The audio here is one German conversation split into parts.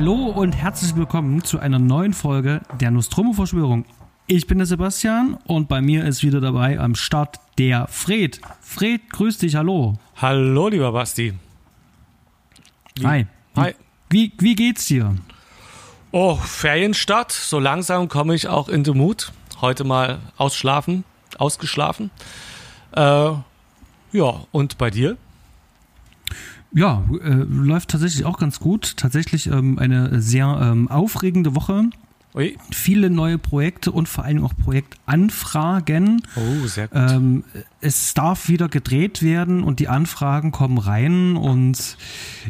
Hallo und herzlich willkommen zu einer neuen Folge der Nostromo-Verschwörung. Ich bin der Sebastian und bei mir ist wieder dabei am Start der Fred. Fred, grüß dich, hallo. Hallo, lieber Basti. Wie, Hi. Hi. Wie, wie geht's dir? Oh, Ferienstart. So langsam komme ich auch in den Mut. Heute mal ausschlafen, ausgeschlafen. Äh, ja, und bei dir? Ja, äh, läuft tatsächlich auch ganz gut. Tatsächlich ähm, eine sehr ähm, aufregende Woche. Ui. Viele neue Projekte und vor allem auch Projektanfragen. Oh, sehr gut. Ähm, es darf wieder gedreht werden und die Anfragen kommen rein. Und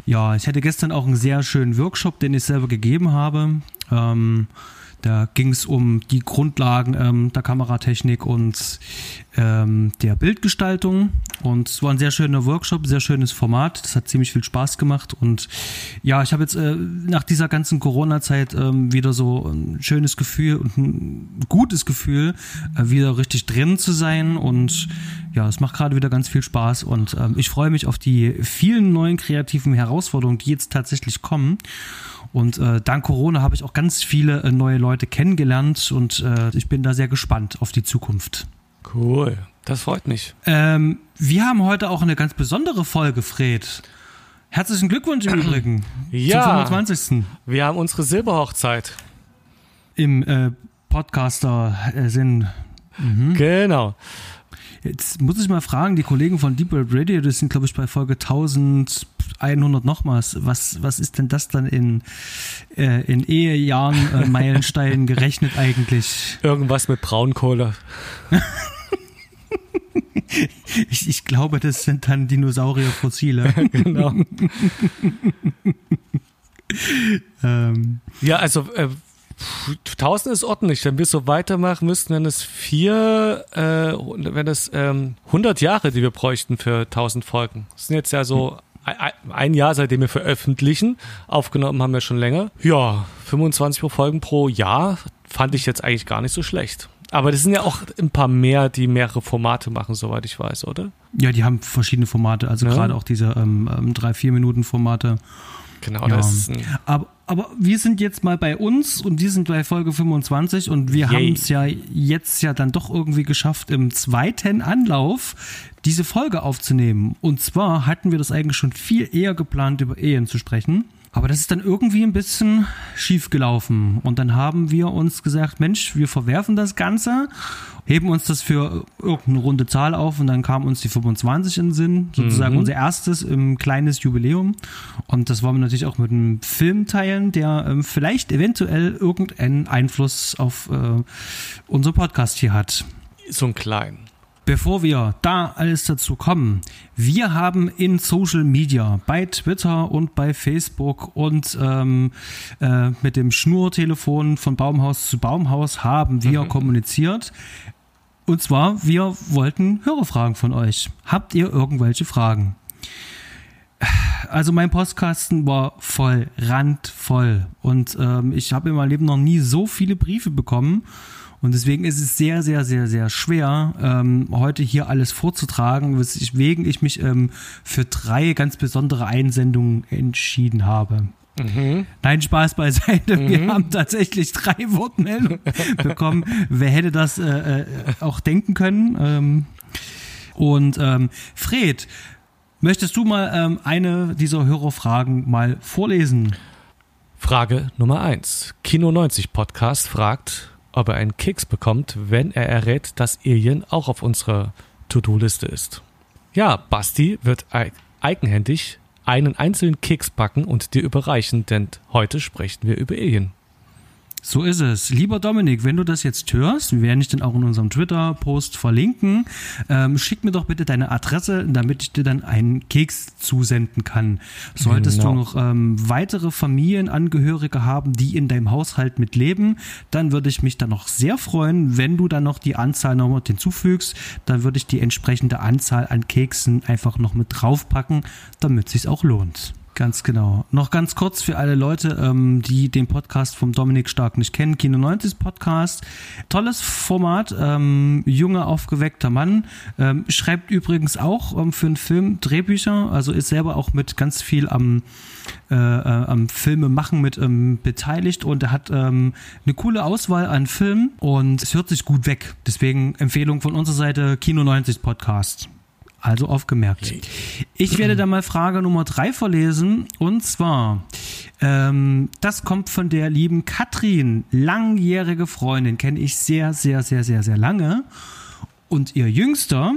ja, ich hatte gestern auch einen sehr schönen Workshop, den ich selber gegeben habe. Ähm, da ging es um die Grundlagen ähm, der Kameratechnik und ähm, der Bildgestaltung. Und es war ein sehr schöner Workshop, sehr schönes Format. Das hat ziemlich viel Spaß gemacht. Und ja, ich habe jetzt äh, nach dieser ganzen Corona-Zeit ähm, wieder so ein schönes Gefühl und ein gutes Gefühl, äh, wieder richtig drin zu sein. Und ja, es macht gerade wieder ganz viel Spaß. Und ähm, ich freue mich auf die vielen neuen kreativen Herausforderungen, die jetzt tatsächlich kommen. Und äh, dank Corona habe ich auch ganz viele äh, neue Leute kennengelernt und äh, ich bin da sehr gespannt auf die Zukunft. Cool, das freut mich. Ähm, wir haben heute auch eine ganz besondere Folge, Fred. Herzlichen Glückwunsch im Übrigen ja, zum 25. Wir haben unsere Silberhochzeit. Im äh, Podcaster-Sinn. Mhm. Genau. Jetzt muss ich mal fragen, die Kollegen von Deep Web Radio, das sind glaube ich bei Folge 1100 nochmals. Was, was ist denn das dann in, äh, in Ehejahren, äh, Meilensteinen gerechnet eigentlich? Irgendwas mit Braunkohle. ich, ich glaube, das sind dann Dinosaurierfossile. genau. ähm. Ja, also äh, 1000 ist ordentlich. Wenn wir so weitermachen müssten, wenn es vier, äh, wenn es ähm, 100 Jahre, die wir bräuchten für 1000 Folgen. Das sind jetzt ja so ein Jahr, seitdem wir veröffentlichen. Aufgenommen haben wir schon länger. Ja, 25 Folgen pro Jahr fand ich jetzt eigentlich gar nicht so schlecht. Aber das sind ja auch ein paar mehr, die mehrere Formate machen, soweit ich weiß, oder? Ja, die haben verschiedene Formate. Also ja. gerade auch diese ähm, ähm 3-4-Minuten-Formate. Genau, ja. das ist ein aber, aber wir sind jetzt mal bei uns und wir sind bei Folge 25 und wir haben es ja jetzt ja dann doch irgendwie geschafft, im zweiten Anlauf diese Folge aufzunehmen. Und zwar hatten wir das eigentlich schon viel eher geplant, über Ehen zu sprechen. Aber das ist dann irgendwie ein bisschen schief gelaufen. Und dann haben wir uns gesagt, Mensch, wir verwerfen das Ganze, heben uns das für irgendeine runde Zahl auf und dann kam uns die 25 in den Sinn, sozusagen mhm. unser erstes ähm, kleines Jubiläum. Und das wollen wir natürlich auch mit einem Film teilen, der ähm, vielleicht eventuell irgendeinen Einfluss auf äh, unser Podcast hier hat. So ein kleinen. Bevor wir da alles dazu kommen, wir haben in Social Media, bei Twitter und bei Facebook und ähm, äh, mit dem Schnurtelefon von Baumhaus zu Baumhaus haben wir mhm. kommuniziert. Und zwar, wir wollten Hörerfragen von euch. Habt ihr irgendwelche Fragen? Also mein Postkasten war voll, randvoll. Und ähm, ich habe in meinem Leben noch nie so viele Briefe bekommen. Und deswegen ist es sehr, sehr, sehr, sehr schwer, ähm, heute hier alles vorzutragen, weswegen ich mich ähm, für drei ganz besondere Einsendungen entschieden habe. Mhm. Nein, Spaß beiseite. Mhm. Wir haben tatsächlich drei Wortmeldungen bekommen. Wer hätte das äh, äh, auch denken können? Ähm, und ähm, Fred, möchtest du mal ähm, eine dieser Hörerfragen mal vorlesen? Frage Nummer eins. Kino 90 Podcast fragt, ob er einen Keks bekommt, wenn er errät, dass Alien auch auf unserer To-Do-Liste ist. Ja, Basti wird eigenhändig einen einzelnen Keks backen und dir überreichen, denn heute sprechen wir über Alien. So ist es. Lieber Dominik, wenn du das jetzt hörst, wir werden dich dann auch in unserem Twitter-Post verlinken, ähm, schick mir doch bitte deine Adresse, damit ich dir dann einen Keks zusenden kann. Solltest genau. du noch ähm, weitere Familienangehörige haben, die in deinem Haushalt mitleben, dann würde ich mich dann noch sehr freuen, wenn du dann noch die Anzahl noch mit hinzufügst. Dann würde ich die entsprechende Anzahl an Keksen einfach noch mit draufpacken, damit es sich auch lohnt. Ganz genau. Noch ganz kurz für alle Leute, ähm, die den Podcast vom Dominik Stark nicht kennen. Kino 90 Podcast. Tolles Format. Ähm, junger, aufgeweckter Mann. Ähm, schreibt übrigens auch ähm, für einen Film Drehbücher. Also ist selber auch mit ganz viel am, äh, äh, am Filme machen mit ähm, beteiligt. Und er hat ähm, eine coole Auswahl an Filmen. Und es hört sich gut weg. Deswegen Empfehlung von unserer Seite Kino 90 Podcast. Also aufgemerkt. Ich werde da mal Frage Nummer drei verlesen. Und zwar, ähm, das kommt von der lieben Katrin, langjährige Freundin, kenne ich sehr, sehr, sehr, sehr, sehr lange. Und ihr jüngster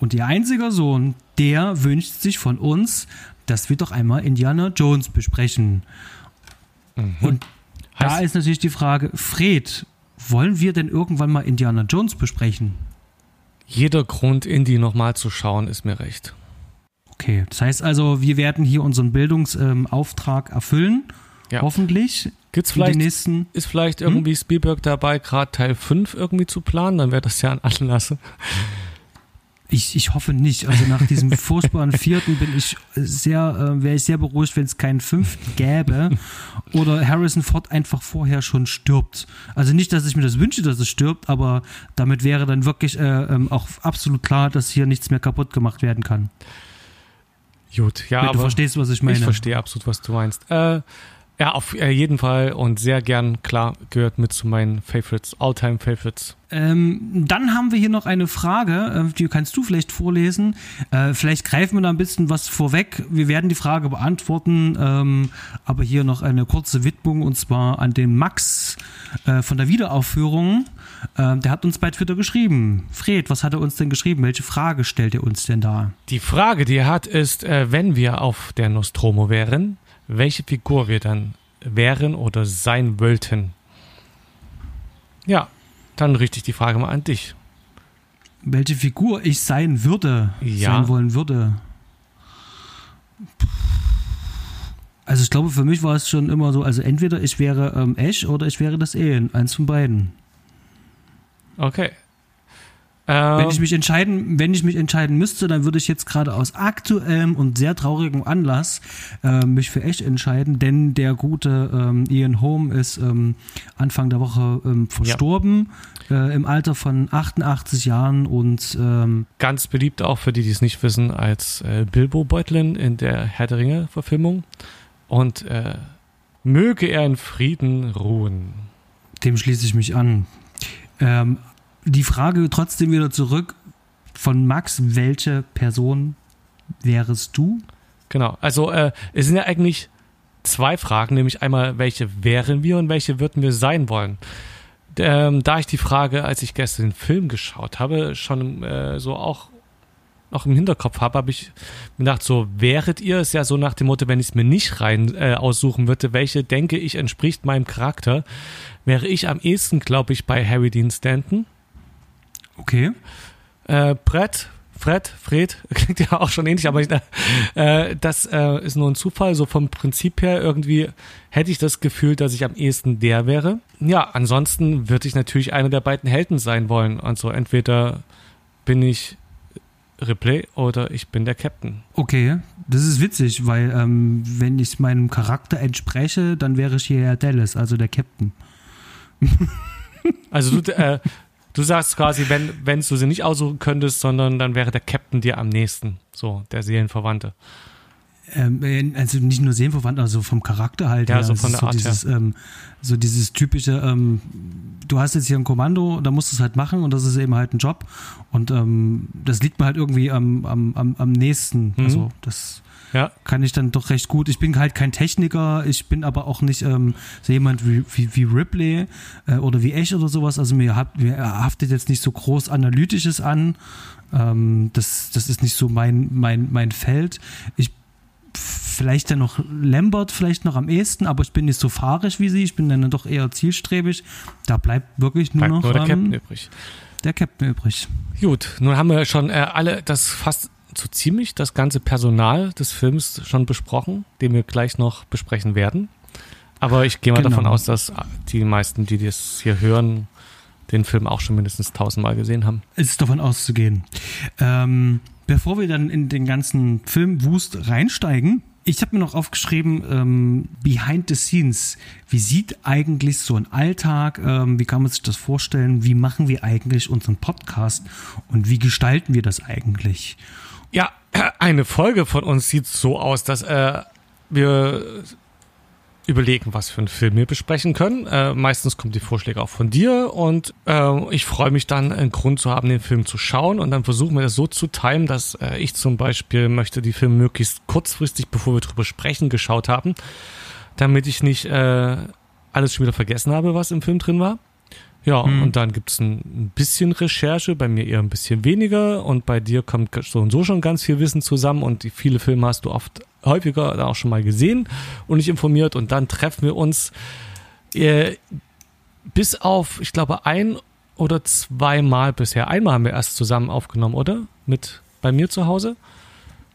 und ihr einziger Sohn, der wünscht sich von uns, dass wir doch einmal Indiana Jones besprechen. Mhm. Und heißt, da ist natürlich die Frage, Fred, wollen wir denn irgendwann mal Indiana Jones besprechen? Jeder Grund, Indie nochmal zu schauen, ist mir recht. Okay, das heißt also, wir werden hier unseren Bildungsauftrag ähm, erfüllen. Ja. Hoffentlich. Gibt's vielleicht, nächsten, ist vielleicht irgendwie hm? Spielberg dabei, gerade Teil 5 irgendwie zu planen? Dann wäre das ja ein Anlass. Ich, ich hoffe nicht. Also nach diesem furchtbaren vierten bin ich sehr, äh, wäre ich sehr beruhigt, wenn es keinen fünften gäbe oder Harrison Ford einfach vorher schon stirbt. Also nicht, dass ich mir das wünsche, dass es stirbt, aber damit wäre dann wirklich äh, ähm, auch absolut klar, dass hier nichts mehr kaputt gemacht werden kann. Gut, ja, wenn aber du verstehst, was ich meine. Ich verstehe absolut, was du meinst. Äh, ja, auf äh, jeden Fall und sehr gern, klar, gehört mit zu meinen Favorites, Alltime Favorites. Ähm, dann haben wir hier noch eine Frage, äh, die kannst du vielleicht vorlesen. Äh, vielleicht greifen wir da ein bisschen was vorweg. Wir werden die Frage beantworten, ähm, aber hier noch eine kurze Widmung und zwar an den Max äh, von der Wiederaufführung. Ähm, der hat uns bei Twitter geschrieben. Fred, was hat er uns denn geschrieben? Welche Frage stellt er uns denn da? Die Frage, die er hat, ist, äh, wenn wir auf der Nostromo wären, welche Figur wir dann wären oder sein wollten. Ja, dann richte ich die Frage mal an dich. Welche Figur ich sein würde, ja. sein wollen würde. Also ich glaube, für mich war es schon immer so, also entweder ich wäre ähm, Ash oder ich wäre das Ehen, eins von beiden. Okay, wenn ähm. ich mich entscheiden, wenn ich mich entscheiden müsste, dann würde ich jetzt gerade aus aktuellem und sehr traurigem Anlass äh, mich für echt entscheiden, denn der gute ähm, Ian Holm ist ähm, Anfang der Woche ähm, verstorben ja. äh, im Alter von 88 Jahren und ähm, ganz beliebt auch für die, die es nicht wissen, als äh, Bilbo Beutlin in der Herr der Ringe Verfilmung und äh, möge er in Frieden ruhen. Dem schließe ich mich an. Ähm, die Frage trotzdem wieder zurück von Max, welche Person wärest du? Genau, also äh, es sind ja eigentlich zwei Fragen, nämlich einmal, welche wären wir und welche würden wir sein wollen. Ähm, da ich die Frage, als ich gestern den Film geschaut habe, schon äh, so auch noch im Hinterkopf habe, habe ich mir gedacht, so wäret ihr es ja so nach dem Motto, wenn ich es mir nicht rein äh, aussuchen würde, welche denke ich entspricht meinem Charakter, wäre ich am ehesten, glaube ich, bei Harry Dean Stanton. Okay. Äh, Brett, Fred, Fred, klingt ja auch schon ähnlich, aber ich, äh, das äh, ist nur ein Zufall. So vom Prinzip her irgendwie hätte ich das Gefühl, dass ich am ehesten der wäre. Ja, ansonsten würde ich natürlich einer der beiden Helden sein wollen. Also entweder bin ich Ripley oder ich bin der Captain. Okay, das ist witzig, weil ähm, wenn ich meinem Charakter entspreche, dann wäre ich hier ja Dallas, also der Captain. Also du, äh, Du sagst quasi, wenn, wenn du sie nicht aussuchen könntest, sondern dann wäre der Captain dir am nächsten, so der Seelenverwandte. Ähm, äh, also nicht nur Seelenverwandt, also vom Charakter halt. Ja, ja. so von der so Art dieses, ähm, so dieses typische, ähm, du hast jetzt hier ein Kommando, da musst du es halt machen und das ist eben halt ein Job und ähm, das liegt mir halt irgendwie am, am, am, am nächsten. Mhm. Also das ja. kann ich dann doch recht gut. Ich bin halt kein Techniker, ich bin aber auch nicht ähm, so jemand wie, wie, wie Ripley äh, oder wie Ash oder sowas. Also mir, hab, mir haftet jetzt nicht so groß Analytisches an. Ähm, das, das ist nicht so mein, mein, mein Feld. Ich vielleicht dann noch Lambert vielleicht noch am ehesten, aber ich bin nicht so fahrig wie sie, ich bin dann doch eher zielstrebig. Da bleibt wirklich nur bleibt noch nur der ähm, Captain übrig. Der Captain übrig. Gut, nun haben wir schon äh, alle das fast so ziemlich das ganze Personal des Films schon besprochen, den wir gleich noch besprechen werden. Aber ich gehe mal genau. davon aus, dass die meisten, die das hier hören, den Film auch schon mindestens tausendmal gesehen haben. Es ist davon auszugehen. Ähm, bevor wir dann in den ganzen Film Wust reinsteigen, Ich habe mir noch aufgeschrieben, ähm, behind the scenes. Wie sieht eigentlich so ein Alltag? Ähm, wie kann man sich das vorstellen? Wie machen wir eigentlich unseren Podcast? Und wie gestalten wir das eigentlich? Ja, eine Folge von uns sieht so aus, dass äh, wir überlegen, was für einen Film wir besprechen können. Äh, meistens kommen die Vorschläge auch von dir und äh, ich freue mich dann, einen Grund zu haben, den Film zu schauen und dann versuchen wir das so zu timen, dass äh, ich zum Beispiel möchte die Filme möglichst kurzfristig, bevor wir drüber sprechen, geschaut haben, damit ich nicht äh, alles schon wieder vergessen habe, was im Film drin war. Ja, hm. und dann gibt es ein bisschen Recherche, bei mir eher ein bisschen weniger und bei dir kommt so und so schon ganz viel Wissen zusammen und die viele Filme hast du oft häufiger auch schon mal gesehen und nicht informiert und dann treffen wir uns äh, bis auf, ich glaube, ein oder zweimal bisher. Einmal haben wir erst zusammen aufgenommen, oder? Mit bei mir zu Hause?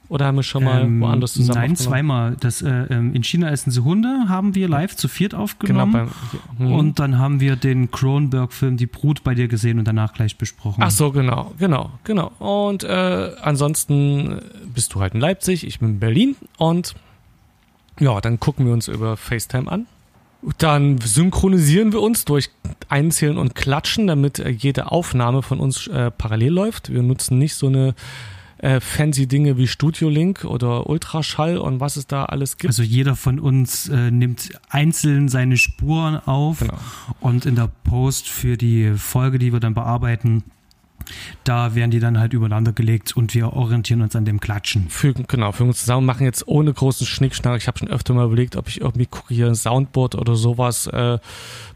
Oder haben wir schon mal ähm, woanders zusammen Nein, zweimal. Das, äh, ähm, in China essen sie Hunde haben wir live zu viert aufgenommen. Genau, beim, hm. Und dann haben wir den Cronenberg-Film Die Brut bei dir gesehen und danach gleich besprochen. Ach so, genau, genau, genau. Und äh, ansonsten bist du halt in Leipzig, ich bin in Berlin und ja, dann gucken wir uns über FaceTime an. Dann synchronisieren wir uns durch Einzählen und Klatschen, damit äh, jede Aufnahme von uns äh, parallel läuft. Wir nutzen nicht so eine äh, fancy Dinge wie Studio Link oder Ultraschall und was es da alles gibt. Also jeder von uns äh, nimmt einzeln seine Spuren auf genau. und in der Post für die Folge, die wir dann bearbeiten, da werden die dann halt übereinander gelegt und wir orientieren uns an dem Klatschen. Fügen, genau, fügen uns zusammen, machen jetzt ohne großen Schnickschnack. Ich habe schon öfter mal überlegt, ob ich irgendwie gucke hier ein Soundboard oder sowas, äh,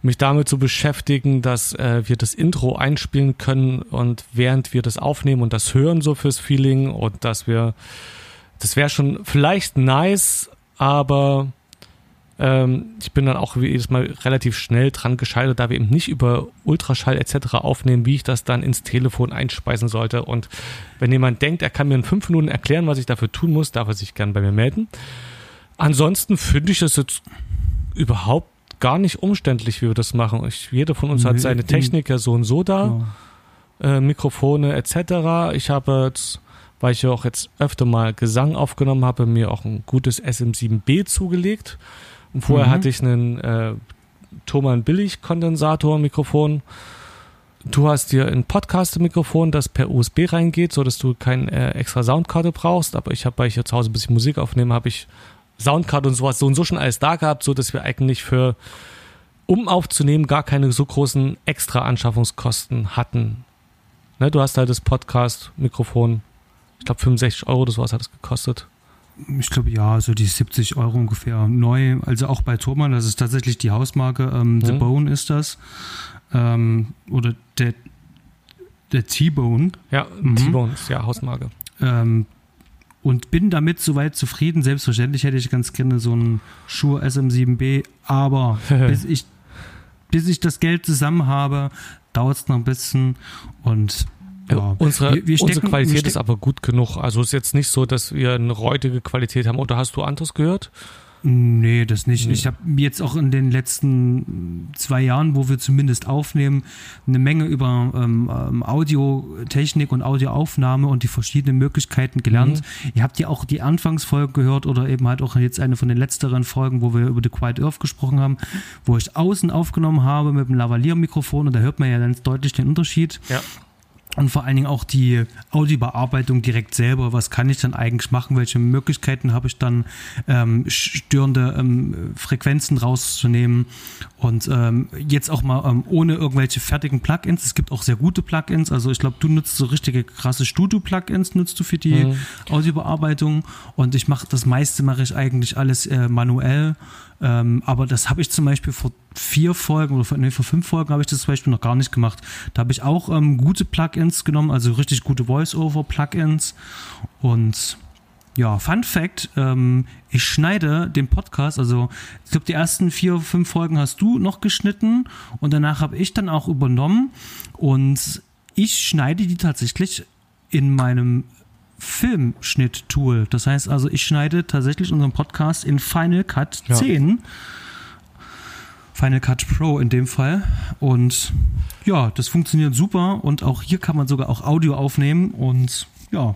mich damit zu beschäftigen, dass äh, wir das Intro einspielen können und während wir das aufnehmen und das hören so fürs Feeling und dass wir, das wäre schon vielleicht nice, aber ähm, ich bin dann auch jedes Mal relativ schnell dran gescheitert, da wir eben nicht über Ultraschall etc. aufnehmen, wie ich das dann ins Telefon einspeisen sollte. Und wenn jemand denkt, er kann mir in fünf Minuten erklären, was ich dafür tun muss, darf er sich gern bei mir melden. Ansonsten finde ich das jetzt überhaupt gar nicht umständlich, wie wir das machen. Ich, jeder von uns hat seine Technik ja so und so da, ja. äh, Mikrofone etc. Ich habe jetzt weil ich ja auch jetzt öfter mal Gesang aufgenommen habe, mir auch ein gutes SM7B zugelegt. Und vorher mhm. hatte ich einen äh, Thomann Billig Kondensator-Mikrofon. Du hast dir ein Podcast-Mikrofon, das per USB reingeht, so dass du keine äh, extra Soundkarte brauchst. Aber ich habe, weil ich hier zu Hause ein bisschen Musik aufnehme, habe ich Soundkarte und sowas so und so schon alles da gehabt, so dass wir eigentlich für, um aufzunehmen, gar keine so großen extra Anschaffungskosten hatten. Ne, du hast halt das Podcast-Mikrofon, ich glaube 65 Euro, das was hat es gekostet ich glaube, ja, so die 70 Euro ungefähr neu. Also auch bei Thomann, das ist tatsächlich die Hausmarke. Ähm, mhm. The Bone ist das. Ähm, oder der, der T-Bone. Ja, mhm. T-Bone ist ja Hausmarke. Ähm, und bin damit soweit zufrieden. Selbstverständlich hätte ich ganz gerne so einen Shure SM7B, aber bis ich, bis ich das Geld zusammen habe, dauert es noch ein bisschen und ja. Unsere, wir, wir stecken, unsere Qualität ist aber gut genug. Also ist jetzt nicht so, dass wir eine räudige Qualität haben. Oder hast du anderes gehört? Nee, das nicht. Nee. Ich habe jetzt auch in den letzten zwei Jahren, wo wir zumindest aufnehmen, eine Menge über ähm, ähm Audiotechnik und Audioaufnahme und die verschiedenen Möglichkeiten gelernt. Mhm. Ihr habt ja auch die Anfangsfolge gehört oder eben halt auch jetzt eine von den letzteren Folgen, wo wir über The Quiet Earth gesprochen haben, wo ich außen aufgenommen habe mit dem Lavalier-Mikrofon und da hört man ja ganz deutlich den Unterschied. Ja und vor allen Dingen auch die Audiobearbeitung direkt selber. Was kann ich dann eigentlich machen? Welche Möglichkeiten habe ich dann, ähm, störende ähm, Frequenzen rauszunehmen? Und ähm, jetzt auch mal ähm, ohne irgendwelche fertigen Plugins. Es gibt auch sehr gute Plugins. Also ich glaube, du nutzt so richtige krasse Studio-Plugins, nutzt du für die mhm. Audiobearbeitung. Und ich mache das meiste mache ich eigentlich alles äh, manuell. Ähm, aber das habe ich zum Beispiel vor vier Folgen oder vor, nee, vor fünf Folgen habe ich das zum Beispiel noch gar nicht gemacht. Da habe ich auch ähm, gute Plugins genommen, also richtig gute Voice-Over-Plugins. Und ja, Fun Fact, ähm, ich schneide den Podcast, also ich glaube, die ersten vier, fünf Folgen hast du noch geschnitten und danach habe ich dann auch übernommen und ich schneide die tatsächlich in meinem Filmschnitt-Tool. Das heißt also, ich schneide tatsächlich unseren Podcast in Final Cut ja. 10. Final Cut Pro in dem Fall. Und ja, das funktioniert super. Und auch hier kann man sogar auch Audio aufnehmen. Und ja,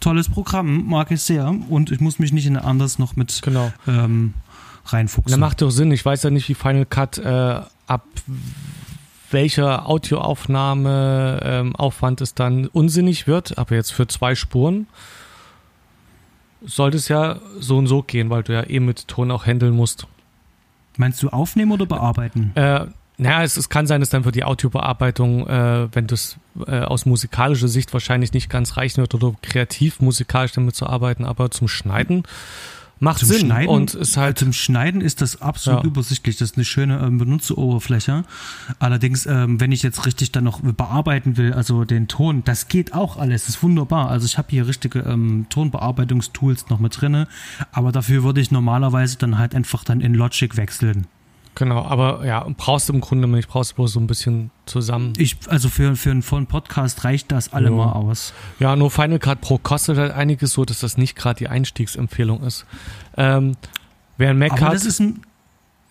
tolles Programm, mag ich sehr. Und ich muss mich nicht in anders noch mit genau. ähm, reinfuchsen. Das macht doch Sinn. Ich weiß ja nicht, wie Final Cut äh, ab welcher Audioaufnahme ähm, Aufwand es dann unsinnig wird, aber jetzt für zwei Spuren sollte es ja so und so gehen, weil du ja eh mit Ton auch handeln musst. Meinst du aufnehmen oder bearbeiten? Äh, naja, es, es kann sein, dass dann für die Audiobearbeitung, äh, wenn das äh, aus musikalischer Sicht wahrscheinlich nicht ganz reichen wird oder kreativ musikalisch damit zu arbeiten, aber zum Schneiden macht zum Sinn. Schneiden, und ist halt zum Schneiden ist das absolut ja. übersichtlich. Das ist eine schöne ähm, Benutzeroberfläche. Allerdings, ähm, wenn ich jetzt richtig dann noch bearbeiten will, also den Ton, das geht auch alles. Das ist wunderbar. Also ich habe hier richtige ähm, Tonbearbeitungstools noch mit drinne, aber dafür würde ich normalerweise dann halt einfach dann in Logic wechseln. Genau, aber ja, brauchst du im Grunde nicht, brauchst du bloß so ein bisschen zusammen. Ich, also für, für einen vollen Podcast reicht das allemal ja. aus. Ja, nur Final Cut Pro kostet halt einiges so, dass das nicht gerade die Einstiegsempfehlung ist. Ähm, wer ein Mac aber hat. Das ist ein,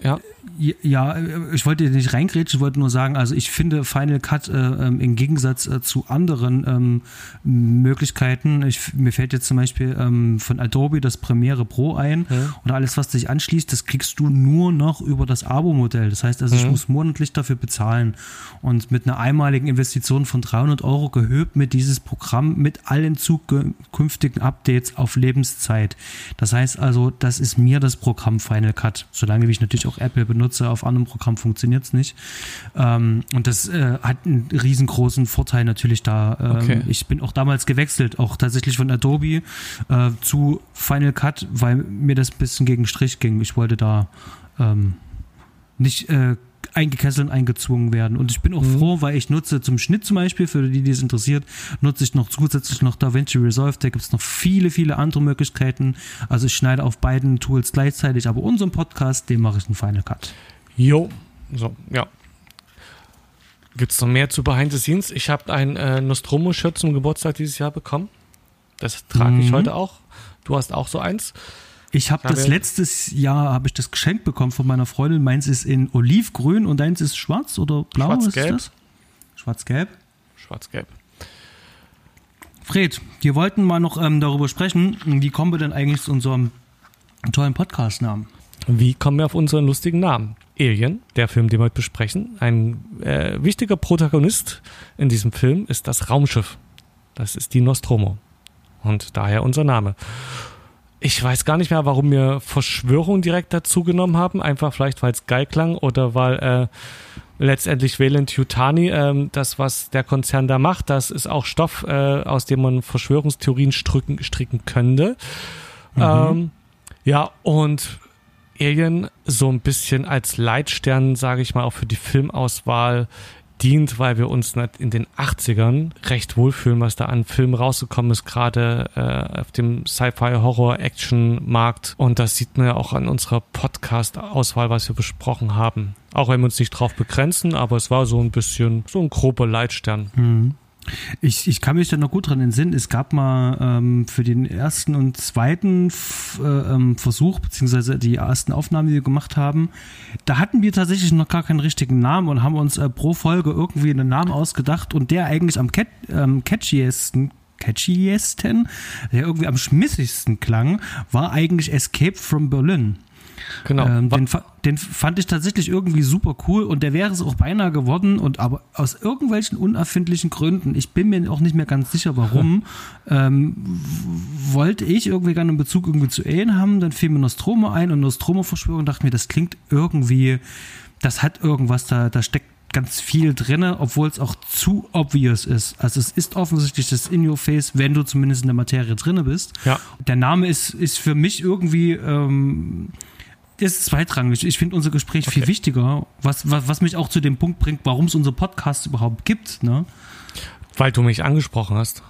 ja. Ja, ich wollte nicht reingrätschen, ich wollte nur sagen, also ich finde Final Cut äh, ähm, im Gegensatz äh, zu anderen ähm, Möglichkeiten, ich, mir fällt jetzt zum Beispiel ähm, von Adobe das Premiere Pro ein ja. oder alles, was sich anschließt, das kriegst du nur noch über das Abo-Modell. Das heißt also, ich muss monatlich dafür bezahlen und mit einer einmaligen Investition von 300 Euro gehört mir dieses Programm mit allen zukünftigen Updates auf Lebenszeit. Das heißt also, das ist mir das Programm Final Cut, solange wie ich natürlich auch Apple benutze auf anderem Programm funktioniert es nicht. Ähm, und das äh, hat einen riesengroßen Vorteil natürlich da. Ähm, okay. Ich bin auch damals gewechselt, auch tatsächlich von Adobe äh, zu Final Cut, weil mir das ein bisschen gegen Strich ging. Ich wollte da ähm, nicht äh, eingekesselt und eingezwungen werden. Und ich bin auch mhm. froh, weil ich nutze zum Schnitt zum Beispiel, für die, die es interessiert, nutze ich noch zusätzlich noch DaVinci Resolve. Da gibt es noch viele, viele andere Möglichkeiten. Also ich schneide auf beiden Tools gleichzeitig, aber unseren Podcast, den mache ich in Final Cut. Jo, so, ja. Gibt es noch mehr zu Behind the Scenes? Ich habe ein äh, Nostromo-Shirt zum Geburtstag dieses Jahr bekommen. Das trage mhm. ich heute auch. Du hast auch so eins. Ich habe das letztes Jahr habe ich das geschenkt bekommen von meiner Freundin. Meins ist in Olivgrün und deins ist schwarz oder blau. Schwarz-gelb. Schwarz-gelb. Schwarz-gelb. Fred, wir wollten mal noch ähm, darüber sprechen, wie kommen wir denn eigentlich zu unserem tollen Podcast-Namen? Wie kommen wir auf unseren lustigen Namen? Alien, der Film, den wir heute besprechen. Ein äh, wichtiger Protagonist in diesem Film ist das Raumschiff. Das ist die Nostromo. Und daher unser Name. Ich weiß gar nicht mehr, warum wir Verschwörung direkt dazu genommen haben. Einfach vielleicht, weil es geil klang oder weil äh, letztendlich Valent Yutani, äh, das, was der Konzern da macht, das ist auch Stoff, äh, aus dem man Verschwörungstheorien stricken, stricken könnte. Mhm. Ähm, ja, und Alien so ein bisschen als Leitstern, sage ich mal, auch für die Filmauswahl dient, weil wir uns in den 80ern recht wohlfühlen, was da an Filmen rausgekommen ist, gerade äh, auf dem Sci-Fi-Horror-Action-Markt. Und das sieht man ja auch an unserer Podcast-Auswahl, was wir besprochen haben. Auch wenn wir uns nicht drauf begrenzen, aber es war so ein bisschen so ein grober Leitstern. Mhm. Ich, ich kann mich da noch gut dran entsinnen. Es gab mal ähm, für den ersten und zweiten äh, ähm, Versuch, beziehungsweise die ersten Aufnahmen, die wir gemacht haben, da hatten wir tatsächlich noch gar keinen richtigen Namen und haben uns äh, pro Folge irgendwie einen Namen ausgedacht und der eigentlich am cat, ähm, catchiesten catchiesten, der irgendwie am schmissigsten klang, war eigentlich Escape from Berlin. Genau. Ähm, den, den, fand ich tatsächlich irgendwie super cool und der wäre es auch beinahe geworden und aber aus irgendwelchen unerfindlichen Gründen, ich bin mir auch nicht mehr ganz sicher warum, ähm, wollte ich irgendwie gerne einen Bezug irgendwie zu Alien haben, dann fiel mir Nostromo ein und Nostromo-Verschwörung dachte mir, das klingt irgendwie, das hat irgendwas, da, da steckt ganz viel drinne, obwohl es auch zu obvious ist. Also es ist offensichtlich das in your face, wenn du zumindest in der Materie drinne bist. Ja. Der Name ist, ist für mich irgendwie ähm, ist zweitrangig. Ich finde unser Gespräch okay. viel wichtiger, was, was, was mich auch zu dem Punkt bringt, warum es unser Podcast überhaupt gibt. Ne? Weil du mich angesprochen hast.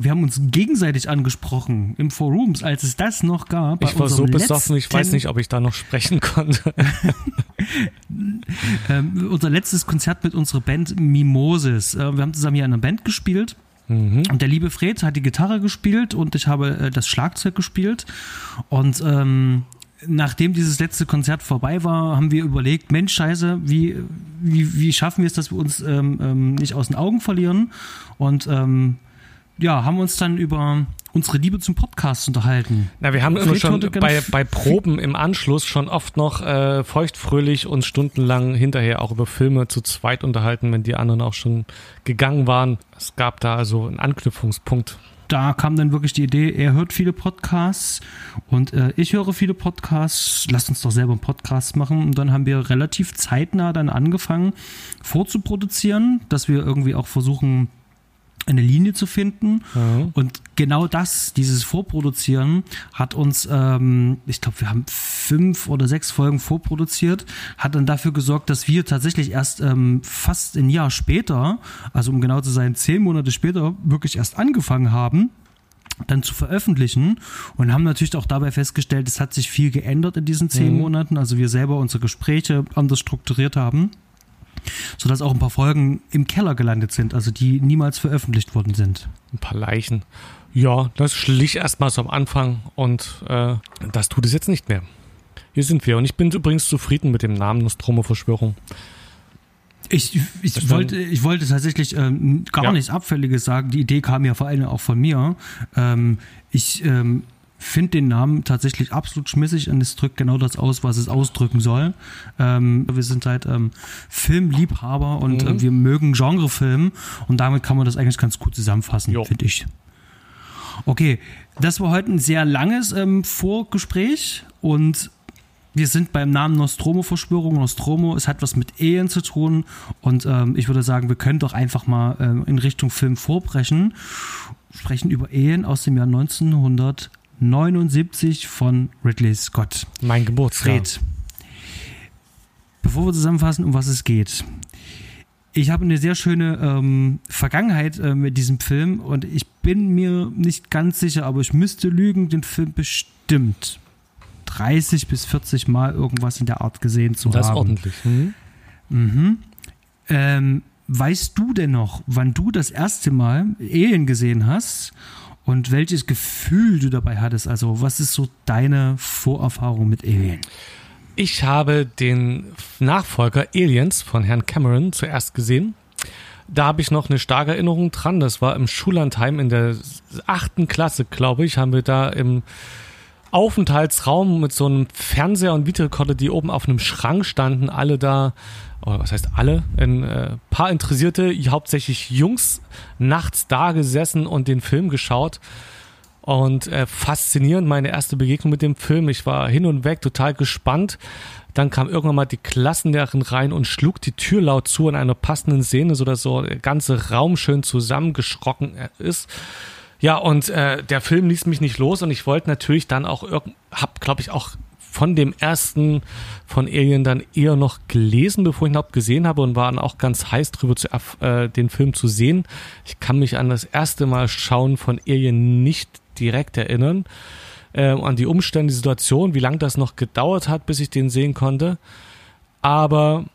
Wir haben uns gegenseitig angesprochen im Forums, als es das noch gab. Ich war so besoffen, ich weiß nicht, ob ich da noch sprechen konnte. ähm, unser letztes Konzert mit unserer Band Mimoses. Äh, wir haben zusammen hier in einer Band gespielt. Mhm. Und der liebe Fred hat die Gitarre gespielt und ich habe äh, das Schlagzeug gespielt. Und ähm, nachdem dieses letzte Konzert vorbei war, haben wir überlegt, Mensch, scheiße, wie, wie, wie schaffen wir es, dass wir uns ähm, ähm, nicht aus den Augen verlieren? Und ähm, ja, haben uns dann über unsere Liebe zum Podcast unterhalten. Na, wir haben immer schon bei, bei Proben im Anschluss schon oft noch äh, feuchtfröhlich uns stundenlang hinterher auch über Filme zu zweit unterhalten, wenn die anderen auch schon gegangen waren. Es gab da also einen Anknüpfungspunkt. Da kam dann wirklich die Idee, er hört viele Podcasts und äh, ich höre viele Podcasts. Lasst uns doch selber einen Podcast machen. Und dann haben wir relativ zeitnah dann angefangen vorzuproduzieren, dass wir irgendwie auch versuchen, eine Linie zu finden. Mhm. Und genau das, dieses Vorproduzieren, hat uns, ähm, ich glaube, wir haben fünf oder sechs Folgen vorproduziert, hat dann dafür gesorgt, dass wir tatsächlich erst ähm, fast ein Jahr später, also um genau zu sein, zehn Monate später, wirklich erst angefangen haben dann zu veröffentlichen und haben natürlich auch dabei festgestellt, es hat sich viel geändert in diesen zehn mhm. Monaten. Also wir selber unsere Gespräche anders strukturiert haben sodass auch ein paar Folgen im Keller gelandet sind, also die niemals veröffentlicht worden sind. Ein paar Leichen. Ja, das schlich erstmal so am Anfang und äh, das tut es jetzt nicht mehr. Hier sind wir und ich bin übrigens zufrieden mit dem Namen Nostromo-Verschwörung. Ich, ich, wollte, ich wollte tatsächlich ähm, gar ja. nichts Abfälliges sagen. Die Idee kam ja vor allem auch von mir. Ähm, ich ähm, finde den Namen tatsächlich absolut schmissig und es drückt genau das aus, was es ausdrücken soll. Ähm, wir sind halt ähm, Filmliebhaber und mhm. äh, wir mögen Genrefilm und damit kann man das eigentlich ganz gut zusammenfassen, finde ich. Okay, das war heute ein sehr langes ähm, Vorgespräch und wir sind beim Namen Nostromo-Verschwörung. Nostromo, es hat was mit Ehen zu tun und ähm, ich würde sagen, wir können doch einfach mal ähm, in Richtung Film vorbrechen, sprechen über Ehen aus dem Jahr 1900. 79 von Ridley Scott. Mein Geburtsjahr. Fred, bevor wir zusammenfassen, um was es geht. Ich habe eine sehr schöne ähm, Vergangenheit äh, mit diesem Film und ich bin mir nicht ganz sicher, aber ich müsste lügen, den Film bestimmt 30 bis 40 Mal irgendwas in der Art gesehen zu das haben. Das ordentlich. Mhm. Mhm. Ähm, weißt du denn noch, wann du das erste Mal Alien gesehen hast und welches Gefühl du dabei hattest. Also, was ist so deine Vorerfahrung mit Alien? Ich habe den Nachfolger Aliens von Herrn Cameron zuerst gesehen. Da habe ich noch eine starke Erinnerung dran. Das war im Schullandheim in der achten Klasse, glaube ich, haben wir da im Aufenthaltsraum mit so einem Fernseher und Videorekorder, die oben auf einem Schrank standen, alle da oder was heißt alle, ein äh, paar Interessierte, hauptsächlich Jungs, nachts da gesessen und den Film geschaut. Und äh, faszinierend meine erste Begegnung mit dem Film. Ich war hin und weg, total gespannt. Dann kam irgendwann mal die Klassenlehrerin rein und schlug die Tür laut zu in einer passenden Szene, sodass so der ganze Raum schön zusammengeschrocken äh, ist. Ja, und äh, der Film ließ mich nicht los und ich wollte natürlich dann auch, hab glaube ich auch von dem ersten von Alien dann eher noch gelesen, bevor ich ihn überhaupt gesehen habe und war dann auch ganz heiß drüber, zu, äh, den Film zu sehen. Ich kann mich an das erste Mal schauen von Alien nicht direkt erinnern. Äh, an die Umstände, die Situation, wie lange das noch gedauert hat, bis ich den sehen konnte. Aber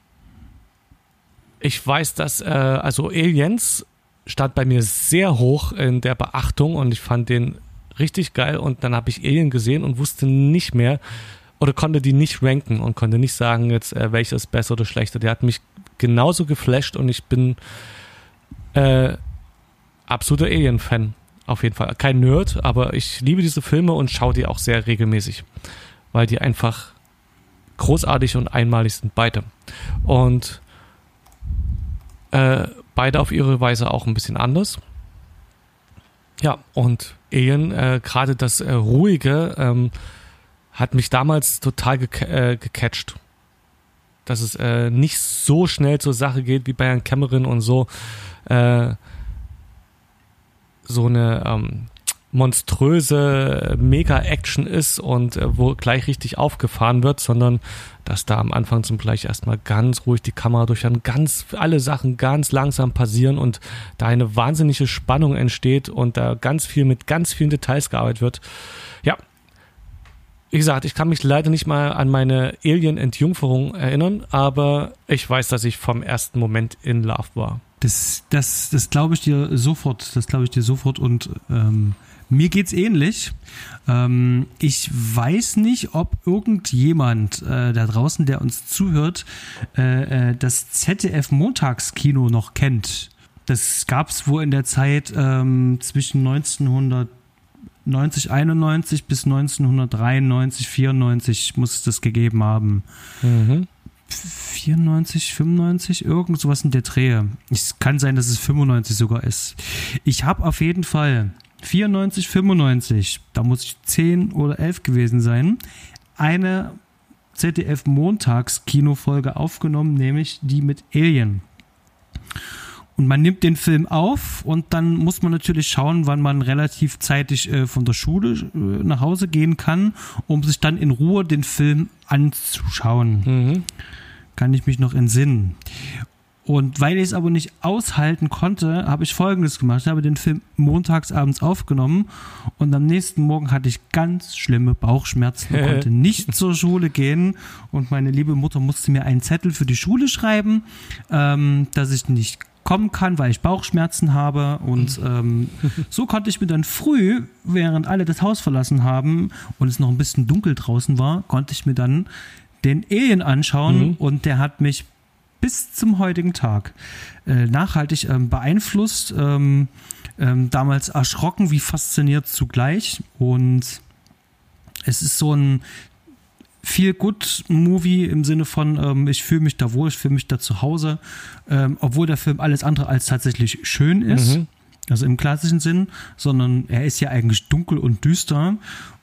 ich weiß, dass äh, also Aliens stand bei mir sehr hoch in der Beachtung und ich fand den richtig geil und dann habe ich Alien gesehen und wusste nicht mehr, oder konnte die nicht ranken und konnte nicht sagen, jetzt äh, welches besser oder schlechter. Der hat mich genauso geflasht und ich bin äh, absoluter Alien-Fan. Auf jeden Fall. Kein Nerd, aber ich liebe diese Filme und schaue die auch sehr regelmäßig, weil die einfach großartig und einmalig sind, beide. Und äh, beide auf ihre Weise auch ein bisschen anders. Ja, und Alien, äh, gerade das äh, ruhige, ähm, hat mich damals total ge äh, gecatcht. Dass es äh, nicht so schnell zur Sache geht wie bei Herrn Cameron und so äh, so eine ähm, monströse Mega-Action ist und äh, wo gleich richtig aufgefahren wird, sondern dass da am Anfang zum gleich erstmal ganz ruhig die Kamera durch dann ganz alle Sachen ganz langsam passieren und da eine wahnsinnige Spannung entsteht und da ganz viel mit ganz vielen Details gearbeitet wird. Ja, wie gesagt, ich kann mich leider nicht mal an meine Alien-Entjungferung erinnern, aber ich weiß, dass ich vom ersten Moment in Love war. Das, das, das glaube ich dir sofort. Das glaube ich dir sofort. Und ähm, mir geht's ähnlich. Ähm, ich weiß nicht, ob irgendjemand äh, da draußen, der uns zuhört, äh, äh das ZDF Montagskino noch kennt. Das gab es wohl in der Zeit ähm, zwischen 1990, 91 bis 1993, 94 muss es das gegeben haben. Mhm. 94, 95, irgend sowas in der Drehe. Es kann sein, dass es 95 sogar ist. Ich habe auf jeden Fall 94, 95, da muss ich 10 oder 11 gewesen sein, eine ZDF-Montags-Kinofolge aufgenommen, nämlich die mit Alien. Und man nimmt den Film auf und dann muss man natürlich schauen, wann man relativ zeitig äh, von der Schule äh, nach Hause gehen kann, um sich dann in Ruhe den Film anzuschauen. Mhm. Kann ich mich noch entsinnen. Und weil ich es aber nicht aushalten konnte, habe ich Folgendes gemacht. Ich habe den Film montags abends aufgenommen und am nächsten Morgen hatte ich ganz schlimme Bauchschmerzen, konnte nicht zur Schule gehen und meine liebe Mutter musste mir einen Zettel für die Schule schreiben, ähm, dass ich nicht kommen kann, weil ich Bauchschmerzen habe. Und ähm, so konnte ich mir dann früh, während alle das Haus verlassen haben und es noch ein bisschen dunkel draußen war, konnte ich mir dann den Alien anschauen mhm. und der hat mich bis zum heutigen Tag äh, nachhaltig ähm, beeinflusst, ähm, ähm, damals erschrocken wie fasziniert zugleich und es ist so ein viel good Movie im Sinne von ähm, ich fühle mich da wohl, ich fühle mich da zu Hause, ähm, obwohl der Film alles andere als tatsächlich schön ist. Mhm. Also im klassischen Sinn, sondern er ist ja eigentlich dunkel und düster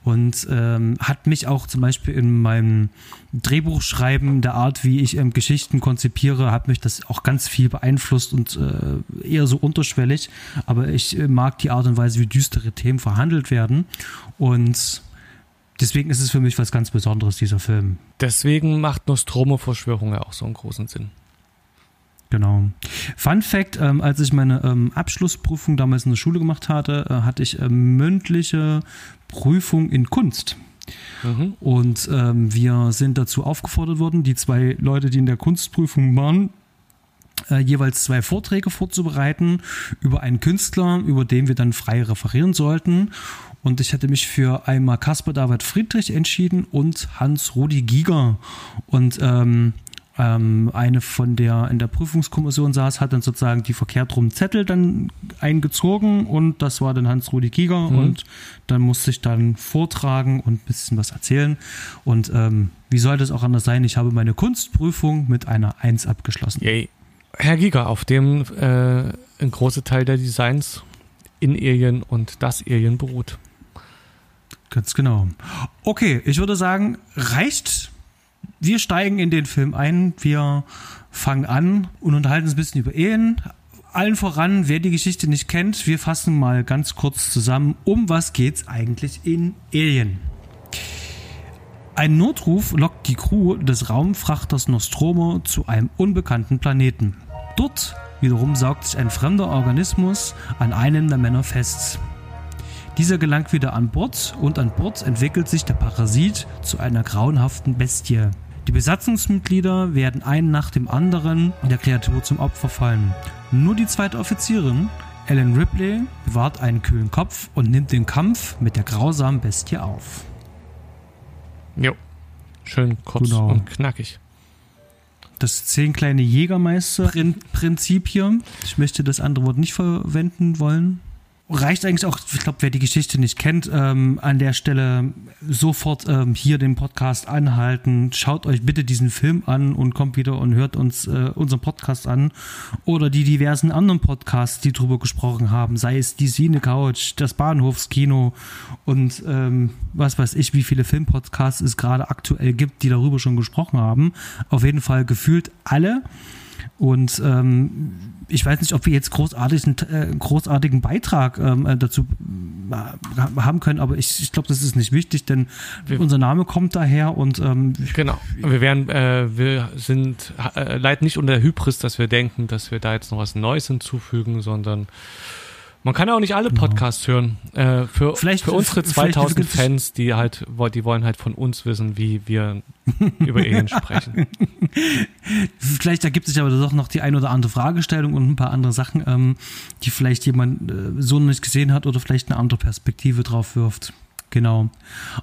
und ähm, hat mich auch zum Beispiel in meinem Drehbuchschreiben, der Art, wie ich ähm, Geschichten konzipiere, hat mich das auch ganz viel beeinflusst und äh, eher so unterschwellig. Aber ich äh, mag die Art und Weise, wie düstere Themen verhandelt werden. Und deswegen ist es für mich was ganz Besonderes, dieser Film. Deswegen macht Nostromo-Verschwörung ja auch so einen großen Sinn. Genau. Fun Fact: ähm, Als ich meine ähm, Abschlussprüfung damals in der Schule gemacht hatte, äh, hatte ich äh, mündliche Prüfung in Kunst. Mhm. Und ähm, wir sind dazu aufgefordert worden, die zwei Leute, die in der Kunstprüfung waren, jeweils zwei Vorträge vorzubereiten über einen Künstler, über den wir dann frei referieren sollten. Und ich hatte mich für einmal Caspar David Friedrich entschieden und Hans-Rudi Giger. Und ähm, ähm, eine von der in der Prüfungskommission saß, hat dann sozusagen die verkehrt rum Zettel dann eingezogen und das war dann Hans-Rudi Giger mhm. und dann musste ich dann vortragen und ein bisschen was erzählen. Und ähm, wie soll das auch anders sein? Ich habe meine Kunstprüfung mit einer Eins abgeschlossen. Yay. Herr Giger, auf dem äh, ein großer Teil der Designs in Alien und das Alien beruht. Ganz genau. Okay, ich würde sagen, reicht wir steigen in den Film ein, wir fangen an und unterhalten uns ein bisschen über Ehen. Allen voran, wer die Geschichte nicht kennt, wir fassen mal ganz kurz zusammen, um was geht's eigentlich in Alien. Ein Notruf lockt die Crew des Raumfrachters Nostromo zu einem unbekannten Planeten. Dort wiederum saugt sich ein fremder Organismus an einem der Männer fest. Dieser gelangt wieder an Bord und an Bord entwickelt sich der Parasit zu einer grauenhaften Bestie. Die Besatzungsmitglieder werden einen nach dem anderen der Kreatur zum Opfer fallen. Nur die zweite Offizierin, Ellen Ripley, bewahrt einen kühlen Kopf und nimmt den Kampf mit der grausamen Bestie auf. Jo. Schön kurz genau. und knackig. Das zehn kleine Jägermeister-Prinzip hier. Ich möchte das andere Wort nicht verwenden wollen reicht eigentlich auch, ich glaube, wer die Geschichte nicht kennt, ähm, an der Stelle sofort ähm, hier den Podcast anhalten. Schaut euch bitte diesen Film an und kommt wieder und hört uns äh, unseren Podcast an. Oder die diversen anderen Podcasts, die drüber gesprochen haben, sei es die Sine Couch, das Bahnhofskino und ähm, was weiß ich, wie viele Filmpodcasts es gerade aktuell gibt, die darüber schon gesprochen haben. Auf jeden Fall gefühlt alle. Und ähm, ich weiß nicht, ob wir jetzt großartig einen äh, großartigen Beitrag ähm, äh, dazu äh, haben können, aber ich, ich glaube, das ist nicht wichtig, denn wir, unser Name kommt daher und ähm, genau. Wir werden, äh, wir sind äh, leid nicht unter der Hybris, dass wir denken, dass wir da jetzt noch was Neues hinzufügen, sondern man kann ja auch nicht alle. Podcasts genau. hören. Äh, für, vielleicht, für unsere 2000 Fans, die halt, die wollen halt von uns wissen, wie wir über Alien sprechen. Vielleicht ergibt sich aber doch noch die ein oder andere Fragestellung und ein paar andere Sachen, ähm, die vielleicht jemand äh, so noch nicht gesehen hat oder vielleicht eine andere Perspektive drauf wirft. Genau.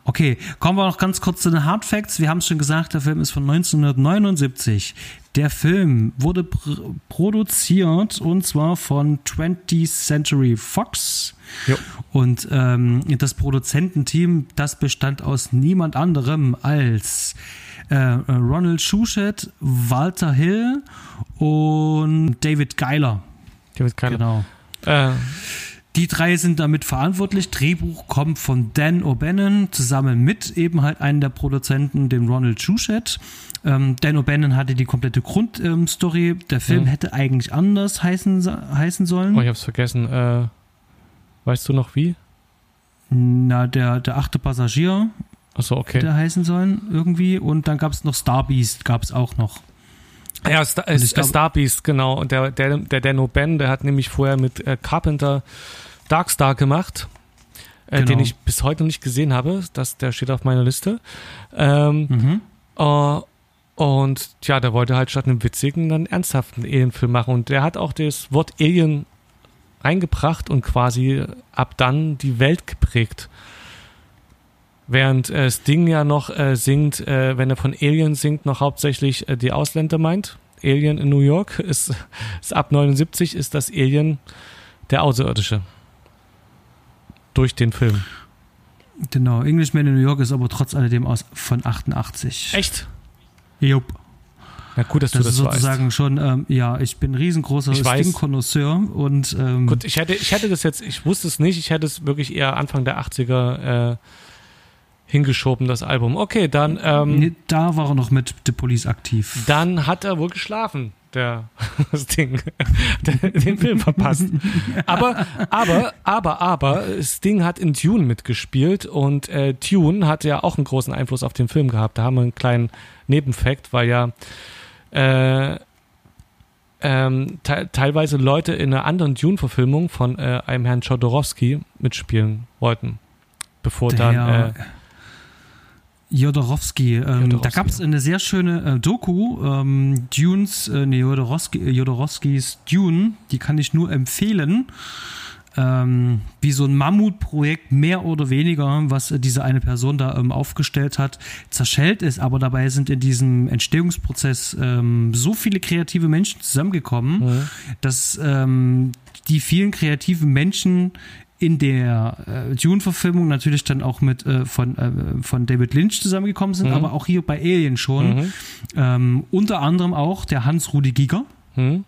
Okay, kommen wir noch ganz kurz zu den Hard Facts. Wir haben es schon gesagt, der Film ist von 1979. Der Film wurde pr produziert und zwar von 20th Century Fox. Jo. Und ähm, das Produzententeam, das bestand aus niemand anderem als äh, Ronald Shusett, Walter Hill und David Geiler. David Geiler. Genau. Äh. Die drei sind damit verantwortlich. Drehbuch kommt von Dan O'Bannon zusammen mit eben halt einem der Produzenten, dem Ronald Shusett. Ähm, Dan O'Bannon hatte die komplette Grundstory. Ähm, der Film mhm. hätte eigentlich anders heißen, heißen sollen. Oh, ich hab's vergessen. Äh, weißt du noch wie? Na, der, der achte Passagier. Achso, okay. Hätte heißen sollen irgendwie. Und dann gab es noch Starbeast, gab es auch noch. Ja, Star, glaub, Starbeast, genau. Und der, der, der Dan O'Bannon, der hat nämlich vorher mit äh, Carpenter Darkstar gemacht, äh, genau. den ich bis heute noch nicht gesehen habe. Das, der steht auf meiner Liste. Ähm, mhm. äh, und ja, der wollte halt statt einem witzigen dann ernsthaften Alienfilm machen. Und der hat auch das Wort Alien reingebracht und quasi ab dann die Welt geprägt. Während äh, Sting ja noch äh, singt, äh, wenn er von Alien singt, noch hauptsächlich äh, die Ausländer meint. Alien in New York ist, ist ab 79 ist das Alien der Außerirdische durch den Film. Genau, Englishman in New York ist aber trotz alledem aus von 88. Echt? Jupp. Na gut, dass das du das ist sozusagen weißt. schon, ähm, ja, ich bin ein riesengroßer Sting-Konnoisseur und ähm, gut, ich hätte, ich hätte das jetzt, ich wusste es nicht, ich hätte es wirklich eher Anfang der 80er äh, hingeschoben, das Album. Okay, dann. Ähm, nee, da war er noch mit The Police aktiv. Dann hat er wohl geschlafen der das Ding der, den Film verpasst. Aber, aber, aber, aber, Sting hat in Tune mitgespielt und äh, Tune hat ja auch einen großen Einfluss auf den Film gehabt. Da haben wir einen kleinen Nebenfakt, weil ja äh, ähm, te teilweise Leute in einer anderen Dune-Verfilmung von äh, einem Herrn Chodorowski mitspielen wollten, bevor der, dann äh, Jodorowski. Ähm, Jodorowski. Da gab es eine sehr schöne äh, Doku, ähm, Dunes, äh, nee, Jodorowski, äh, Jodorowskis Dune, die kann ich nur empfehlen. Ähm, wie so ein Mammutprojekt, mehr oder weniger, was äh, diese eine Person da ähm, aufgestellt hat, zerschellt ist, aber dabei sind in diesem Entstehungsprozess ähm, so viele kreative Menschen zusammengekommen, mhm. dass ähm, die vielen kreativen Menschen in der äh, Dune-Verfilmung natürlich dann auch mit äh, von, äh, von David Lynch zusammengekommen sind, mhm. aber auch hier bei Alien schon. Mhm. Ähm, unter anderem auch der Hans-Rudi Giger. Mhm.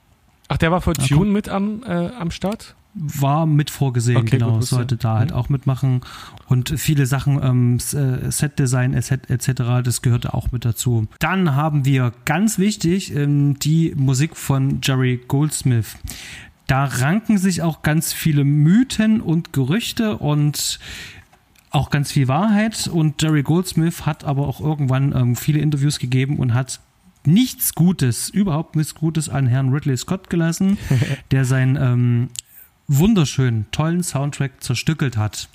Ach, der war für Dune mit am, äh, am Start? War mit vorgesehen, okay, genau, gut, sollte da halt mhm. auch mitmachen. Und viele Sachen, ähm, äh, Set-Design etc., das gehörte auch mit dazu. Dann haben wir ganz wichtig ähm, die Musik von Jerry Goldsmith da ranken sich auch ganz viele Mythen und Gerüchte und auch ganz viel Wahrheit. Und Jerry Goldsmith hat aber auch irgendwann ähm, viele Interviews gegeben und hat nichts Gutes, überhaupt nichts Gutes an Herrn Ridley Scott gelassen, der sein ähm, wunderschönen, tollen Soundtrack zerstückelt hat.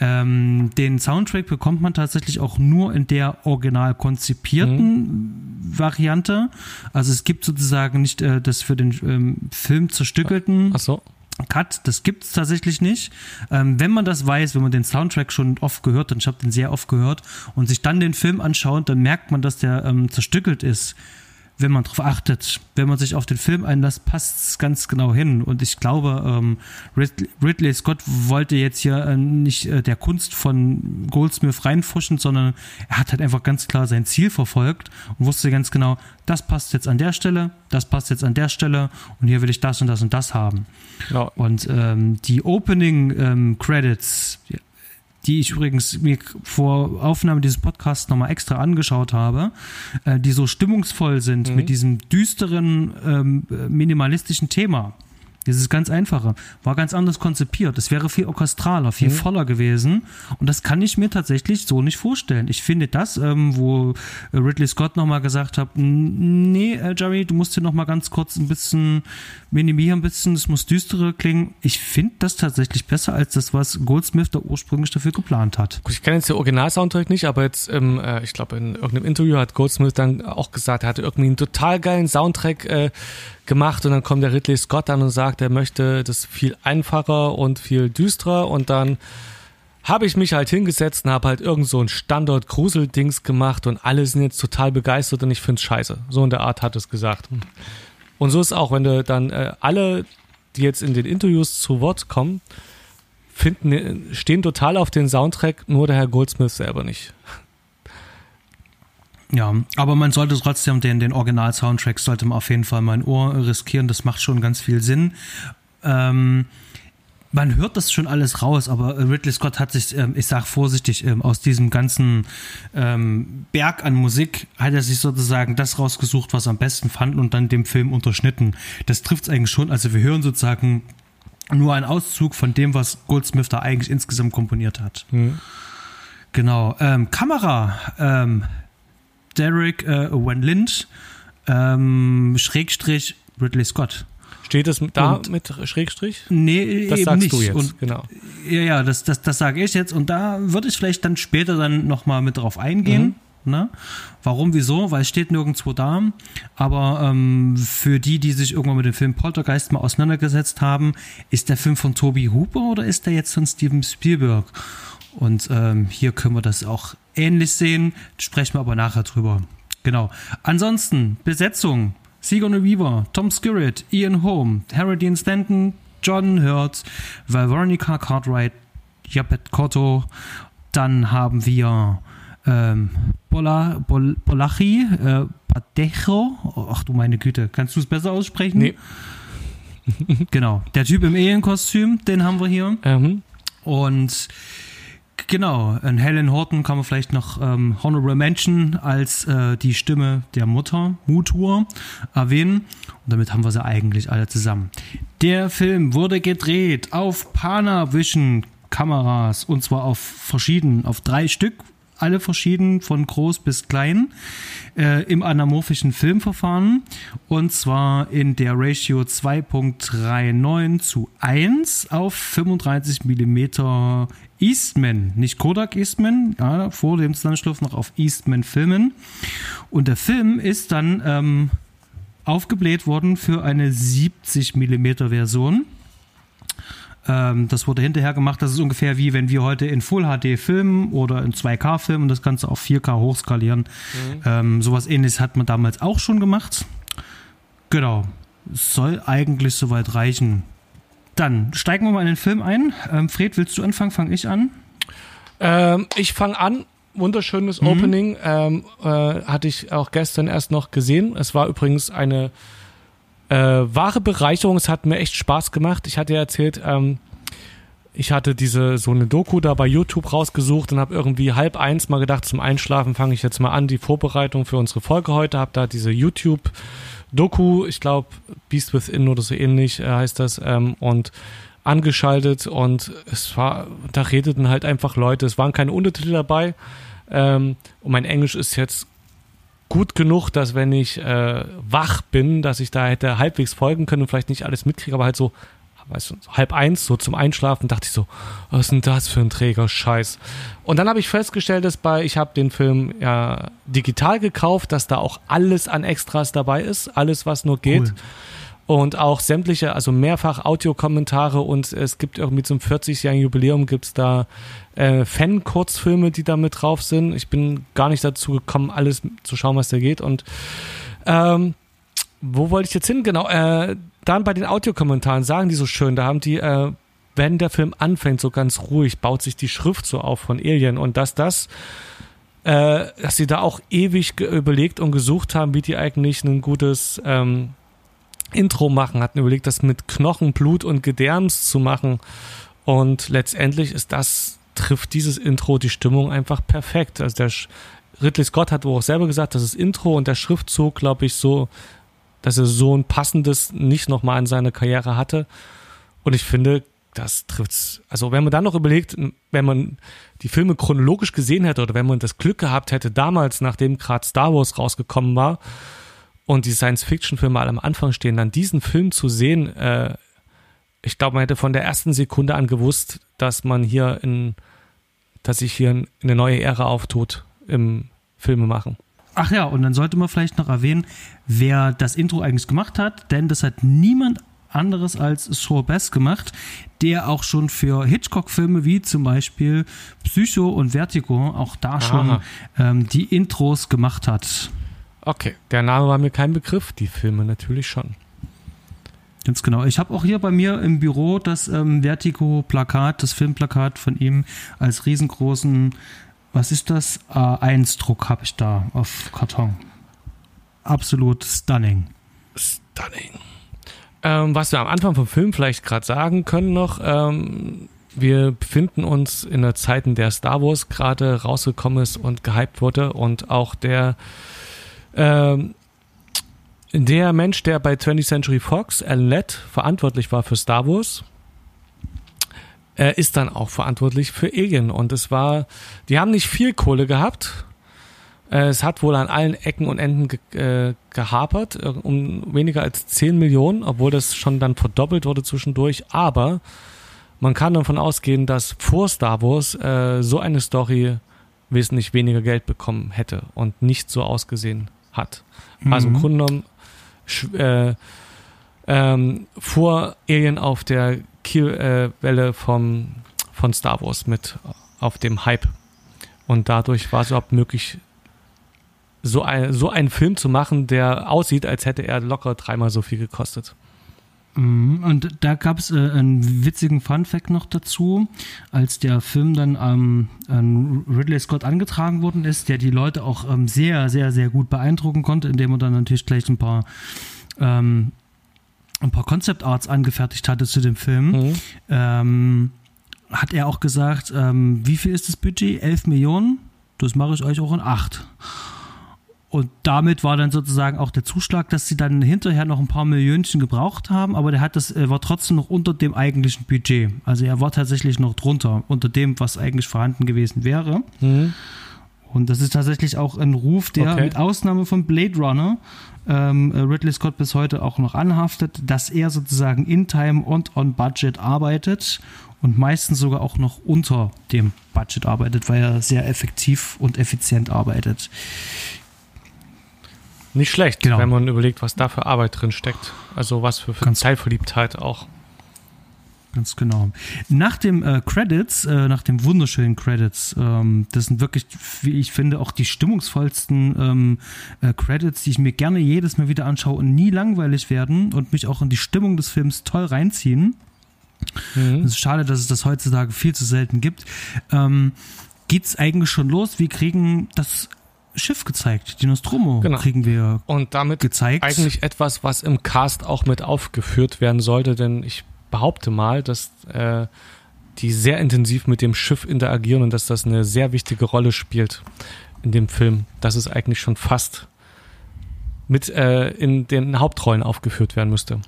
Ähm, den Soundtrack bekommt man tatsächlich auch nur in der original konzipierten mhm. Variante. Also es gibt sozusagen nicht äh, das für den ähm, Film zerstückelten. Ach so. Cut, das gibt es tatsächlich nicht. Ähm, wenn man das weiß, wenn man den Soundtrack schon oft gehört, und ich habe den sehr oft gehört, und sich dann den Film anschaut, dann merkt man, dass der ähm, zerstückelt ist wenn man darauf achtet, wenn man sich auf den Film einlässt, passt es ganz genau hin. Und ich glaube, ähm, Ridley, Ridley, Scott wollte jetzt hier äh, nicht äh, der Kunst von Goldsmith reinfuschen, sondern er hat halt einfach ganz klar sein Ziel verfolgt und wusste ganz genau, das passt jetzt an der Stelle, das passt jetzt an der Stelle und hier will ich das und das und das haben. Ja. Und ähm, die Opening ähm, Credits, die ich übrigens mir vor Aufnahme dieses Podcasts nochmal extra angeschaut habe, äh, die so stimmungsvoll sind mhm. mit diesem düsteren, ähm, minimalistischen Thema. Dieses ganz einfache war ganz anders konzipiert. Es wäre viel orchestraler, viel mhm. voller gewesen. Und das kann ich mir tatsächlich so nicht vorstellen. Ich finde das, ähm, wo Ridley Scott nochmal gesagt hat, nee, äh, Jerry, du musst hier nochmal ganz kurz ein bisschen minimieren, ein bisschen, es muss düsterer klingen. Ich finde das tatsächlich besser als das, was Goldsmith da ursprünglich dafür geplant hat. Ich kenne jetzt den Original-Soundtrack nicht, aber jetzt, ähm, äh, ich glaube, in irgendeinem Interview hat Goldsmith dann auch gesagt, er hatte irgendwie einen total geilen Soundtrack äh, gemacht und dann kommt der Ridley Scott an und sagt, er möchte das viel einfacher und viel düsterer und dann habe ich mich halt hingesetzt und habe halt irgend so ein Standard-Grusel-Dings gemacht und alle sind jetzt total begeistert und ich finde es scheiße. So in der Art hat es gesagt. Und so ist auch, wenn du dann äh, alle, die jetzt in den Interviews zu Wort kommen, finden, stehen total auf den Soundtrack, nur der Herr Goldsmith selber nicht. Ja, aber man sollte trotzdem den, den Original-Soundtrack sollte man auf jeden Fall mal ein Ohr riskieren. Das macht schon ganz viel Sinn. Ähm, man hört das schon alles raus, aber Ridley Scott hat sich, ähm, ich sag vorsichtig, ähm, aus diesem ganzen ähm, Berg an Musik hat er sich sozusagen das rausgesucht, was er am besten fand und dann dem Film unterschnitten. Das trifft es eigentlich schon. Also wir hören sozusagen nur einen Auszug von dem, was Goldsmith da eigentlich insgesamt komponiert hat. Mhm. Genau. Ähm, Kamera. Ähm, Derek äh, Wenlind, ähm, Schrägstrich Ridley Scott. Steht es da und, mit Schrägstrich? Nee, das eben sagst nicht. du jetzt, und, genau. Ja, ja, das, das, das sage ich jetzt und da würde ich vielleicht dann später dann nochmal mit drauf eingehen. Mhm. Ne? Warum, wieso? Weil es steht nirgendwo da. Aber ähm, für die, die sich irgendwann mit dem Film Poltergeist mal auseinandergesetzt haben, ist der Film von Toby Hooper oder ist der jetzt von Steven Spielberg? Und ähm, hier können wir das auch ähnlich sehen, sprechen wir aber nachher drüber. Genau. Ansonsten, Besetzung. Sigourney Weaver, Tom Skerritt, Ian Holm, Harry Dean Stanton, John Hurt, Veronica Cartwright, Japet Cotto. Dann haben wir ähm, Bola, Bol, Bolachi, äh, Padejo. Ach du meine Güte, kannst du es besser aussprechen? Nee. genau. Der Typ im Ehenkostüm, den haben wir hier. Mhm. Und Genau, in Helen Horton kann man vielleicht noch ähm, Honorable Mention als äh, die Stimme der Mutter, Mutur, erwähnen. Und damit haben wir sie eigentlich alle zusammen. Der Film wurde gedreht auf Panavision Kameras und zwar auf verschiedenen, auf drei Stück, alle verschieden, von groß bis klein, äh, im anamorphischen Filmverfahren. Und zwar in der Ratio 2.39 zu 1 auf 35 mm Eastman, nicht Kodak Eastman, ja, vor dem Zusammenschluss noch auf Eastman Filmen. Und der Film ist dann ähm, aufgebläht worden für eine 70 mm Version. Ähm, das wurde hinterher gemacht. Das ist ungefähr wie wenn wir heute in Full HD filmen oder in 2K filmen und das Ganze auf 4K hochskalieren. Mhm. Ähm, sowas ähnliches hat man damals auch schon gemacht. Genau. Soll eigentlich soweit reichen. Dann steigen wir mal in den Film ein. Ähm, Fred, willst du anfangen? Fange ich an? Ähm, ich fange an. Wunderschönes mhm. Opening. Ähm, äh, hatte ich auch gestern erst noch gesehen. Es war übrigens eine äh, wahre Bereicherung. Es hat mir echt Spaß gemacht. Ich hatte ja erzählt, ähm, ich hatte diese so eine Doku da bei YouTube rausgesucht und habe irgendwie halb eins mal gedacht, zum Einschlafen fange ich jetzt mal an, die Vorbereitung für unsere Folge heute. Habe da diese YouTube-Doku, ich glaube Beast Within oder so ähnlich äh, heißt das, ähm, und angeschaltet und es war, da redeten halt einfach Leute, es waren keine Untertitel dabei ähm, und mein Englisch ist jetzt gut genug, dass wenn ich äh, wach bin, dass ich da hätte halbwegs folgen können und vielleicht nicht alles mitkriege, aber halt so, weißt du, halb eins, so zum Einschlafen, dachte ich so, was ist denn das für ein Träger Scheiß? Und dann habe ich festgestellt, dass bei, ich habe den Film ja digital gekauft, dass da auch alles an Extras dabei ist, alles was nur geht. Cool und auch sämtliche, also mehrfach Audiokommentare und es gibt irgendwie zum 40-jährigen Jubiläum gibt es da äh, Fan-Kurzfilme, die da mit drauf sind. Ich bin gar nicht dazu gekommen, alles zu schauen, was da geht und ähm, wo wollte ich jetzt hin? Genau, äh, dann bei den Audiokommentaren sagen die so schön, da haben die, äh, wenn der Film anfängt, so ganz ruhig, baut sich die Schrift so auf von Alien und dass das äh, dass sie da auch ewig überlegt und gesucht haben, wie die eigentlich ein gutes ähm, Intro machen, hatten überlegt, das mit Knochen, Blut und Gedärms zu machen. Und letztendlich ist das, trifft dieses Intro die Stimmung einfach perfekt. Also der Ridley Scott hat auch selber gesagt, dass das Intro und der Schriftzug, glaube ich, so, dass er so ein passendes nicht nochmal in seiner Karriere hatte. Und ich finde, das trifft's. Also wenn man dann noch überlegt, wenn man die Filme chronologisch gesehen hätte oder wenn man das Glück gehabt hätte, damals, nachdem gerade Star Wars rausgekommen war, und die Science-Fiction-Filme alle am Anfang stehen, dann diesen Film zu sehen, äh, ich glaube, man hätte von der ersten Sekunde an gewusst, dass man hier in, dass sich hier eine neue Ära auftut im Filme machen. Ach ja, und dann sollte man vielleicht noch erwähnen, wer das Intro eigentlich gemacht hat, denn das hat niemand anderes als Saul Bass gemacht, der auch schon für Hitchcock-Filme wie zum Beispiel Psycho und Vertigo auch da schon ähm, die Intros gemacht hat. Okay, der Name war mir kein Begriff, die Filme natürlich schon. Ganz genau. Ich habe auch hier bei mir im Büro das ähm, Vertigo-Plakat, das Filmplakat von ihm als riesengroßen, was ist das? A1-Druck habe ich da auf Karton. Absolut stunning. Stunning. Ähm, was wir am Anfang vom Film vielleicht gerade sagen können noch, ähm, wir befinden uns in der Zeit, in der Star Wars gerade rausgekommen ist und gehypt wurde und auch der ähm, der Mensch, der bei 20th Century Fox, Alan Lett, verantwortlich war für Star Wars, äh, ist dann auch verantwortlich für Alien. Und es war, die haben nicht viel Kohle gehabt. Äh, es hat wohl an allen Ecken und Enden ge äh, gehapert, äh, um weniger als 10 Millionen, obwohl das schon dann verdoppelt wurde zwischendurch. Aber man kann davon ausgehen, dass vor Star Wars äh, so eine Story wesentlich weniger Geld bekommen hätte und nicht so ausgesehen hat. Mhm. Also im mhm. Grunde genommen äh, ähm, vor Alien auf der Kielwelle äh, vom, von Star Wars mit auf dem Hype. Und dadurch war es überhaupt möglich, so, ein, so einen Film zu machen, der aussieht, als hätte er locker dreimal so viel gekostet. Mhm. Und da gab es äh, einen witzigen Fun-Fact noch dazu, als der Film dann ähm, an Ridley Scott angetragen worden ist, der die Leute auch ähm, sehr, sehr, sehr gut beeindrucken konnte, indem er dann natürlich gleich ein paar ähm, ein paar Concept Arts angefertigt hatte zu dem Film. Mhm. Ähm, hat er auch gesagt, ähm, wie viel ist das Budget? 11 Millionen? Das mache ich euch auch in 8. Und damit war dann sozusagen auch der Zuschlag, dass sie dann hinterher noch ein paar Millionchen gebraucht haben, aber der hat das war trotzdem noch unter dem eigentlichen Budget. Also er war tatsächlich noch drunter, unter dem, was eigentlich vorhanden gewesen wäre. Mhm. Und das ist tatsächlich auch ein Ruf, der okay. mit Ausnahme von Blade Runner ähm, Ridley Scott bis heute auch noch anhaftet, dass er sozusagen in Time und on Budget arbeitet und meistens sogar auch noch unter dem Budget arbeitet, weil er sehr effektiv und effizient arbeitet. Nicht schlecht, genau. wenn man überlegt, was da für Arbeit drin steckt. Also was für, für Ganz Teilverliebtheit auch. Ganz genau. Nach dem äh, Credits, äh, nach dem wunderschönen Credits, ähm, das sind wirklich, wie ich finde, auch die stimmungsvollsten ähm, äh, Credits, die ich mir gerne jedes Mal wieder anschaue und nie langweilig werden und mich auch in die Stimmung des Films toll reinziehen. Mhm. Es ist schade, dass es das heutzutage viel zu selten gibt. Ähm, es eigentlich schon los? Wir kriegen das Schiff gezeigt. Die Nostromo genau. kriegen wir Und damit gezeigt. eigentlich etwas, was im Cast auch mit aufgeführt werden sollte, denn ich behaupte mal, dass äh, die sehr intensiv mit dem Schiff interagieren und dass das eine sehr wichtige Rolle spielt in dem Film. Dass es eigentlich schon fast mit äh, in den Hauptrollen aufgeführt werden müsste.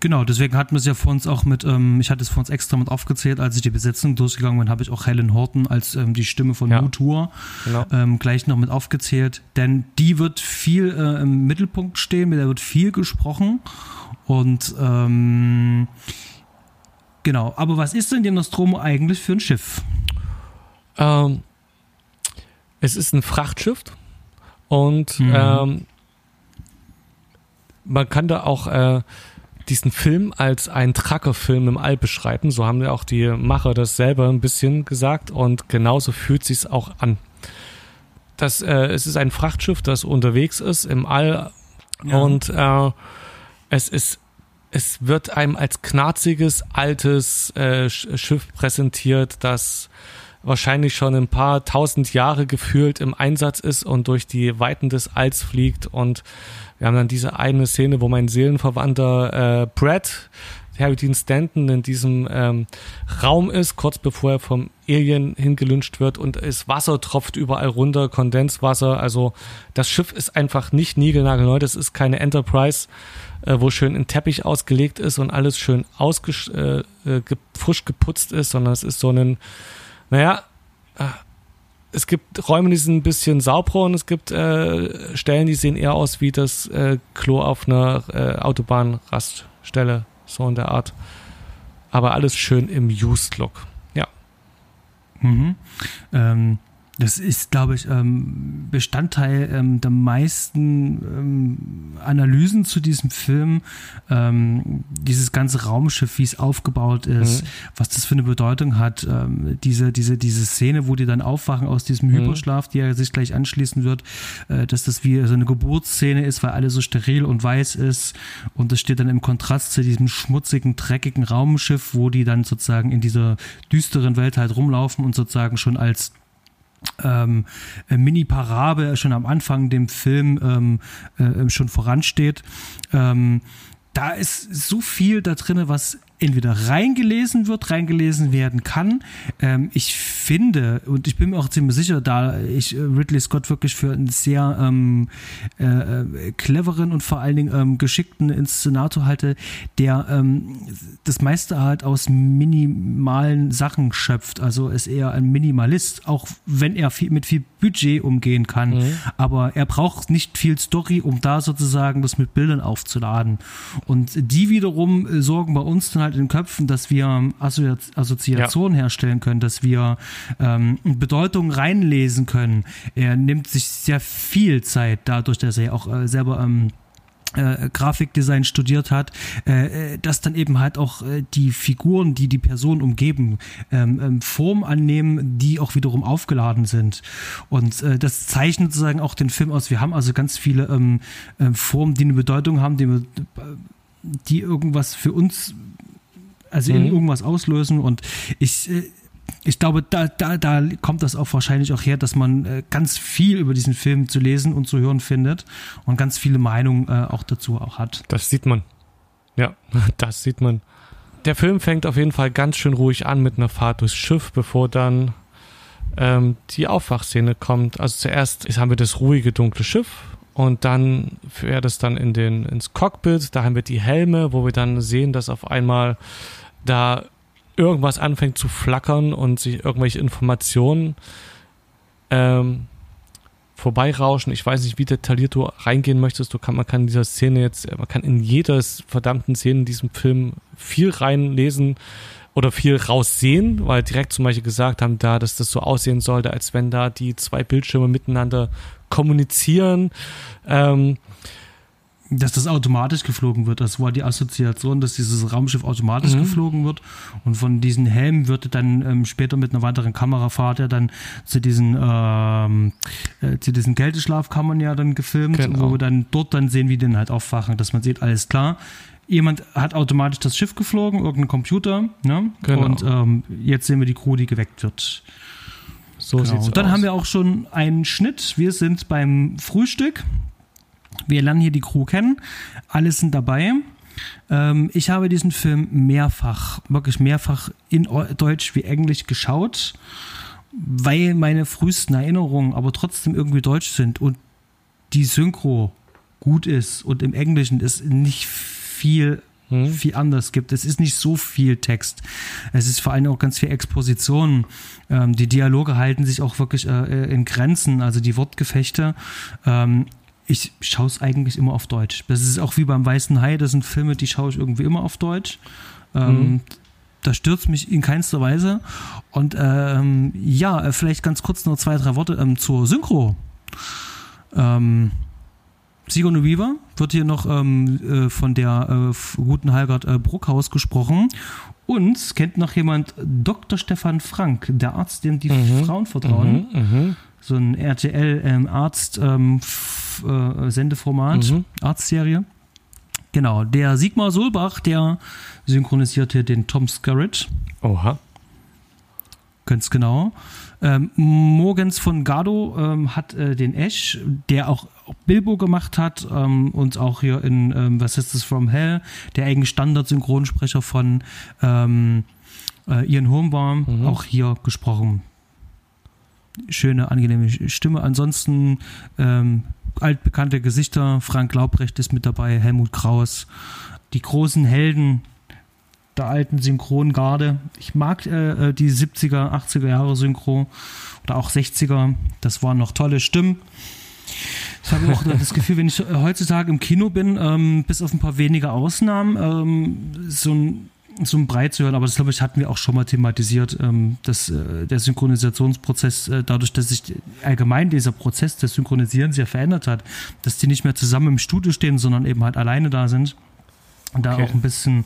Genau, deswegen hatten wir es ja vor uns auch mit, ähm, ich hatte es vor uns extra mit aufgezählt, als ich die Besetzung durchgegangen bin, habe ich auch Helen Horton als ähm, die Stimme von ja. Mutur genau. ähm, gleich noch mit aufgezählt, denn die wird viel äh, im Mittelpunkt stehen, mit der wird viel gesprochen und ähm, genau, aber was ist denn die Nostromo eigentlich für ein Schiff? Ähm, es ist ein Frachtschiff und mhm. ähm, man kann da auch äh, diesen Film als einen Trucker-Film im All beschreiben. So haben ja auch die Macher das selber ein bisschen gesagt und genauso fühlt sich auch an. Das, äh, es ist ein Frachtschiff, das unterwegs ist im All ja. und äh, es ist es wird einem als knarziges altes äh, Schiff präsentiert, das wahrscheinlich schon ein paar tausend Jahre gefühlt im Einsatz ist und durch die Weiten des Alls fliegt. Und wir haben dann diese eine Szene, wo mein Seelenverwandter äh, Brad, Harry Dean Stanton, in diesem ähm, Raum ist, kurz bevor er vom Alien hingelünscht wird und es Wasser tropft überall runter, Kondenswasser. Also das Schiff ist einfach nicht niegelnagelneu. Das ist keine Enterprise, äh, wo schön ein Teppich ausgelegt ist und alles schön ausges äh, äh, frisch geputzt ist, sondern es ist so ein, naja, äh, es gibt Räume, die sind ein bisschen sauberer und es gibt äh, Stellen, die sehen eher aus wie das äh, Klo auf einer äh, Autobahnraststelle, so in der Art. Aber alles schön im Used-Look. Ja. Mhm. Ähm, Das ist, glaube ich, ähm, Bestandteil ähm, der meisten ähm, Analysen zu diesem Film. Dieses ganze Raumschiff, wie es aufgebaut ist, mhm. was das für eine Bedeutung hat. Diese, diese, diese Szene, wo die dann aufwachen aus diesem mhm. Hyperschlaf, die ja sich gleich anschließen wird, äh, dass das wie so eine Geburtsszene ist, weil alles so steril und weiß ist. Und das steht dann im Kontrast zu diesem schmutzigen, dreckigen Raumschiff, wo die dann sozusagen in dieser düsteren Welt halt rumlaufen und sozusagen schon als ähm, äh, Mini-Parabel schon am Anfang dem Film ähm, äh, schon voransteht. Ähm, da ist so viel da drin, was entweder reingelesen wird, reingelesen werden kann. Ähm, ich finde, und ich bin mir auch ziemlich sicher, da ich äh, Ridley Scott wirklich für einen sehr ähm, äh, äh, cleveren und vor allen Dingen ähm, geschickten Inszenator halte, der ähm, das meiste halt aus minimalen Sachen schöpft. Also ist eher ein Minimalist, auch wenn er viel, mit viel Budget umgehen kann. Mhm. Aber er braucht nicht viel Story, um da sozusagen das mit Bildern aufzuladen. Und die wiederum äh, sorgen bei uns dann halt in den Köpfen, dass wir Assoziationen ja. herstellen können, dass wir ähm, Bedeutungen reinlesen können. Er nimmt sich sehr viel Zeit dadurch, dass er auch äh, selber ähm, äh, Grafikdesign studiert hat, äh, äh, dass dann eben halt auch äh, die Figuren, die die Person umgeben, ähm, ähm, Form annehmen, die auch wiederum aufgeladen sind. Und äh, das zeichnet sozusagen auch den Film aus. Wir haben also ganz viele ähm, äh, Formen, die eine Bedeutung haben, die, die irgendwas für uns, also mhm. irgendwas auslösen. Und ich äh, ich glaube, da, da, da kommt das auch wahrscheinlich auch her, dass man äh, ganz viel über diesen Film zu lesen und zu hören findet und ganz viele Meinungen äh, auch dazu auch hat. Das sieht man. Ja, das sieht man. Der Film fängt auf jeden Fall ganz schön ruhig an mit einer Fahrt durchs Schiff, bevor dann ähm, die Aufwachszene kommt. Also zuerst haben wir das ruhige, dunkle Schiff und dann fährt es dann in den, ins Cockpit. Da haben wir die Helme, wo wir dann sehen, dass auf einmal da irgendwas anfängt zu flackern und sich irgendwelche Informationen ähm, vorbeirauschen. Ich weiß nicht, wie detailliert du reingehen möchtest. Du kann, man kann in dieser Szene jetzt, man kann in jeder verdammten Szene in diesem Film viel reinlesen oder viel raussehen, weil direkt zum Beispiel gesagt haben da, dass das so aussehen sollte, als wenn da die zwei Bildschirme miteinander kommunizieren. Ähm, dass das automatisch geflogen wird. Das war die Assoziation, dass dieses Raumschiff automatisch mhm. geflogen wird. Und von diesen Helmen wird dann ähm, später mit einer weiteren Kamerafahrt ja dann zu diesen, ähm, äh, zu diesen Kälteschlafkammern ja dann gefilmt, genau. wo wir dann dort dann sehen, wie die dann halt aufwachen, dass man sieht, alles klar. Jemand hat automatisch das Schiff geflogen, irgendein Computer, ne? Genau. Und ähm, jetzt sehen wir die Crew, die geweckt wird. So genau. sieht's Und dann aus. haben wir auch schon einen Schnitt. Wir sind beim Frühstück. Wir lernen hier die Crew kennen. Alle sind dabei. Ähm, ich habe diesen Film mehrfach, wirklich mehrfach in Deutsch wie Englisch geschaut, weil meine frühesten Erinnerungen aber trotzdem irgendwie deutsch sind und die Synchro gut ist und im Englischen ist nicht viel hm. viel anders gibt. Es ist nicht so viel Text. Es ist vor allem auch ganz viel Exposition. Ähm, die Dialoge halten sich auch wirklich äh, in Grenzen, also die Wortgefechte. Ähm, ich schaue es eigentlich immer auf Deutsch. Das ist auch wie beim Weißen Hai, das sind Filme, die schaue ich irgendwie immer auf Deutsch. Ähm, mhm. Da stört mich in keinster Weise. Und ähm, ja, äh, vielleicht ganz kurz noch zwei, drei Worte ähm, zur Synchro. Ähm, Sigourney Weaver wird hier noch ähm, äh, von der äh, guten Halgard äh, Bruckhaus gesprochen. Und kennt noch jemand Dr. Stefan Frank, der Arzt, dem die mhm. Frauen vertrauen. Mhm, mh. So ein RTL-Arzt ähm, äh, Sendeformat, mhm. Arztserie. Genau, der Sigmar Solbach, der synchronisierte den Tom Skerritt. Oha. Ganz genau. Ähm, Morgens von Gardo ähm, hat äh, den Ash, der auch Bilbo gemacht hat ähm, und auch hier in ähm, Was ist das from Hell, der eigene Standard-Synchronsprecher von ähm, äh, Ian Holm war, mhm. auch hier gesprochen. Schöne, angenehme Stimme. Ansonsten ähm, altbekannte Gesichter. Frank Laubrecht ist mit dabei, Helmut Kraus. Die großen Helden der alten Synchrongarde. Ich mag äh, äh die 70er, 80er Jahre Synchro oder auch 60er. Das waren noch tolle Stimmen. Ich habe auch das Gefühl, wenn ich heutzutage im Kino bin, ähm, bis auf ein paar wenige Ausnahmen, ähm, so ein so ein Brei zu hören, aber das glaube ich hatten wir auch schon mal thematisiert, ähm, dass äh, der Synchronisationsprozess äh, dadurch, dass sich allgemein dieser Prozess des Synchronisierens ja verändert hat, dass die nicht mehr zusammen im Studio stehen, sondern eben halt alleine da sind und okay. da auch ein bisschen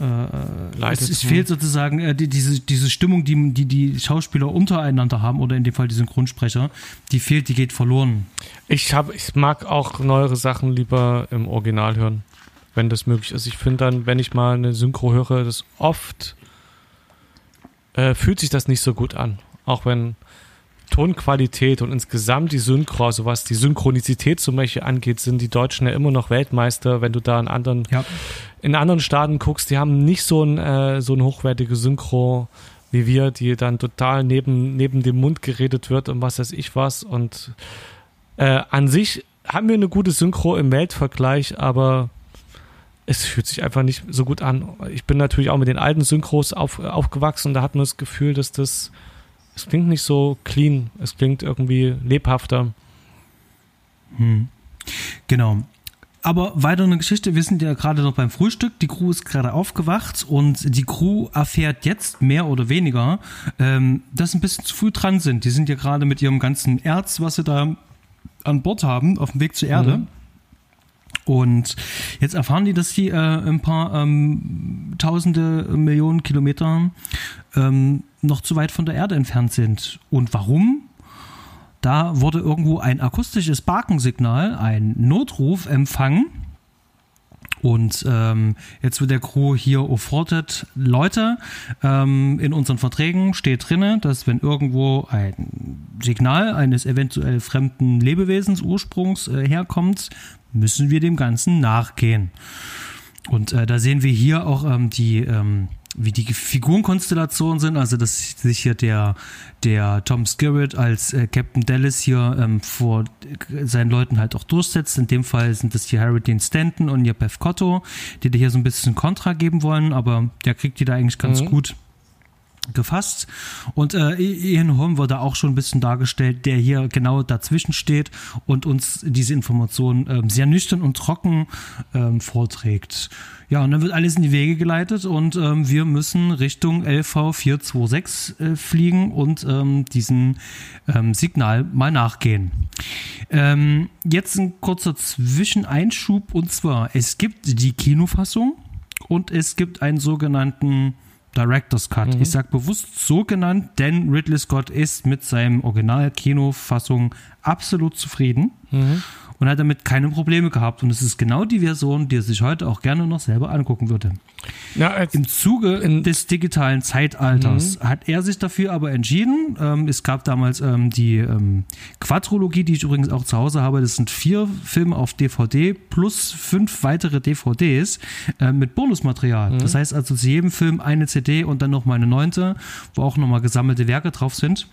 äh, es, es, fehlt sozusagen äh, die, diese, diese Stimmung, die, die die Schauspieler untereinander haben oder in dem Fall die Synchronsprecher, die fehlt, die geht verloren. Ich, hab, ich mag auch neuere Sachen lieber im Original hören wenn das möglich ist. Ich finde dann, wenn ich mal eine Synchro höre, das oft äh, fühlt sich das nicht so gut an. Auch wenn Tonqualität und insgesamt die Synchro, also was die Synchronizität zum Beispiel angeht, sind die Deutschen ja immer noch Weltmeister. Wenn du da in anderen, ja. in anderen Staaten guckst, die haben nicht so ein, äh, so ein hochwertige Synchro wie wir, die dann total neben, neben dem Mund geredet wird und was weiß ich was. Und äh, an sich haben wir eine gute Synchro im Weltvergleich, aber es fühlt sich einfach nicht so gut an. Ich bin natürlich auch mit den alten Synchros auf, aufgewachsen und da hat man das Gefühl, dass das, es klingt nicht so clean, es klingt irgendwie lebhafter. Hm. Genau. Aber weiter eine Geschichte, wir sind ja gerade noch beim Frühstück, die Crew ist gerade aufgewacht und die Crew erfährt jetzt mehr oder weniger, ähm, dass sie ein bisschen zu früh dran sind. Die sind ja gerade mit ihrem ganzen Erz, was sie da an Bord haben, auf dem Weg zur Erde. Mhm und jetzt erfahren die, dass die äh, ein paar ähm, tausende Millionen Kilometer ähm, noch zu weit von der Erde entfernt sind. Und warum? Da wurde irgendwo ein akustisches Barkensignal, ein Notruf empfangen. Und ähm, jetzt wird der Crew hier afforded. Leute, ähm, in unseren Verträgen steht drinne, dass wenn irgendwo ein Signal eines eventuell fremden Lebewesens Ursprungs äh, herkommt, müssen wir dem Ganzen nachgehen. Und äh, da sehen wir hier auch ähm, die, ähm, wie die Figurenkonstellationen sind, also dass sich hier der, der Tom Skerritt als äh, Captain Dallas hier ähm, vor seinen Leuten halt auch durchsetzt. In dem Fall sind das hier Harry Dean Stanton und hier Beth Cotto, die dir hier so ein bisschen Kontra geben wollen, aber der kriegt die da eigentlich ganz mhm. gut gefasst. Und äh, Ian Holm wurde auch schon ein bisschen dargestellt, der hier genau dazwischen steht und uns diese Informationen ähm, sehr nüchtern und trocken ähm, vorträgt. Ja, und dann wird alles in die Wege geleitet und ähm, wir müssen Richtung LV 426 äh, fliegen und ähm, diesem ähm, Signal mal nachgehen. Ähm, jetzt ein kurzer Zwischeneinschub und zwar, es gibt die Kinofassung und es gibt einen sogenannten Director's Cut. Mhm. Ich sage bewusst so genannt, denn Ridley Scott ist mit seinem Original-Kinofassung absolut zufrieden. Mhm und hat damit keine Probleme gehabt. Und es ist genau die Version, die er sich heute auch gerne noch selber angucken würde. Ja, Im Zuge des digitalen Zeitalters mhm. hat er sich dafür aber entschieden. Ähm, es gab damals ähm, die ähm, Quadrologie, die ich übrigens auch zu Hause habe. Das sind vier Filme auf DVD plus fünf weitere DVDs äh, mit Bonusmaterial. Mhm. Das heißt also zu jedem Film eine CD und dann noch mal eine neunte, wo auch nochmal gesammelte Werke drauf sind.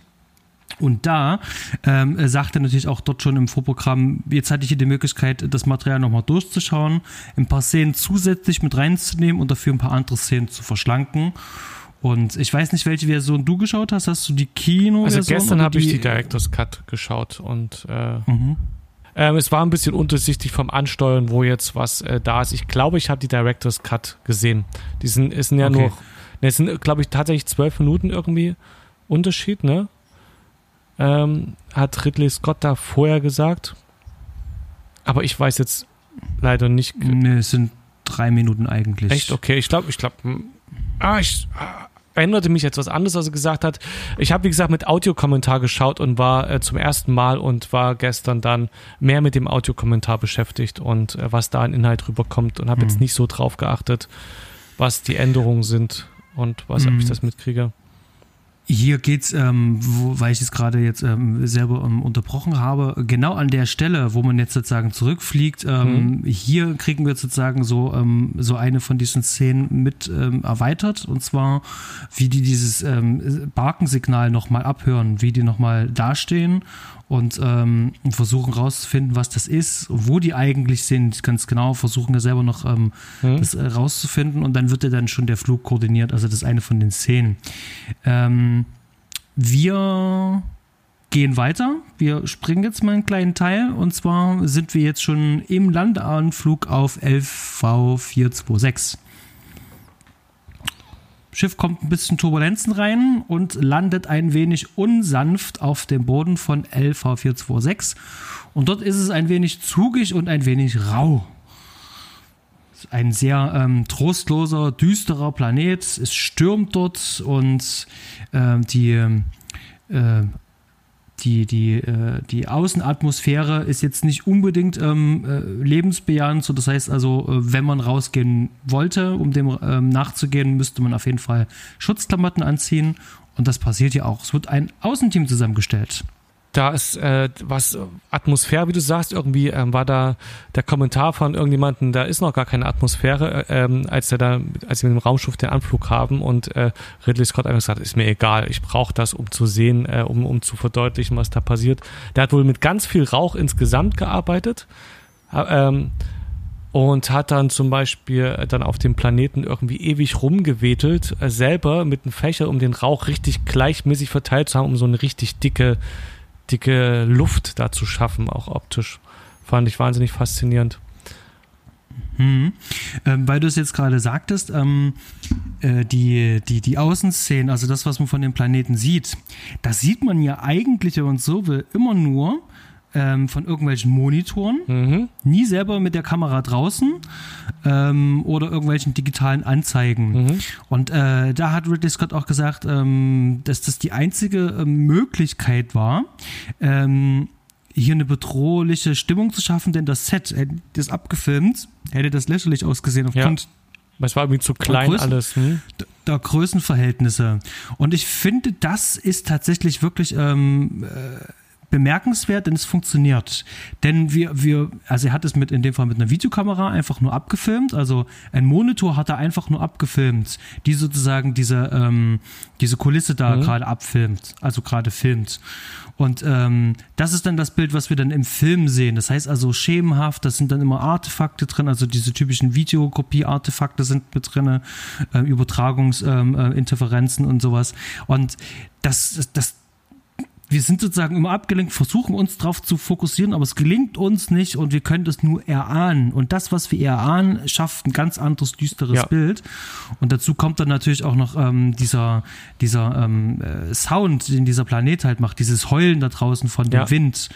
Und da ähm, sagt er natürlich auch dort schon im Vorprogramm, jetzt hatte ich hier die Möglichkeit, das Material nochmal durchzuschauen, ein paar Szenen zusätzlich mit reinzunehmen und dafür ein paar andere Szenen zu verschlanken. Und ich weiß nicht, welche Version du geschaut hast. Hast du die Kino-Version? Also gestern habe ich die Director's Cut geschaut und äh, mhm. ähm, es war ein bisschen undurchsichtig vom Ansteuern, wo jetzt was äh, da ist. Ich glaube, ich habe die Director's Cut gesehen. Die sind, ist ja okay. nur, ne, es sind, glaube ich, tatsächlich zwölf Minuten irgendwie Unterschied, ne? Ähm, hat Ridley Scott da vorher gesagt. Aber ich weiß jetzt leider nicht. Nee, es sind drei Minuten eigentlich. Echt? Okay, ich glaube, ich glaube, hm, ah, ich ah, erinnerte mich jetzt was anderes, was er gesagt hat. Ich habe, wie gesagt, mit Audiokommentar geschaut und war äh, zum ersten Mal und war gestern dann mehr mit dem Audiokommentar beschäftigt und äh, was da an Inhalt rüberkommt und habe hm. jetzt nicht so drauf geachtet, was die Änderungen sind und was, hm. ob ich das mitkriege. Hier geht's, ähm, wo, weil ich es gerade jetzt ähm, selber ähm, unterbrochen habe, genau an der Stelle, wo man jetzt sozusagen zurückfliegt. Ähm, mhm. Hier kriegen wir sozusagen so ähm, so eine von diesen Szenen mit ähm, erweitert und zwar, wie die dieses ähm, Barkensignal nochmal abhören, wie die nochmal dastehen und ähm, versuchen rauszufinden, was das ist, wo die eigentlich sind, ganz genau, versuchen ja selber noch ähm, mhm. das äh, rauszufinden und dann wird ja dann schon der Flug koordiniert, also das ist eine von den Szenen. Ähm, wir gehen weiter. Wir springen jetzt mal einen kleinen Teil und zwar sind wir jetzt schon im Landeanflug auf 11V426. Schiff kommt ein bisschen Turbulenzen rein und landet ein wenig unsanft auf dem Boden von LV426. Und dort ist es ein wenig zugig und ein wenig rau. Ein sehr ähm, trostloser, düsterer Planet. Es stürmt dort und äh, die äh, die, die, äh, die Außenatmosphäre ist jetzt nicht unbedingt ähm, äh, lebensbejahend. So, das heißt also, äh, wenn man rausgehen wollte, um dem ähm, nachzugehen, müsste man auf jeden Fall Schutzklamotten anziehen. Und das passiert ja auch. Es wird ein Außenteam zusammengestellt da ist äh, was Atmosphäre, wie du sagst, irgendwie ähm, war da der Kommentar von irgendjemanden, da ist noch gar keine Atmosphäre, äh, ähm, als er da, als sie mit dem Raumschiff den Anflug haben und äh, Ridley Scott einfach gesagt, ist mir egal, ich brauche das, um zu sehen, äh, um, um zu verdeutlichen, was da passiert. Der hat wohl mit ganz viel Rauch insgesamt gearbeitet. Ähm, und hat dann zum Beispiel dann auf dem Planeten irgendwie ewig rumgewedelt, äh, selber mit einem Fächer, um den Rauch richtig gleichmäßig verteilt zu haben, um so eine richtig dicke dicke Luft da zu schaffen, auch optisch. Fand ich wahnsinnig faszinierend. Hm. Ähm, weil du es jetzt gerade sagtest, ähm, äh, die, die, die Außenszenen, also das, was man von dem Planeten sieht, das sieht man ja eigentlich, wenn man so will, immer nur ähm, von irgendwelchen Monitoren, mhm. nie selber mit der Kamera draußen ähm, oder irgendwelchen digitalen Anzeigen. Mhm. Und äh, da hat Ridley Scott auch gesagt, ähm, dass das die einzige äh, Möglichkeit war, ähm, hier eine bedrohliche Stimmung zu schaffen, denn das Set, das abgefilmt, hätte das lächerlich ausgesehen aufgrund ja. Es war irgendwie zu klein Größen, alles. Hm? Der Größenverhältnisse. Und ich finde, das ist tatsächlich wirklich ähm, äh, bemerkenswert, denn es funktioniert. Denn wir, wir, also er hat es mit, in dem Fall mit einer Videokamera einfach nur abgefilmt, also ein Monitor hat er einfach nur abgefilmt, die sozusagen diese, ähm, diese Kulisse da mhm. gerade abfilmt, also gerade filmt. Und ähm, das ist dann das Bild, was wir dann im Film sehen. Das heißt also schemenhaft, das sind dann immer Artefakte drin, also diese typischen Videokopie-Artefakte sind mit drin, äh, Übertragungsinterferenzen ähm, äh, und sowas. Und das, das, wir sind sozusagen immer abgelenkt, versuchen uns darauf zu fokussieren, aber es gelingt uns nicht und wir können das nur erahnen. Und das, was wir erahnen, schafft ein ganz anderes, düsteres ja. Bild. Und dazu kommt dann natürlich auch noch ähm, dieser, dieser ähm, äh, Sound, den dieser Planet halt macht, dieses Heulen da draußen von dem ja. Wind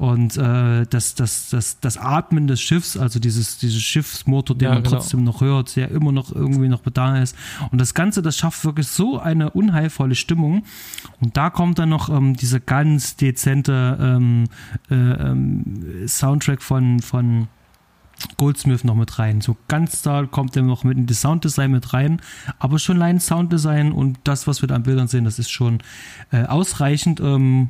und äh, das, das, das, das Atmen des Schiffs, also dieses, dieses Schiffsmotor, den ja, man genau. trotzdem noch hört, der immer noch irgendwie noch da ist. Und das Ganze, das schafft wirklich so eine unheilvolle Stimmung. Und da kommt dann noch ähm, dieser ganz dezente ähm, äh, ähm, Soundtrack von, von Goldsmith noch mit rein. So ganz da kommt er noch mit in das Sounddesign mit rein, aber schon allein Sounddesign und das, was wir da an Bildern sehen, das ist schon äh, ausreichend, ähm,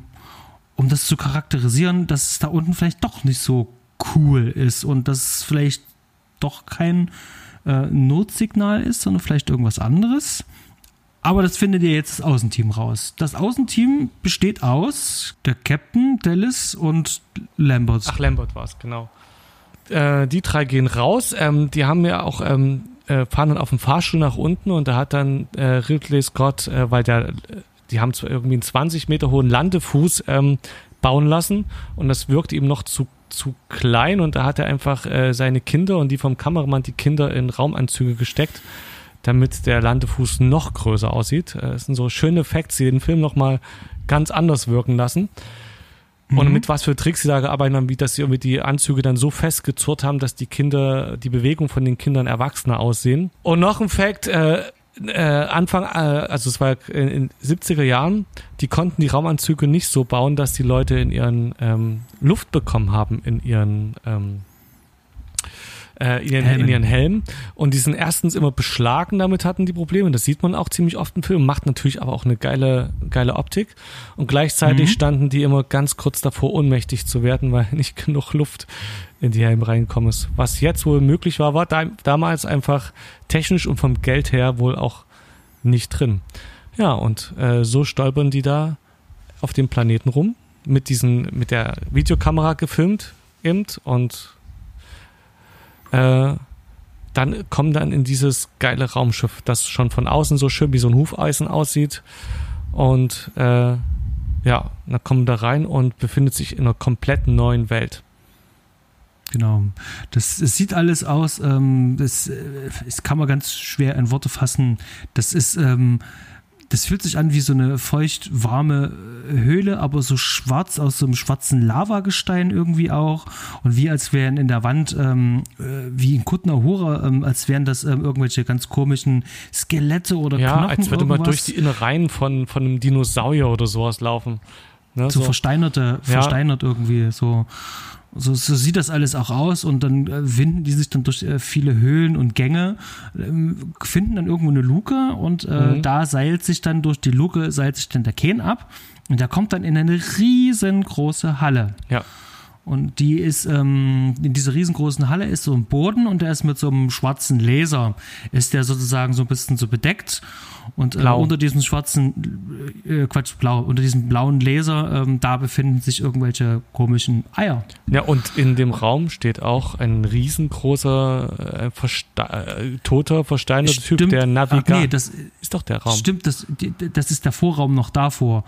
um das zu charakterisieren, dass es da unten vielleicht doch nicht so cool ist und dass es vielleicht doch kein äh, Notsignal ist, sondern vielleicht irgendwas anderes. Aber das findet ihr jetzt das Außenteam raus. Das Außenteam besteht aus der Captain, Dallas und Lambert. Ach, Lambert war es, genau. Äh, die drei gehen raus. Ähm, die haben ja auch, ähm, äh, fahren dann auf dem Fahrstuhl nach unten und da hat dann äh, Ridley Scott, äh, weil der die haben zwar irgendwie einen 20 Meter hohen Landefuß ähm, bauen lassen und das wirkt ihm noch zu, zu klein und da hat er einfach äh, seine Kinder und die vom Kameramann die Kinder in Raumanzüge gesteckt, damit der Landefuß noch größer aussieht. Äh, das sind so schöne Facts, die den Film nochmal ganz anders wirken lassen. Und mhm. mit was für Tricks sie da gearbeitet haben, wie dass sie irgendwie die Anzüge dann so festgezurrt haben, dass die Kinder, die Bewegung von den Kindern erwachsener aussehen. Und noch ein Fact, äh, äh, Anfang, äh, also es war in, in 70er Jahren, die konnten die Raumanzüge nicht so bauen, dass die Leute in ihren ähm, Luft bekommen haben in ihren ähm, äh, in, ihren, in ihren Helmen. Und die sind erstens immer beschlagen, damit hatten die Probleme. Das sieht man auch ziemlich oft im Film, macht natürlich aber auch eine geile, geile Optik. Und gleichzeitig mhm. standen die immer ganz kurz davor, ohnmächtig zu werden, weil nicht genug Luft in die Helme reingekommen ist. Was jetzt wohl möglich war, war da, damals einfach technisch und vom Geld her wohl auch nicht drin. Ja, und äh, so stolpern die da auf dem Planeten rum, mit diesen, mit der Videokamera gefilmt eben und äh, dann kommen dann in dieses geile Raumschiff, das schon von außen so schön wie so ein Hufeisen aussieht. Und äh, ja, dann kommen da rein und befindet sich in einer komplett neuen Welt. Genau. Das, das sieht alles aus, ähm, das, äh, das kann man ganz schwer in Worte fassen. Das ist, ähm, das fühlt sich an wie so eine feucht warme äh, Höhle, aber so schwarz aus so einem schwarzen Lavagestein irgendwie auch. Und wie als wären in der Wand, ähm, äh, wie in Kutner Hora, ähm, als wären das ähm, irgendwelche ganz komischen Skelette oder ja, Knochen. Ja, als würde man durch die Innereien von, von einem Dinosaurier oder sowas laufen. Ne, so, so versteinerte, versteinert ja. irgendwie so. So, so sieht das alles auch aus und dann äh, winden die sich dann durch äh, viele Höhlen und Gänge, äh, finden dann irgendwo eine Luke und äh, mhm. da seilt sich dann durch die Luke, seilt sich dann der Ken ab und der kommt dann in eine riesengroße Halle. Ja. Und die ist, ähm, in dieser riesengroßen Halle ist so ein Boden und der ist mit so einem schwarzen Laser, ist der sozusagen so ein bisschen so bedeckt. Und äh, unter diesem schwarzen, äh, Quatsch, blau, unter diesem blauen Laser, ähm, da befinden sich irgendwelche komischen Eier. Ja, und in dem Raum steht auch ein riesengroßer, äh, verste äh, toter, versteinerter Typ, der Navigator. Nee, das ist doch der Raum. Stimmt, das, das ist der Vorraum noch davor.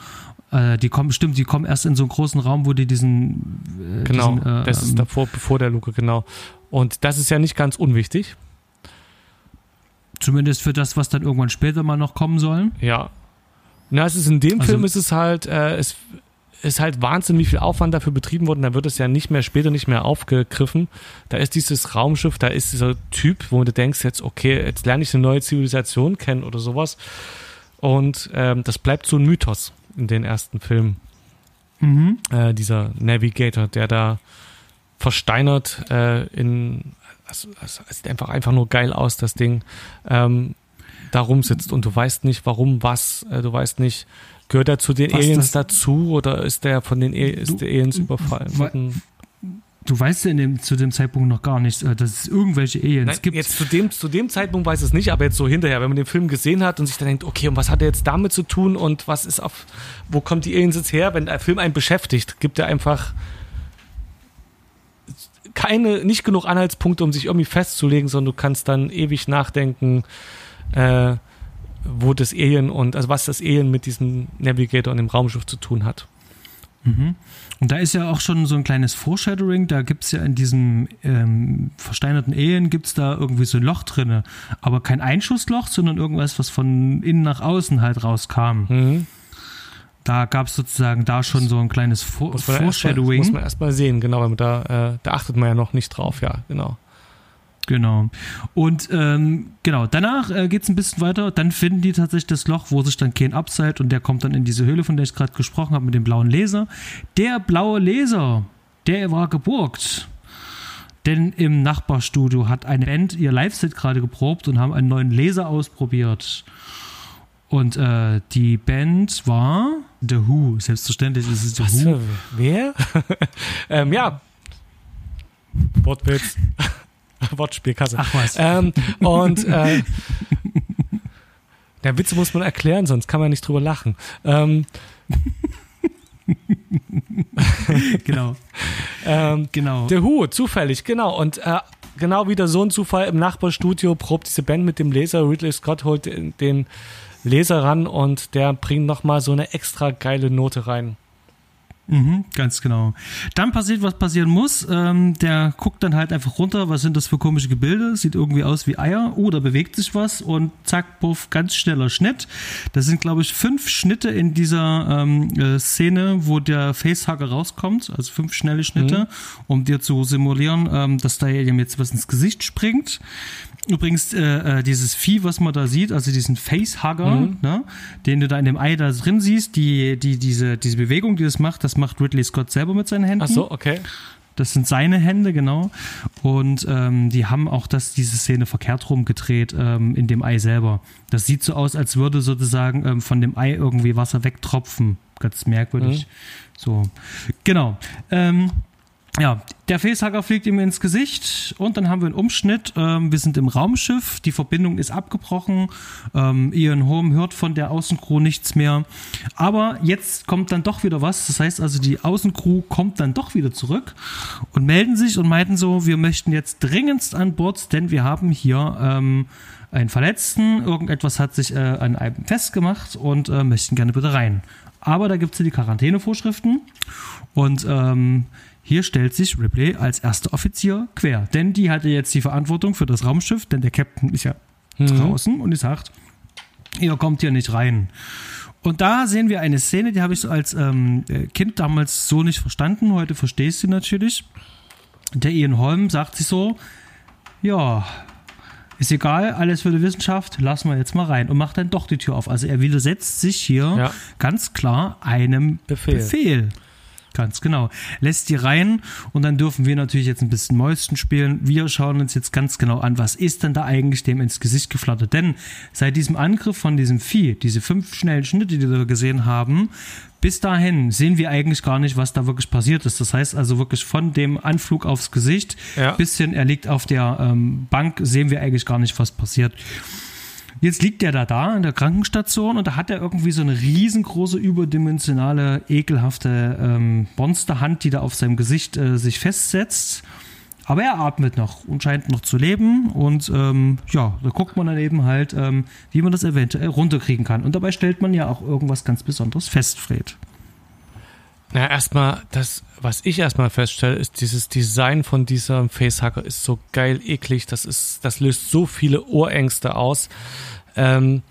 Äh, die kommen, stimmt, die kommen erst in so einen großen Raum, wo die diesen. Äh, genau, diesen, äh, das ist ähm, davor, bevor der Luke, genau. Und das ist ja nicht ganz unwichtig. Zumindest für das, was dann irgendwann später mal noch kommen soll. Ja. Na, es ist in dem also, Film ist es halt, äh, es ist halt Wahnsinn, wie viel Aufwand dafür betrieben wurde. Da wird es ja nicht mehr später nicht mehr aufgegriffen. Da ist dieses Raumschiff, da ist dieser Typ, wo du denkst jetzt, okay, jetzt lerne ich eine neue Zivilisation kennen oder sowas. Und ähm, das bleibt so ein Mythos in den ersten Filmen. Mhm. Äh, dieser Navigator, der da versteinert äh, in, also, also, es sieht einfach, einfach nur geil aus, das Ding, ähm, da rumsitzt und du weißt nicht, warum, was, äh, du weißt nicht, gehört er zu den was Aliens dazu oder ist der von den ist du, der Aliens überfallen? Du weißt ja in dem, zu dem Zeitpunkt noch gar nicht, äh, dass es irgendwelche Aliens Nein, gibt. Jetzt zu dem, zu dem Zeitpunkt weiß es nicht, aber jetzt so hinterher, wenn man den Film gesehen hat und sich dann denkt, okay, und was hat er jetzt damit zu tun und was ist auf, wo kommt die Aliens jetzt her? Wenn der Film einen beschäftigt, gibt er einfach keine, nicht genug Anhaltspunkte, um sich irgendwie festzulegen, sondern du kannst dann ewig nachdenken, äh, wo das Alien und, also was das Alien mit diesem Navigator und dem Raumschiff zu tun hat. Mhm. Und da ist ja auch schon so ein kleines Foreshadowing, da gibt es ja in diesem ähm, versteinerten Alien gibt es da irgendwie so ein Loch drinne, aber kein Einschussloch, sondern irgendwas, was von innen nach außen halt rauskam. Mhm. Da gab es sozusagen da schon so ein kleines For muss Foreshadowing. Erst mal, muss man erstmal sehen, genau, da, äh, da achtet man ja noch nicht drauf, ja, genau. Genau. Und ähm, genau, danach äh, geht es ein bisschen weiter. Dann finden die tatsächlich das Loch, wo sich dann Ken abseilt und der kommt dann in diese Höhle, von der ich gerade gesprochen habe, mit dem blauen Laser. Der blaue Laser, der war geborgt. Denn im Nachbarstudio hat eine Band ihr Live-Set gerade geprobt und haben einen neuen Laser ausprobiert. Und äh, die Band war The Who. Selbstverständlich ist es The Was Who. Für, wer? ähm, ja. Wortwitz. Wortspielkasse. Ach was. Ähm, und äh, der Witze muss man erklären, sonst kann man nicht drüber lachen. Ähm, genau. ähm, genau. Der Hu, zufällig, genau. Und äh, genau wieder so ein Zufall im Nachbarstudio probt diese Band mit dem Laser. Ridley Scott holt den, den Laser ran und der bringt nochmal so eine extra geile Note rein. Mhm, ganz genau. Dann passiert, was passieren muss. Ähm, der guckt dann halt einfach runter, was sind das für komische Gebilde? Sieht irgendwie aus wie Eier. Oh, da bewegt sich was und zack, puff, ganz schneller Schnitt. Das sind, glaube ich, fünf Schnitte in dieser ähm, äh, Szene, wo der Facehugger rauskommt. Also fünf schnelle Schnitte, mhm. um dir zu simulieren, ähm, dass da ihm jetzt was ins Gesicht springt. Übrigens, äh, äh, dieses Vieh, was man da sieht, also diesen Facehugger, mhm. ne, den du da in dem Ei da drin siehst, die, die, diese, diese Bewegung, die das macht, das macht Ridley Scott selber mit seinen Händen. Ach so, okay. Das sind seine Hände, genau. Und ähm, die haben auch das, diese Szene verkehrt rum gedreht ähm, in dem Ei selber. Das sieht so aus, als würde sozusagen ähm, von dem Ei irgendwie Wasser wegtropfen. Ganz merkwürdig. Mhm. So, genau. Ähm, ja, der Facehugger fliegt ihm ins Gesicht und dann haben wir einen Umschnitt. Ähm, wir sind im Raumschiff, die Verbindung ist abgebrochen. Ähm, Ian Holm hört von der Außencrew nichts mehr. Aber jetzt kommt dann doch wieder was. Das heißt also, die Außencrew kommt dann doch wieder zurück und melden sich und meinten so, wir möchten jetzt dringendst an Bord, denn wir haben hier ähm, einen Verletzten. Irgendetwas hat sich äh, an einem festgemacht und äh, möchten gerne bitte rein. Aber da gibt es ja die Quarantänevorschriften und ähm, hier stellt sich Ripley als erster Offizier quer, denn die hatte jetzt die Verantwortung für das Raumschiff, denn der Captain ist ja mhm. draußen und die sagt, ihr kommt hier nicht rein. Und da sehen wir eine Szene, die habe ich so als ähm, Kind damals so nicht verstanden. Heute verstehe ich sie natürlich. Der Ian Holm sagt sich so, ja, ist egal, alles für die Wissenschaft, lassen wir jetzt mal rein und macht dann doch die Tür auf. Also er widersetzt sich hier ja. ganz klar einem Befehl. Befehl. Ganz genau. Lässt die rein und dann dürfen wir natürlich jetzt ein bisschen Mäuschen spielen. Wir schauen uns jetzt ganz genau an, was ist denn da eigentlich dem ins Gesicht geflattert. Denn seit diesem Angriff von diesem Vieh, diese fünf schnellen Schnitte, die wir gesehen haben, bis dahin sehen wir eigentlich gar nicht, was da wirklich passiert ist. Das heißt also wirklich von dem Anflug aufs Gesicht ja. bis hin, er liegt auf der ähm, Bank, sehen wir eigentlich gar nicht, was passiert. Jetzt liegt der da da in der Krankenstation und da hat er irgendwie so eine riesengroße, überdimensionale, ekelhafte ähm, Monsterhand, die da auf seinem Gesicht äh, sich festsetzt. Aber er atmet noch und scheint noch zu leben. Und ähm, ja, da guckt man dann eben halt, ähm, wie man das eventuell runterkriegen kann. Und dabei stellt man ja auch irgendwas ganz Besonderes fest, Fred. Na, erstmal, das, was ich erstmal feststelle, ist dieses Design von diesem Facehacker ist so geil eklig. Das ist, das löst so viele Ohrängste aus ähm,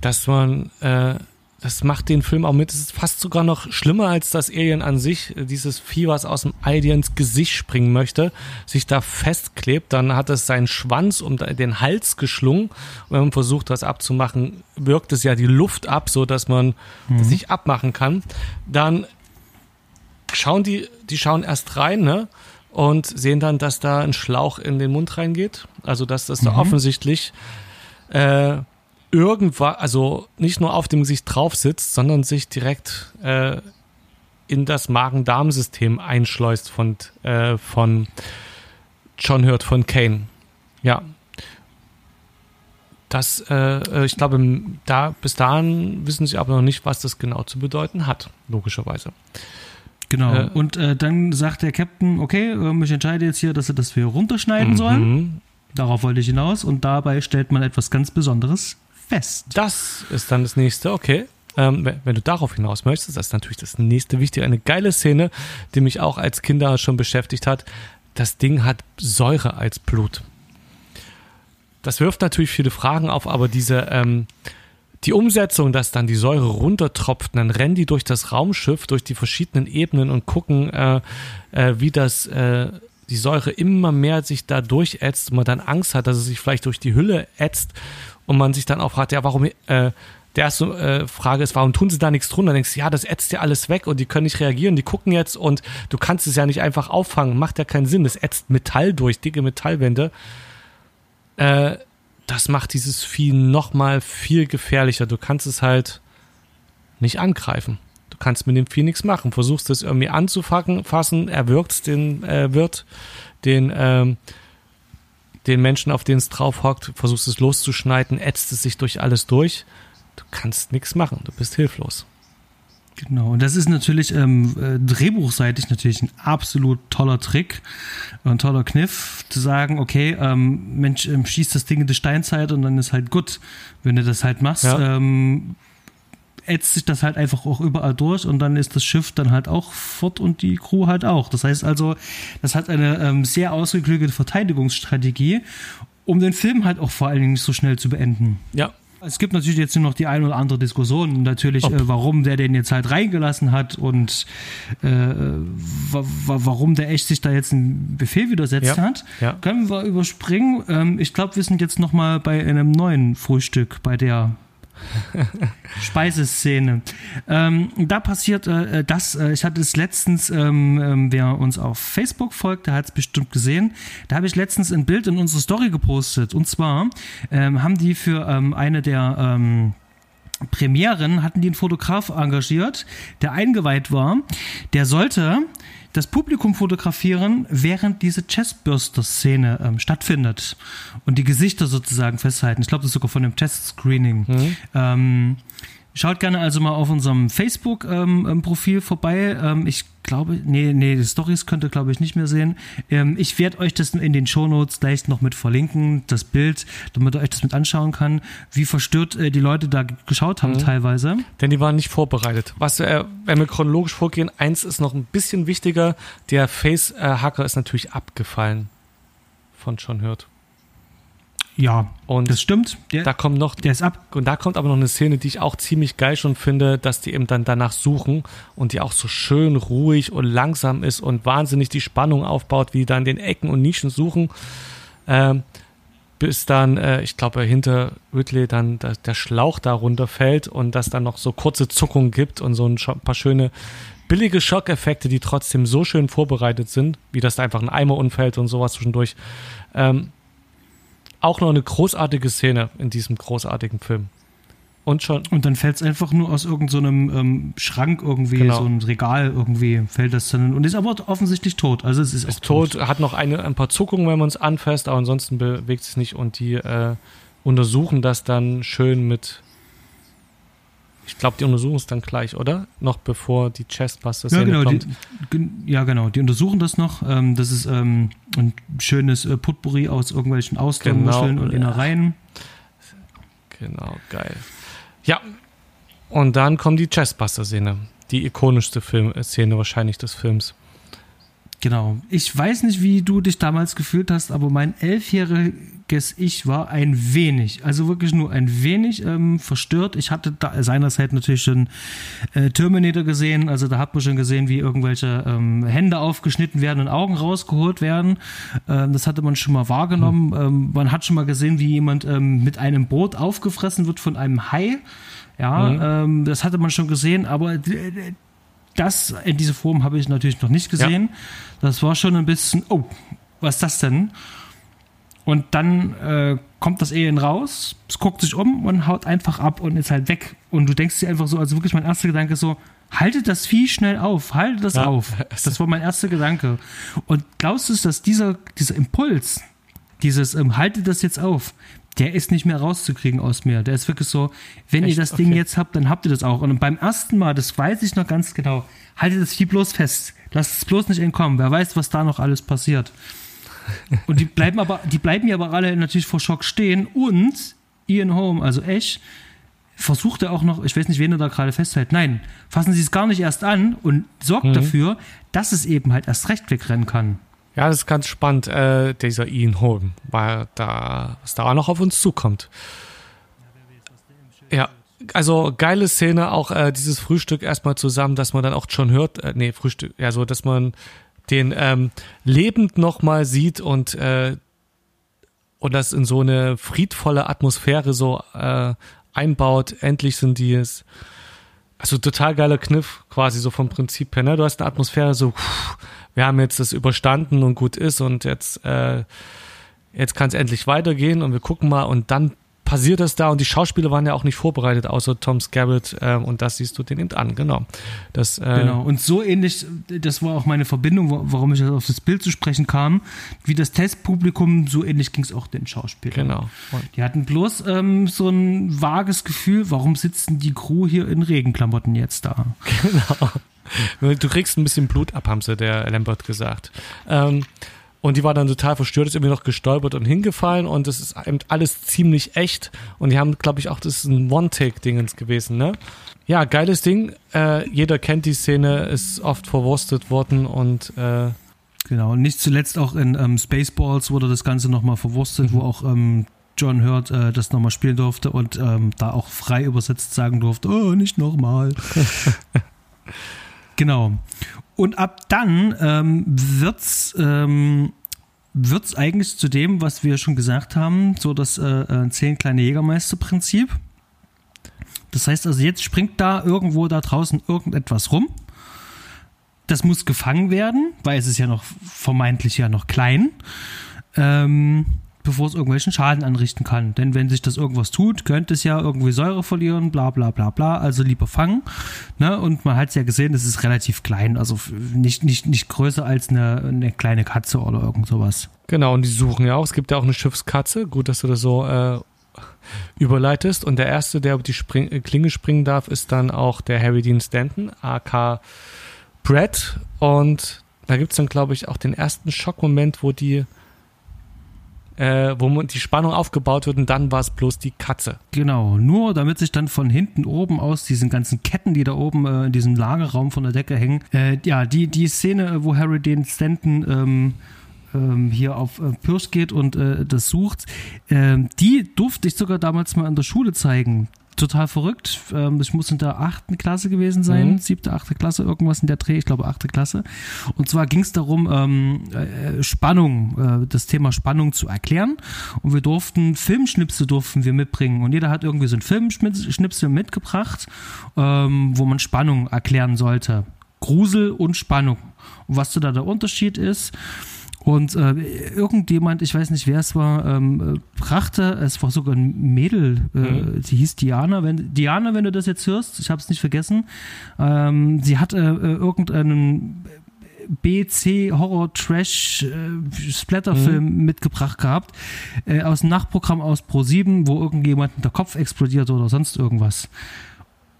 dass man, äh, das macht den Film auch mit. Es ist fast sogar noch schlimmer als das Alien an sich. Dieses Vieh, was aus dem Alien ins Gesicht springen möchte, sich da festklebt, dann hat es seinen Schwanz um den Hals geschlungen. Und wenn man versucht, das abzumachen, wirkt es ja die Luft ab, so dass man mhm. sich abmachen kann. Dann schauen die, die schauen erst rein, ne? Und sehen dann, dass da ein Schlauch in den Mund reingeht. Also, dass das mhm. da offensichtlich äh, irgendwann, also nicht nur auf dem Gesicht drauf sitzt, sondern sich direkt äh, in das Magen-Darm-System einschleust von, äh, von John Hurt von Kane. Ja. Das, äh, ich glaube, da, bis dahin wissen sie aber noch nicht, was das genau zu bedeuten hat, logischerweise. Genau. Äh, und äh, dann sagt der Captain, okay, ähm, ich entscheide jetzt hier, dass sie das für runterschneiden mhm. sollen. Darauf wollte ich hinaus. Und dabei stellt man etwas ganz Besonderes fest. Das ist dann das nächste, okay. Ähm, wenn du darauf hinaus möchtest, das ist natürlich das nächste Wichtige. Eine geile Szene, die mich auch als Kinder schon beschäftigt hat. Das Ding hat Säure als Blut. Das wirft natürlich viele Fragen auf, aber diese, ähm, die Umsetzung, dass dann die Säure runtertropft, dann rennen die durch das Raumschiff, durch die verschiedenen Ebenen und gucken, äh, äh, wie das, äh, die Säure immer mehr sich da durchätzt und man dann Angst hat, dass es sich vielleicht durch die Hülle ätzt und man sich dann auch fragt, ja, warum, äh, der erste äh, Frage ist, warum tun sie da nichts drunter? Dann denkst du, ja, das ätzt ja alles weg und die können nicht reagieren, die gucken jetzt und du kannst es ja nicht einfach auffangen, macht ja keinen Sinn, das ätzt Metall durch, dicke Metallwände. Äh, das macht dieses Vieh nochmal viel gefährlicher. Du kannst es halt nicht angreifen. Du kannst mit dem Vieh nichts machen. Versuchst es irgendwie anzufassen, er wirkt den äh, Wirt, den ähm, den Menschen, auf den es drauf hockt, versuchst es loszuschneiden, ätzt es sich durch alles durch. Du kannst nichts machen, du bist hilflos. Genau, und das ist natürlich ähm, äh, drehbuchseitig natürlich ein absolut toller Trick, ein toller Kniff, zu sagen, okay, ähm, Mensch, ähm, schießt das Ding in die Steinzeit und dann ist halt gut. Wenn du das halt machst, ja. ähm, ätzt sich das halt einfach auch überall durch und dann ist das Schiff dann halt auch fort und die Crew halt auch. Das heißt also, das hat eine ähm, sehr ausgeklügelte Verteidigungsstrategie, um den Film halt auch vor allen Dingen nicht so schnell zu beenden. Ja, es gibt natürlich jetzt nur noch die ein oder andere Diskussion, natürlich, äh, warum der den jetzt halt reingelassen hat und äh, warum der echt sich da jetzt einen Befehl widersetzt ja, hat. Ja. Können wir überspringen. Ähm, ich glaube, wir sind jetzt noch mal bei einem neuen Frühstück, bei der Speiseszene. Ähm, da passiert äh, das, äh, ich hatte es letztens, ähm, ähm, wer uns auf Facebook folgt, der hat es bestimmt gesehen, da habe ich letztens ein Bild in unsere Story gepostet. Und zwar ähm, haben die für ähm, eine der ähm, Premieren hatten die einen Fotograf engagiert, der eingeweiht war. Der sollte das Publikum fotografieren, während diese Chestburster-Szene ähm, stattfindet und die Gesichter sozusagen festhalten. Ich glaube, das ist sogar von dem Test-Screening. Mhm. Ähm, Schaut gerne also mal auf unserem Facebook-Profil ähm, ähm vorbei. Ähm, ich glaube, nee, nee, die Stories könnt ihr, glaube ich, nicht mehr sehen. Ähm, ich werde euch das in den Shownotes gleich noch mit verlinken, das Bild, damit ihr euch das mit anschauen kann, wie verstört äh, die Leute da geschaut haben mhm. teilweise. Denn die waren nicht vorbereitet. Was, äh, wenn wir chronologisch vorgehen, eins ist noch ein bisschen wichtiger. Der Face-Hacker ist natürlich abgefallen von John Hurt. Ja, und das stimmt. Der, da kommt noch, der ist ab. Und da kommt aber noch eine Szene, die ich auch ziemlich geil schon finde, dass die eben dann danach suchen und die auch so schön ruhig und langsam ist und wahnsinnig die Spannung aufbaut, wie die dann den Ecken und Nischen suchen. Ähm, bis dann, äh, ich glaube, hinter Ridley dann der, der Schlauch da runterfällt und das dann noch so kurze Zuckungen gibt und so ein paar schöne billige Schockeffekte, die trotzdem so schön vorbereitet sind, wie das da einfach ein Eimer umfällt und sowas zwischendurch. Ähm, auch noch eine großartige Szene in diesem großartigen Film. Und schon. Und dann fällt es einfach nur aus irgendeinem so ähm, Schrank irgendwie, genau. so ein Regal irgendwie, fällt das dann und ist aber offensichtlich tot. Also es ist, ist tot, tot, hat noch eine, ein paar Zuckungen, wenn man es anfasst, aber ansonsten bewegt es sich nicht und die äh, untersuchen das dann schön mit ich glaube, die untersuchen es dann gleich, oder? Noch bevor die Chestbuster ja, genau, kommt. Die, ja, genau. Die untersuchen das noch. Ähm, das ist ähm, ein schönes äh, Potpourri aus irgendwelchen Austernmuscheln genau. und Innereien. Genau, geil. Ja, und dann kommt die Chestbuster-Szene. Die ikonischste Film Szene wahrscheinlich des Films. Genau. Ich weiß nicht, wie du dich damals gefühlt hast, aber mein elfjähriges Ich war ein wenig, also wirklich nur ein wenig ähm, verstört. Ich hatte da seinerzeit natürlich schon äh, Terminator gesehen, also da hat man schon gesehen, wie irgendwelche ähm, Hände aufgeschnitten werden und Augen rausgeholt werden. Ähm, das hatte man schon mal wahrgenommen. Mhm. man hat schon mal gesehen, wie jemand ähm, mit einem Boot aufgefressen wird von einem Hai. Ja, mhm. das hatte man schon gesehen, aber das in dieser Form habe ich natürlich noch nicht gesehen. Ja. Das war schon ein bisschen, oh, was ist das denn? Und dann äh, kommt das Alien raus, es guckt sich um und haut einfach ab und ist halt weg. Und du denkst dir einfach so, also wirklich mein erster Gedanke ist so, haltet das Vieh schnell auf, haltet das ja. auf. Das war mein erster Gedanke. Und glaubst du, dass dieser, dieser Impuls, dieses ähm, haltet das jetzt auf, der ist nicht mehr rauszukriegen aus mir. Der ist wirklich so, wenn Echt? ihr das Ding okay. jetzt habt, dann habt ihr das auch. Und beim ersten Mal, das weiß ich noch ganz genau, haltet das Vieh bloß fest. Lasst es bloß nicht entkommen. Wer weiß, was da noch alles passiert. Und die bleiben aber, die bleiben ja aber alle natürlich vor Schock stehen. Und Ian Home, also Ash, versucht er auch noch, ich weiß nicht, wen er da gerade festhält. Nein, fassen Sie es gar nicht erst an und sorgt mhm. dafür, dass es eben halt erst recht wegrennen kann. Ja, das ist ganz spannend, äh, dieser Ian Holm, weil da, was da auch noch auf uns zukommt. Ja, also geile Szene, auch äh, dieses Frühstück erstmal zusammen, dass man dann auch schon hört, äh, nee, Frühstück, ja, so, dass man den ähm, lebend nochmal sieht und, äh, und das in so eine friedvolle Atmosphäre so äh, einbaut. Endlich sind die es. Also total geiler Kniff, quasi so vom Prinzip her. Ne? Du hast eine Atmosphäre so, pff, wir haben jetzt das überstanden und gut ist und jetzt, äh, jetzt kann es endlich weitergehen und wir gucken mal und dann passiert das da und die Schauspieler waren ja auch nicht vorbereitet, außer Tom Scarrett äh, und das siehst du den eben an, genau. Das, äh, genau, und so ähnlich, das war auch meine Verbindung, warum ich auf das Bild zu sprechen kam, wie das Testpublikum, so ähnlich ging es auch den Schauspielern. Genau. Und die hatten bloß ähm, so ein vages Gefühl, warum sitzen die Crew hier in Regenklamotten jetzt da? Genau. Du kriegst ein bisschen Blut ab, haben sie der Lambert gesagt. Ähm, und die war dann total verstört, ist irgendwie noch gestolpert und hingefallen und das ist eben alles ziemlich echt. Und die haben, glaube ich, auch, das ist ein One-Take-Dingens gewesen, ne? Ja, geiles Ding. Äh, jeder kennt die Szene, ist oft verwurstet worden und äh, Genau, und nicht zuletzt auch in ähm, Spaceballs wurde das Ganze nochmal verwurstet, mhm. wo auch ähm, John Hurt äh, das nochmal spielen durfte und ähm, da auch frei übersetzt sagen durfte, oh, nicht nochmal. Genau. Und ab dann ähm, wird's ähm, wird's eigentlich zu dem, was wir schon gesagt haben, so das äh, äh, zehn kleine Jägermeister-Prinzip. Das heißt also, jetzt springt da irgendwo da draußen irgendetwas rum. Das muss gefangen werden, weil es ist ja noch vermeintlich ja noch klein. Ähm, bevor es irgendwelchen Schaden anrichten kann. Denn wenn sich das irgendwas tut, könnte es ja irgendwie Säure verlieren, bla bla bla bla. Also lieber fangen. Ne? Und man hat es ja gesehen, es ist relativ klein, also nicht, nicht, nicht größer als eine, eine kleine Katze oder irgend sowas. Genau, und die suchen ja auch. Es gibt ja auch eine Schiffskatze. Gut, dass du das so äh, überleitest. Und der erste, der über die Spring äh, Klinge springen darf, ist dann auch der Harry Dean Stanton, AK Brett. Und da gibt es dann, glaube ich, auch den ersten Schockmoment, wo die äh, wo die Spannung aufgebaut wird und dann war es bloß die Katze. Genau, nur damit sich dann von hinten oben aus diesen ganzen Ketten, die da oben äh, in diesem Lagerraum von der Decke hängen, äh, ja, die, die Szene, wo Harry den Stanton ähm, ähm, hier auf äh, Pirsch geht und äh, das sucht, ähm, die durfte ich sogar damals mal in der Schule zeigen total verrückt. Ähm, ich muss in der achten Klasse gewesen sein, mhm. siebte, achte Klasse, irgendwas in der Dreh, ich glaube achte Klasse. Und zwar ging es darum, ähm, äh, Spannung, äh, das Thema Spannung zu erklären. Und wir durften Filmschnipsel durften wir mitbringen. Und jeder hat irgendwie so ein Filmschnipsel mitgebracht, ähm, wo man Spannung erklären sollte. Grusel und Spannung. Und was da der Unterschied ist. Und äh, irgendjemand, ich weiß nicht wer es war, ähm, brachte, es war sogar ein Mädel, äh, mhm. die hieß Diana. Wenn, Diana, wenn du das jetzt hörst, ich habe es nicht vergessen, ähm, sie hat äh, irgendeinen BC Horror Trash äh, Splatterfilm mhm. mitgebracht gehabt äh, aus dem Nachtprogramm aus Pro 7, wo irgendjemand der Kopf explodiert oder sonst irgendwas.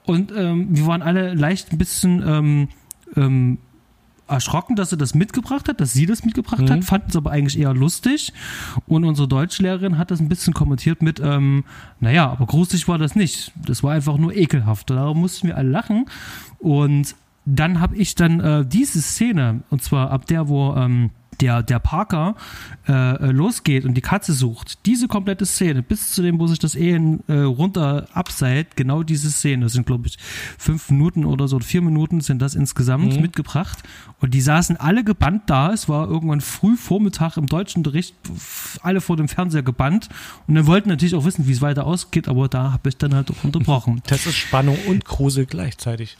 Und ähm, wir waren alle leicht ein bisschen ähm, ähm, erschrocken, dass sie das mitgebracht hat, dass sie das mitgebracht mhm. hat, fanden es aber eigentlich eher lustig. Und unsere Deutschlehrerin hat das ein bisschen kommentiert mit, ähm, naja, aber gruselig war das nicht. Das war einfach nur ekelhaft. Darum mussten wir alle lachen. Und dann habe ich dann äh, diese Szene, und zwar ab der, wo ähm, der, der Parker äh, losgeht und die Katze sucht, diese komplette Szene, bis zu dem, wo sich das Ehen äh, runter abseilt, genau diese Szene, das sind glaube ich fünf Minuten oder so, vier Minuten sind das insgesamt mhm. mitgebracht und die saßen alle gebannt da, es war irgendwann früh Vormittag im deutschen Bericht, alle vor dem Fernseher gebannt und dann wollten natürlich auch wissen, wie es weiter ausgeht, aber da habe ich dann halt auch unterbrochen. Das ist Spannung und Grusel gleichzeitig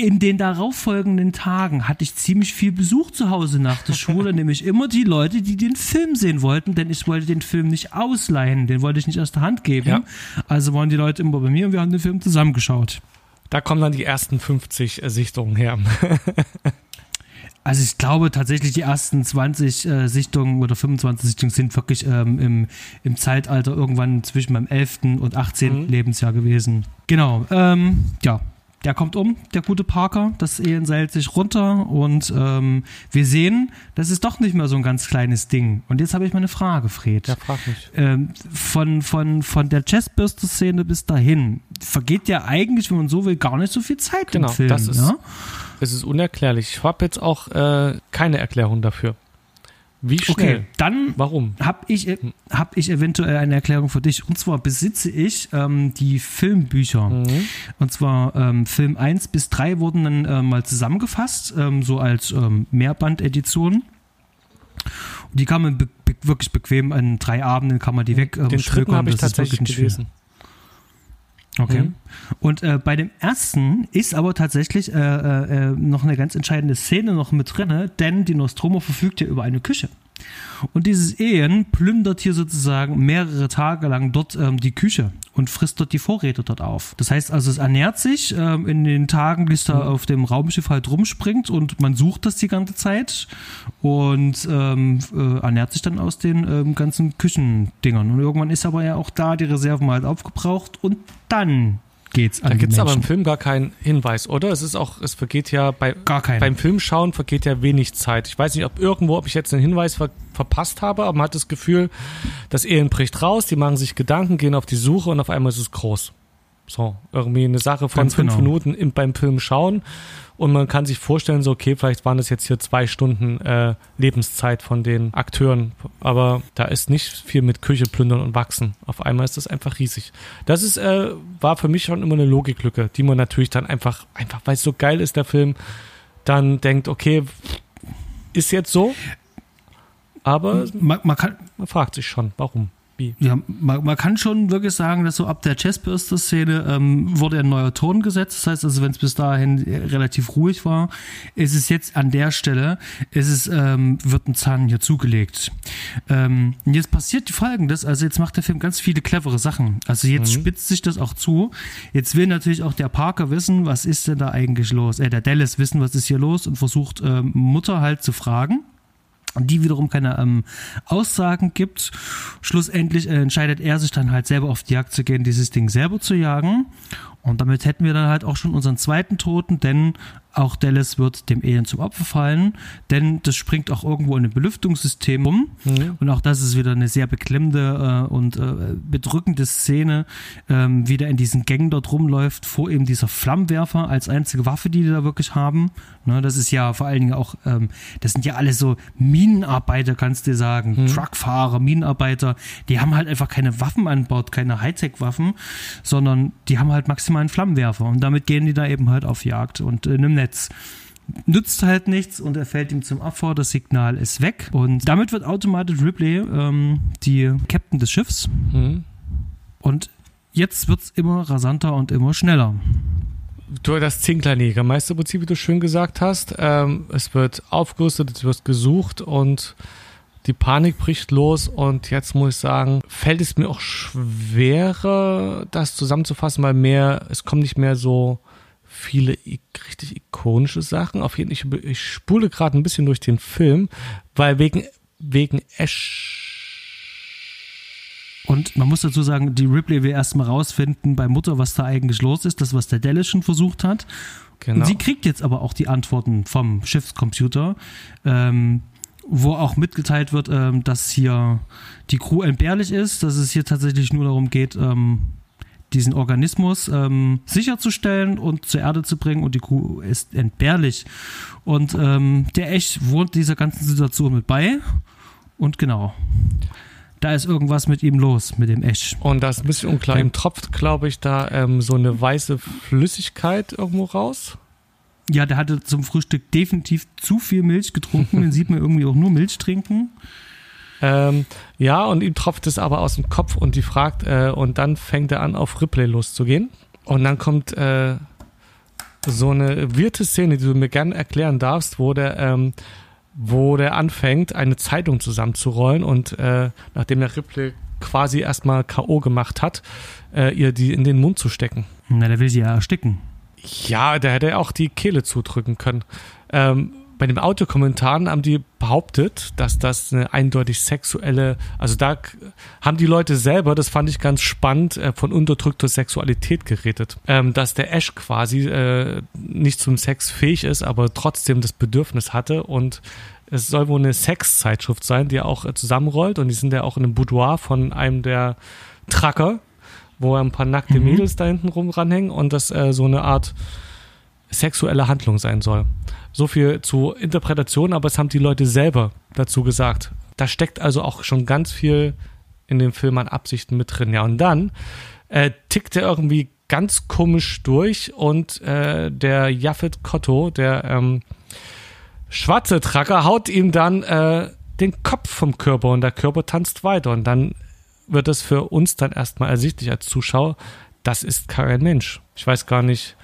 in den darauffolgenden Tagen hatte ich ziemlich viel Besuch zu Hause nach der Schule, nämlich immer die Leute, die den Film sehen wollten, denn ich wollte den Film nicht ausleihen, den wollte ich nicht aus der Hand geben. Ja. Also waren die Leute immer bei mir und wir haben den Film zusammengeschaut. Da kommen dann die ersten 50 äh, Sichtungen her. Also ich glaube tatsächlich, die ersten 20 äh, Sichtungen oder 25 Sichtungen sind wirklich ähm, im, im Zeitalter irgendwann zwischen meinem 11. und 18. Mhm. Lebensjahr gewesen. Genau, ähm, ja, der kommt um, der gute Parker. Das Ehen seilt sich runter und ähm, wir sehen, das ist doch nicht mehr so ein ganz kleines Ding. Und jetzt habe ich mal eine Frage, Fred. Ja, frag mich. Ähm, von, von, von der Chessbürste-Szene bis dahin vergeht ja eigentlich, wenn man so will, gar nicht so viel Zeit genau, im Film. Das ist, ja? es ist unerklärlich. Ich habe jetzt auch äh, keine Erklärung dafür. Wie schnell? Okay, dann Warum? habe ich, äh, hab ich eventuell eine Erklärung für dich. Und zwar besitze ich ähm, die Filmbücher. Mhm. Und zwar ähm, Film 1 bis 3 wurden dann äh, mal zusammengefasst, ähm, so als ähm, Mehrband-Edition. Die kann man be be wirklich bequem an drei Abenden kann man die weg. Ähm, Den dritten habe ich tatsächlich gelesen. Viel. Okay. Mhm. Und äh, bei dem ersten ist aber tatsächlich äh, äh, äh, noch eine ganz entscheidende Szene noch mit drin, denn die Nostromo verfügt ja über eine Küche. Und dieses Ehen plündert hier sozusagen mehrere Tage lang dort ähm, die Küche und frisst dort die Vorräte dort auf. Das heißt also, es ernährt sich ähm, in den Tagen, es da auf dem Raumschiff halt rumspringt und man sucht das die ganze Zeit und ähm, äh, ernährt sich dann aus den ähm, ganzen Küchendingern. Und irgendwann ist aber ja auch da die Reserven halt aufgebraucht und dann geht's an Da gibt es aber im Film gar keinen Hinweis, oder? Es ist auch, es vergeht ja bei, gar beim Filmschauen vergeht ja wenig Zeit. Ich weiß nicht, ob irgendwo, ob ich jetzt einen Hinweis ver, verpasst habe, aber man hat das Gefühl, das Ehen bricht raus, die machen sich Gedanken, gehen auf die Suche und auf einmal ist es groß. So, irgendwie eine Sache von Ganz fünf genau. Minuten im, beim Film schauen und man kann sich vorstellen, so, okay, vielleicht waren das jetzt hier zwei Stunden äh, Lebenszeit von den Akteuren. Aber da ist nicht viel mit Küche plündern und wachsen. Auf einmal ist das einfach riesig. Das ist, äh, war für mich schon immer eine Logiklücke, die man natürlich dann einfach, einfach, weil es so geil ist, der Film, dann denkt, okay, ist jetzt so. Aber man, man, kann, man fragt sich schon, warum. Wie? Ja, man, man, kann schon wirklich sagen, dass so ab der Chessbürster-Szene ähm, wurde ein neuer Ton gesetzt. Das heißt also, wenn es bis dahin relativ ruhig war, ist es jetzt an der Stelle, ist es, ähm, wird ein Zahn hier zugelegt. Ähm, jetzt passiert folgendes, also jetzt macht der Film ganz viele clevere Sachen. Also jetzt mhm. spitzt sich das auch zu. Jetzt will natürlich auch der Parker wissen, was ist denn da eigentlich los? Äh, der Dallas wissen, was ist hier los und versucht ähm, Mutter halt zu fragen die wiederum keine ähm, Aussagen gibt. Schlussendlich äh, entscheidet er sich dann halt selber auf die Jagd zu gehen, dieses Ding selber zu jagen. Und damit hätten wir dann halt auch schon unseren zweiten Toten, denn auch Dallas wird dem Alien zum Opfer fallen, denn das springt auch irgendwo in ein Belüftungssystem um. Mhm. Und auch das ist wieder eine sehr beklemmende äh, und äh, bedrückende Szene, ähm, wie der in diesen Gängen dort rumläuft, vor eben dieser Flammenwerfer als einzige Waffe, die die da wirklich haben. Ne, das ist ja vor allen Dingen auch, ähm, das sind ja alle so Minenarbeiter, kannst du sagen, mhm. Truckfahrer, Minenarbeiter, die haben halt einfach keine Waffen an Bord, keine Hightech-Waffen, sondern die haben halt maximal einen Flammenwerfer und damit gehen die da eben halt auf Jagd und äh, nimm Netz. Nützt halt nichts und er fällt ihm zum Abfuhr, das Signal ist weg. Und damit wird automatisch Ripley ähm, die Captain des Schiffs. Mhm. Und jetzt wird es immer rasanter und immer schneller. Du, das Zinklernegermeisterprinzip, wie du schön gesagt hast. Ähm, es wird aufgerüstet, es wird gesucht und die Panik bricht los und jetzt muss ich sagen, fällt es mir auch schwerer, das zusammenzufassen, weil mehr, es kommt nicht mehr so viele richtig ikonische Sachen. Auf jeden Fall, ich, ich spule gerade ein bisschen durch den Film, weil wegen, wegen Ash. Und man muss dazu sagen, die Ripley will erstmal rausfinden bei Mutter, was da eigentlich los ist, das, was der Dallas schon versucht hat. Genau. Und sie kriegt jetzt aber auch die Antworten vom Schiffscomputer, ähm, wo auch mitgeteilt wird, ähm, dass hier die Crew entbehrlich ist, dass es hier tatsächlich nur darum geht, ähm, diesen Organismus ähm, sicherzustellen und zur Erde zu bringen und die Kuh ist entbehrlich. Und ähm, der Echt wohnt dieser ganzen Situation mit bei und genau. Da ist irgendwas mit ihm los, mit dem Esch. Und das ist ein bisschen unklar. Ihm tropft, glaube ich, da ähm, so eine weiße Flüssigkeit irgendwo raus. Ja, der hatte zum Frühstück definitiv zu viel Milch getrunken. Den sieht man irgendwie auch nur Milch trinken. Ähm, ja, und ihm tropft es aber aus dem Kopf und die fragt, äh, und dann fängt er an, auf Ripley loszugehen. Und dann kommt äh, so eine wirte Szene, die du mir gerne erklären darfst, wo der, ähm, wo der anfängt, eine Zeitung zusammenzurollen und äh, nachdem der Ripley quasi erstmal K.O. gemacht hat, äh, ihr die in den Mund zu stecken. Na, der will sie ja ersticken. Ja, der hätte auch die Kehle zudrücken können. Ähm, bei den Autokommentaren haben die behauptet, dass das eine eindeutig sexuelle, also da haben die Leute selber, das fand ich ganz spannend, äh, von unterdrückter Sexualität geredet. Ähm, dass der Ash quasi äh, nicht zum Sex fähig ist, aber trotzdem das Bedürfnis hatte und es soll wohl eine Sexzeitschrift sein, die er auch äh, zusammenrollt und die sind ja auch in einem Boudoir von einem der Trucker, wo ein paar nackte mhm. Mädels da hinten rum ranhängen und das äh, so eine Art sexuelle Handlung sein soll. So viel zu Interpretation, aber es haben die Leute selber dazu gesagt. Da steckt also auch schon ganz viel in dem Film an Absichten mit drin. Ja, und dann äh, tickt er irgendwie ganz komisch durch und äh, der Jaffet Kotto, der ähm, schwarze Tracker, haut ihm dann äh, den Kopf vom Körper und der Körper tanzt weiter. Und dann wird es für uns dann erstmal ersichtlich als Zuschauer, das ist kein Mensch. Ich weiß gar nicht,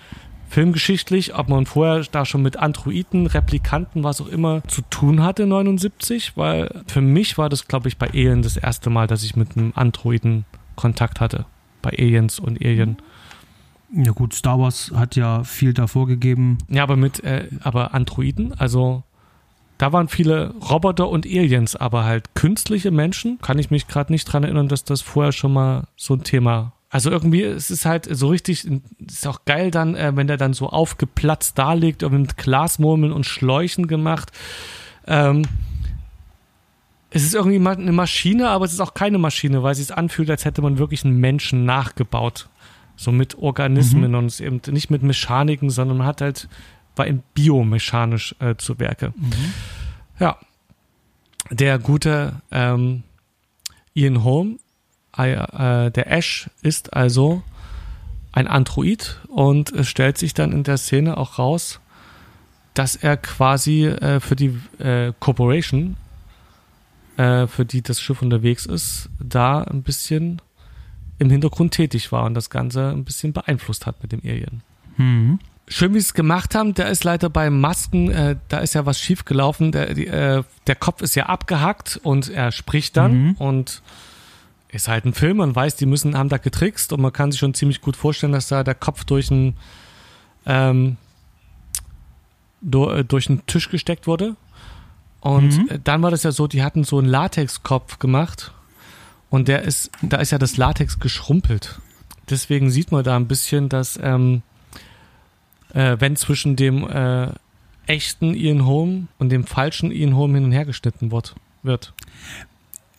filmgeschichtlich, ob man vorher da schon mit Androiden, Replikanten, was auch immer zu tun hatte, 79, weil für mich war das, glaube ich, bei Alien das erste Mal, dass ich mit einem Androiden Kontakt hatte. Bei Aliens und Alien. Ja gut, Star Wars hat ja viel davor gegeben. Ja, aber mit, äh, aber Androiden, also da waren viele Roboter und Aliens, aber halt künstliche Menschen, kann ich mich gerade nicht dran erinnern, dass das vorher schon mal so ein Thema also irgendwie, es ist halt so richtig, ist auch geil dann, äh, wenn der dann so aufgeplatzt da liegt, irgendwie mit Glasmurmeln und Schläuchen gemacht. Ähm, es ist irgendwie eine Maschine, aber es ist auch keine Maschine, weil es sich anfühlt, als hätte man wirklich einen Menschen nachgebaut. So mit Organismen mhm. und eben nicht mit Mechaniken, sondern man hat halt, war eben biomechanisch äh, zu Werke. Mhm. Ja. Der gute ähm, Ian Holm äh, der Ash ist also ein Android und es stellt sich dann in der Szene auch raus, dass er quasi äh, für die äh, Corporation, äh, für die das Schiff unterwegs ist, da ein bisschen im Hintergrund tätig war und das Ganze ein bisschen beeinflusst hat mit dem Alien. Mhm. Schön, wie sie es gemacht haben. Der ist leider bei Masken, äh, da ist ja was schiefgelaufen. Der, die, äh, der Kopf ist ja abgehackt und er spricht dann mhm. und ist halt ein Film, man weiß, die müssen, haben da getrickst und man kann sich schon ziemlich gut vorstellen, dass da der Kopf durch einen, ähm, durch, äh, durch einen Tisch gesteckt wurde. Und mhm. dann war das ja so, die hatten so einen Latexkopf gemacht und der ist, da ist ja das Latex geschrumpelt. Deswegen sieht man da ein bisschen, dass ähm, äh, wenn zwischen dem äh, echten Ian Holm und dem falschen Ian Holm hin und her geschnitten wird.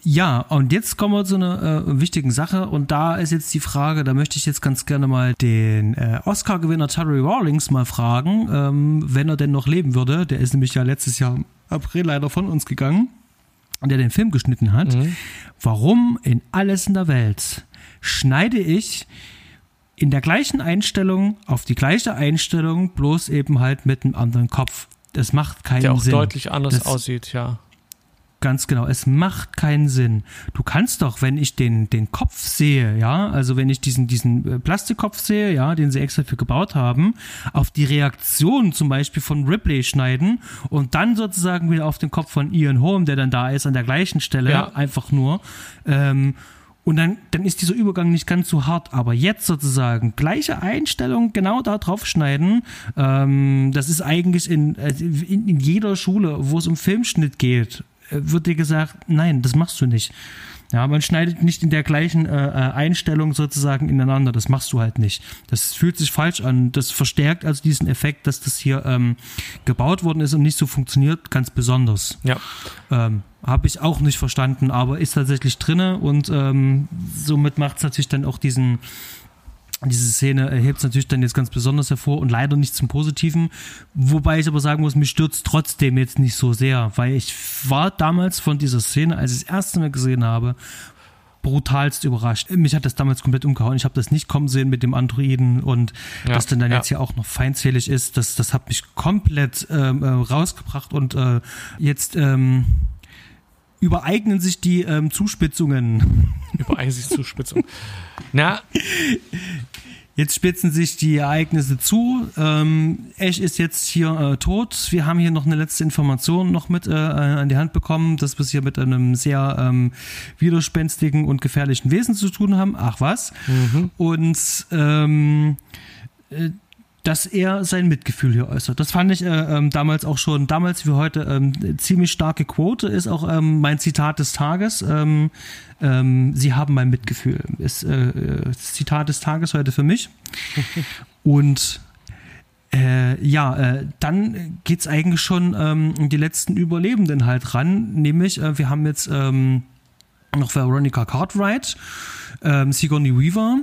Ja, und jetzt kommen wir zu einer äh, wichtigen Sache und da ist jetzt die Frage, da möchte ich jetzt ganz gerne mal den äh, Oscar-Gewinner Terry Rawlings mal fragen, ähm, wenn er denn noch leben würde. Der ist nämlich ja letztes Jahr im April leider von uns gegangen, der den Film geschnitten hat. Mhm. Warum in alles in der Welt schneide ich in der gleichen Einstellung auf die gleiche Einstellung, bloß eben halt mit einem anderen Kopf. Das macht keinen Sinn. Der auch Sinn. deutlich anders das, aussieht, ja. Ganz genau, es macht keinen Sinn. Du kannst doch, wenn ich den, den Kopf sehe, ja, also wenn ich diesen, diesen äh, Plastikkopf sehe, ja, den sie extra für gebaut haben, auf die Reaktion zum Beispiel von Ripley schneiden und dann sozusagen wieder auf den Kopf von Ian Holm, der dann da ist, an der gleichen Stelle, ja. einfach nur. Ähm, und dann, dann ist dieser Übergang nicht ganz so hart. Aber jetzt sozusagen gleiche Einstellung, genau da drauf schneiden. Ähm, das ist eigentlich in, äh, in, in jeder Schule, wo es um Filmschnitt geht, äh, wird dir gesagt, nein, das machst du nicht. Ja, man schneidet nicht in der gleichen äh, äh, Einstellung sozusagen ineinander. Das machst du halt nicht. Das fühlt sich falsch an. Das verstärkt also diesen Effekt, dass das hier ähm, gebaut worden ist und nicht so funktioniert, ganz besonders. Ja. Ähm, Habe ich auch nicht verstanden, aber ist tatsächlich drinne und ähm, somit macht es natürlich dann auch diesen diese Szene hebt es natürlich dann jetzt ganz besonders hervor und leider nicht zum Positiven. Wobei ich aber sagen muss, mich stürzt trotzdem jetzt nicht so sehr, weil ich war damals von dieser Szene, als ich das erste Mal gesehen habe, brutalst überrascht. Mich hat das damals komplett umgehauen. Ich habe das nicht kommen sehen mit dem Androiden und ja, dass dann, dann ja. jetzt hier auch noch feindselig ist, das, das hat mich komplett ähm, äh, rausgebracht und äh, jetzt ähm, übereignen sich die ähm, Zuspitzungen. Übereignen sich Zuspitzungen. Na. Jetzt spitzen sich die Ereignisse zu. Ähm, Ash ist jetzt hier äh, tot. Wir haben hier noch eine letzte Information noch mit äh, an die Hand bekommen, dass wir es hier mit einem sehr ähm, widerspenstigen und gefährlichen Wesen zu tun haben. Ach was. Mhm. Und ähm, äh, dass er sein Mitgefühl hier äußert. Das fand ich äh, ähm, damals auch schon, damals wie heute, ähm, ziemlich starke Quote, ist auch ähm, mein Zitat des Tages. Ähm, ähm, Sie haben mein Mitgefühl. Ist äh, das Zitat des Tages heute für mich. Und äh, ja, äh, dann geht es eigentlich schon ähm, um die letzten Überlebenden halt ran. Nämlich, äh, wir haben jetzt ähm, noch Veronica Cartwright, ähm, Sigourney Weaver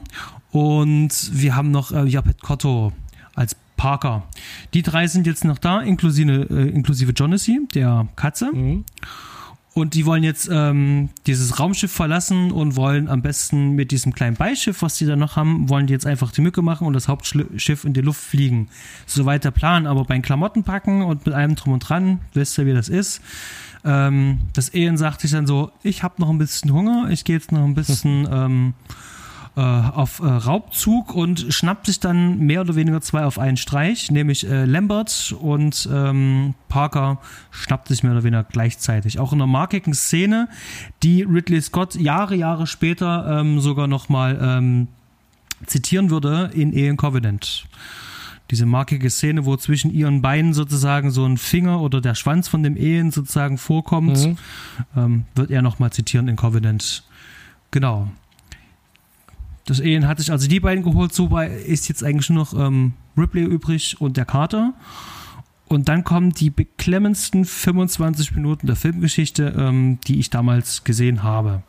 und wir haben noch äh, Japet Kotto als Parker. Die drei sind jetzt noch da, inklusive, äh, inklusive Jonassy, der Katze. Mhm. Und die wollen jetzt ähm, dieses Raumschiff verlassen und wollen am besten mit diesem kleinen Beischiff, was die da noch haben, wollen die jetzt einfach die Mücke machen und das Hauptschiff in die Luft fliegen. Soweit der Plan, aber beim Klamotten packen und mit allem drum und dran, wisst ihr, wie das ist. Ähm, das Ehen sagt sich dann so, ich habe noch ein bisschen Hunger, ich gehe jetzt noch ein bisschen ähm, äh, auf äh, Raubzug und schnappt sich dann mehr oder weniger zwei auf einen Streich, nämlich äh, Lambert und ähm, Parker schnappt sich mehr oder weniger gleichzeitig. Auch in einer markigen Szene, die Ridley Scott Jahre, Jahre später ähm, sogar nochmal ähm, zitieren würde in Alien Covenant diese markige Szene, wo zwischen ihren Beinen sozusagen so ein Finger oder der Schwanz von dem Ehen sozusagen vorkommt, mhm. ähm, wird er nochmal zitieren in Covenant. Genau. Das Alien hat sich also die beiden geholt, so ist jetzt eigentlich nur noch ähm, Ripley übrig und der Carter. Und dann kommen die beklemmendsten 25 Minuten der Filmgeschichte, ähm, die ich damals gesehen habe.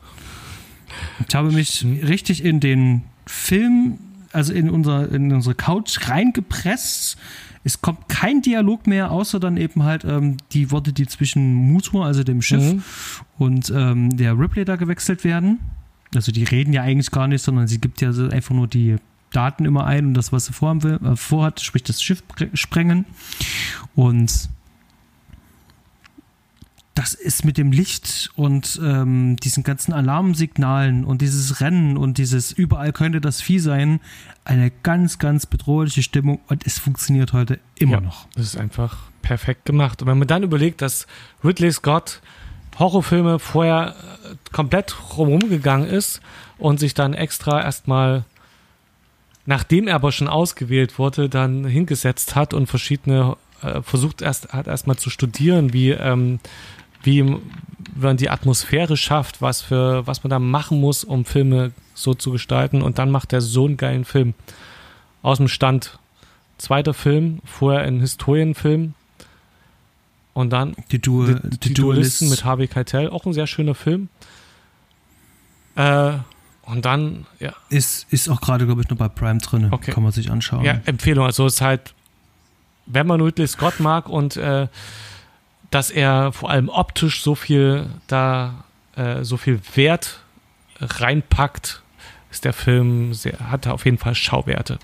Ich habe mich richtig in den Film, also in, unser, in unsere Couch reingepresst. Es kommt kein Dialog mehr, außer dann eben halt ähm, die Worte, die zwischen Mutur, also dem Schiff, mhm. und ähm, der Ripley da gewechselt werden. Also die reden ja eigentlich gar nicht, sondern sie gibt ja einfach nur die Daten immer ein und das, was sie vorhaben will, äh, vorhat, sprich das Schiff sprengen. Und das ist mit dem Licht und ähm, diesen ganzen Alarmsignalen und dieses Rennen und dieses überall könnte das Vieh sein, eine ganz, ganz bedrohliche Stimmung und es funktioniert heute immer ja, noch. Das ist einfach perfekt gemacht. Und wenn man dann überlegt, dass Ridley Scott Horrorfilme vorher äh, komplett rumgegangen ist und sich dann extra erstmal, nachdem er aber schon ausgewählt wurde, dann hingesetzt hat und verschiedene, äh, versucht erst, hat erstmal zu studieren, wie, ähm, wie man die Atmosphäre schafft, was für was man da machen muss, um Filme so zu gestalten. Und dann macht er so einen geilen Film aus dem Stand. Zweiter Film, vorher ein Historienfilm. Und dann die, du die, die, die Dualisten mit Harvey Keitel, auch ein sehr schöner Film. Äh, und dann, ja. Ist, ist auch gerade, glaube ich, noch bei Prime drin. Okay. Kann man sich anschauen. Ja, Empfehlung. Also es ist halt, wenn man Ridley Scott mag und äh, dass er vor allem optisch so viel da, äh, so viel Wert reinpackt, ist der Film, sehr, hat auf jeden Fall Schauwerte.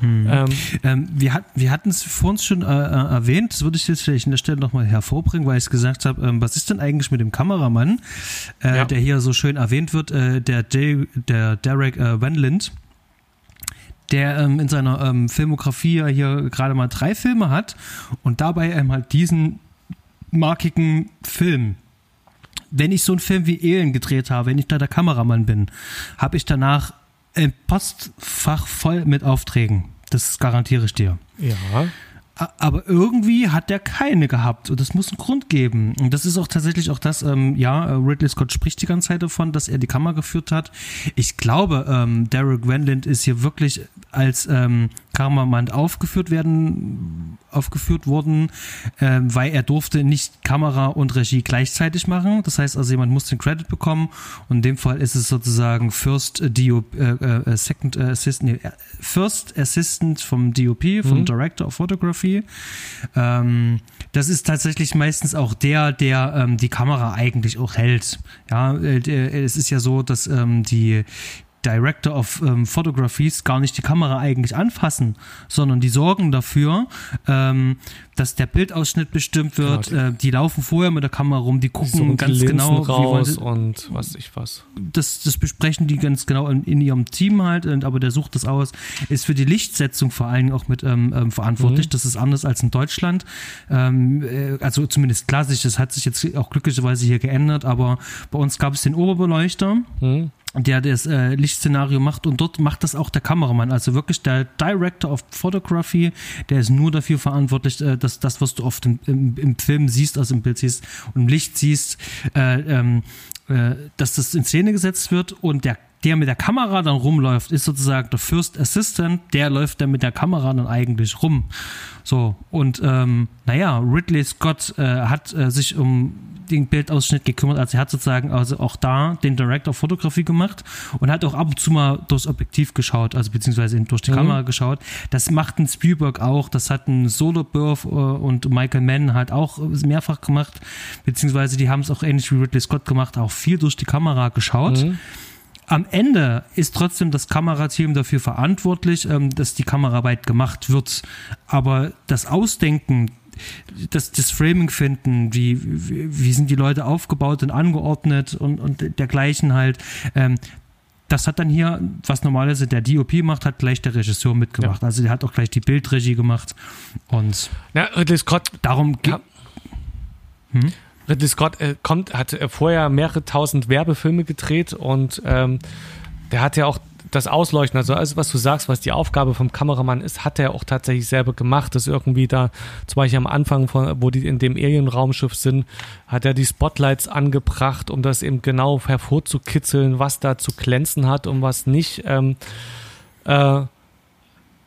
Hm. Ähm, ähm, wir, hat, wir hatten es vor uns schon äh, äh, erwähnt, das würde ich jetzt vielleicht an der Stelle nochmal hervorbringen, weil ich gesagt habe, ähm, was ist denn eigentlich mit dem Kameramann, äh, ja. der hier so schön erwähnt wird, äh, der, De der Derek äh, Wendland, der ähm, in seiner ähm, Filmografie ja hier gerade mal drei Filme hat und dabei ähm, halt diesen markigen Film wenn ich so einen Film wie Ehen gedreht habe, wenn ich da der Kameramann bin, habe ich danach ein Postfach voll mit Aufträgen. Das garantiere ich dir. Ja. Aber irgendwie hat der keine gehabt und das muss einen Grund geben. Und das ist auch tatsächlich auch das, ähm, ja, Ridley Scott spricht die ganze Zeit davon, dass er die Kamera geführt hat. Ich glaube, ähm, Derek Wendland ist hier wirklich als ähm, Kameramann aufgeführt werden, aufgeführt worden, äh, weil er durfte nicht Kamera und Regie gleichzeitig machen. Das heißt also, jemand muss den Credit bekommen und in dem Fall ist es sozusagen First DOP, äh, äh, Second Assistant, nee, First Assistant vom DOP, vom mhm. Director of Photography. Ähm, das ist tatsächlich meistens auch der, der ähm, die Kamera eigentlich auch hält. Ja, äh, es ist ja so, dass ähm, die Director of ähm, Photographies gar nicht die Kamera eigentlich anfassen, sondern die sorgen dafür, ähm, dass der Bildausschnitt bestimmt wird. Genau, die, äh, die, laufen vorher mit der Kamera rum, die gucken so ganz die genau, raus und was ich was. Das, das besprechen die ganz genau in, in ihrem Team halt, und, aber der sucht das aus. Ist für die Lichtsetzung vor allen Dingen auch mit ähm, ähm verantwortlich. Mhm. Das ist anders als in Deutschland. Ähm, äh, also zumindest klassisch. Das hat sich jetzt auch glücklicherweise hier geändert, aber bei uns gab es den Oberbeleuchter. Mhm der das äh, Lichtszenario macht und dort macht das auch der Kameramann, also wirklich der Director of Photography, der ist nur dafür verantwortlich, äh, dass das, was du oft im, im, im, Film siehst, also im Bild siehst und im Licht siehst, äh, ähm, äh, dass das in Szene gesetzt wird. Und der der mit der Kamera dann rumläuft, ist sozusagen der First Assistant, der läuft dann mit der Kamera dann eigentlich rum. So, und ähm, naja, Ridley Scott äh, hat äh, sich um den Bildausschnitt gekümmert. Also er hat sozusagen also auch da den Director of Photography gemacht und hat auch ab und zu mal durchs Objektiv geschaut, also beziehungsweise durch die mhm. Kamera geschaut. Das macht ein Spielberg auch, das hat ein Soderbergh äh, und Michael Mann halt auch mehrfach gemacht, beziehungsweise die haben es auch ähnlich wie Ridley Scott gemacht, auch viel durch die Kamera geschaut. Mhm. Am Ende ist trotzdem das Kamerateam dafür verantwortlich, ähm, dass die Kameraarbeit gemacht wird. Aber das Ausdenken das, das Framing finden, wie, wie, sind die Leute aufgebaut und angeordnet und, und dergleichen halt. Ähm, das hat dann hier, was normalerweise der DOP macht, hat gleich der Regisseur mitgemacht. Ja. Also der hat auch gleich die Bildregie gemacht. Und ja, Ridley Scott, darum ja. hm? Ridley Scott äh, kommt, hat äh, vorher mehrere tausend Werbefilme gedreht und ähm, der hat ja auch das Ausleuchten, also alles, was du sagst, was die Aufgabe vom Kameramann ist, hat er auch tatsächlich selber gemacht. Das irgendwie da, zum Beispiel am Anfang, von, wo die in dem Alien-Raumschiff sind, hat er die Spotlights angebracht, um das eben genau hervorzukitzeln, was da zu glänzen hat und was nicht. Ähm, äh,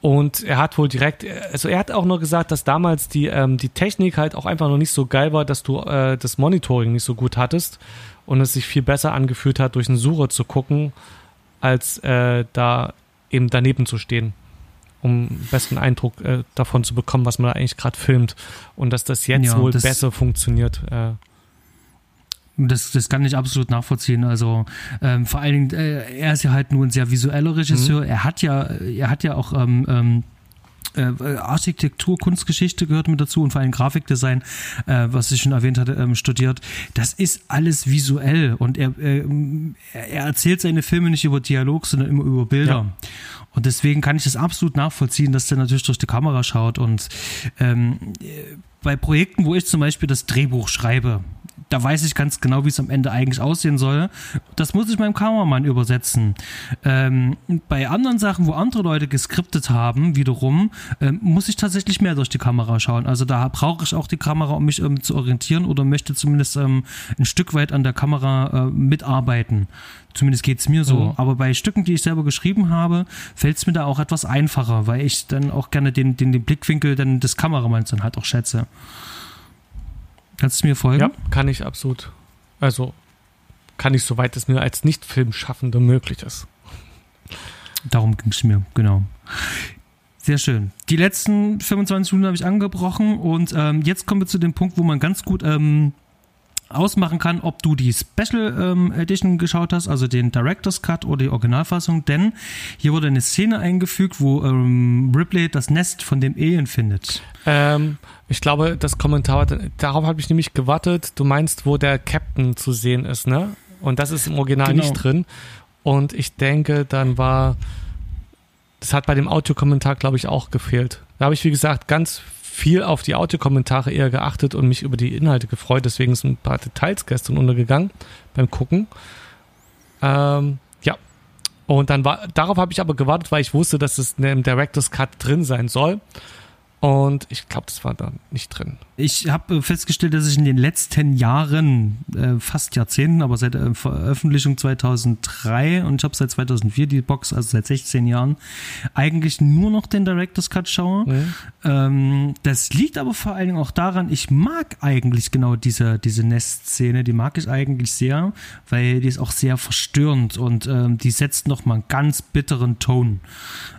und er hat wohl direkt, also er hat auch nur gesagt, dass damals die, ähm, die Technik halt auch einfach noch nicht so geil war, dass du äh, das Monitoring nicht so gut hattest und es sich viel besser angefühlt hat, durch einen Sucher zu gucken als äh, da eben daneben zu stehen, um einen besseren Eindruck äh, davon zu bekommen, was man da eigentlich gerade filmt und dass das jetzt ja, wohl das besser funktioniert. Äh. Das, das kann ich absolut nachvollziehen. Also ähm, vor allen Dingen, äh, er ist ja halt nur ein sehr visueller Regisseur. Mhm. Er hat ja, er hat ja auch ähm, ähm, äh, Architektur, Kunstgeschichte gehört mit dazu und vor allem Grafikdesign, äh, was ich schon erwähnt hatte, ähm, studiert. Das ist alles visuell und er, äh, er erzählt seine Filme nicht über Dialog, sondern immer über Bilder. Ja. Und deswegen kann ich das absolut nachvollziehen, dass der natürlich durch die Kamera schaut und ähm, bei Projekten, wo ich zum Beispiel das Drehbuch schreibe, da weiß ich ganz genau, wie es am Ende eigentlich aussehen soll. Das muss ich meinem Kameramann übersetzen. Ähm, bei anderen Sachen, wo andere Leute geskriptet haben, wiederum, ähm, muss ich tatsächlich mehr durch die Kamera schauen. Also da brauche ich auch die Kamera, um mich ähm, zu orientieren oder möchte zumindest ähm, ein Stück weit an der Kamera äh, mitarbeiten. Zumindest geht es mir so. Mhm. Aber bei Stücken, die ich selber geschrieben habe, fällt es mir da auch etwas einfacher, weil ich dann auch gerne den, den, den Blickwinkel dann des Kameramanns dann halt auch schätze. Kannst du mir folgen? Ja, kann ich absolut. Also kann ich, soweit es mir als Nicht-Filmschaffender möglich ist. Darum ging es mir, genau. Sehr schön. Die letzten 25 Minuten habe ich angebrochen und ähm, jetzt kommen wir zu dem Punkt, wo man ganz gut ähm, ausmachen kann, ob du die Special ähm, Edition geschaut hast, also den Director's Cut oder die Originalfassung, denn hier wurde eine Szene eingefügt, wo ähm, Ripley das Nest von dem Alien findet. Ähm, ich glaube, das Kommentar, darauf habe ich nämlich gewartet. Du meinst, wo der Captain zu sehen ist, ne? Und das ist im Original genau. nicht drin. Und ich denke, dann war, das hat bei dem Audiokommentar, glaube ich, auch gefehlt. Da habe ich, wie gesagt, ganz viel auf die Audiokommentare eher geachtet und mich über die Inhalte gefreut. Deswegen sind ein paar Details gestern untergegangen beim Gucken. Ähm, ja. Und dann war, darauf habe ich aber gewartet, weil ich wusste, dass es im Director's Cut drin sein soll. Und ich glaube, das war da nicht drin. Ich habe festgestellt, dass ich in den letzten Jahren, äh, fast Jahrzehnten, aber seit der Veröffentlichung 2003 und ich habe seit 2004 die Box, also seit 16 Jahren, eigentlich nur noch den Director's Cut schaue. Mhm. Ähm, das liegt aber vor allen Dingen auch daran, ich mag eigentlich genau diese, diese Nest-Szene, die mag ich eigentlich sehr, weil die ist auch sehr verstörend und ähm, die setzt nochmal einen ganz bitteren Ton.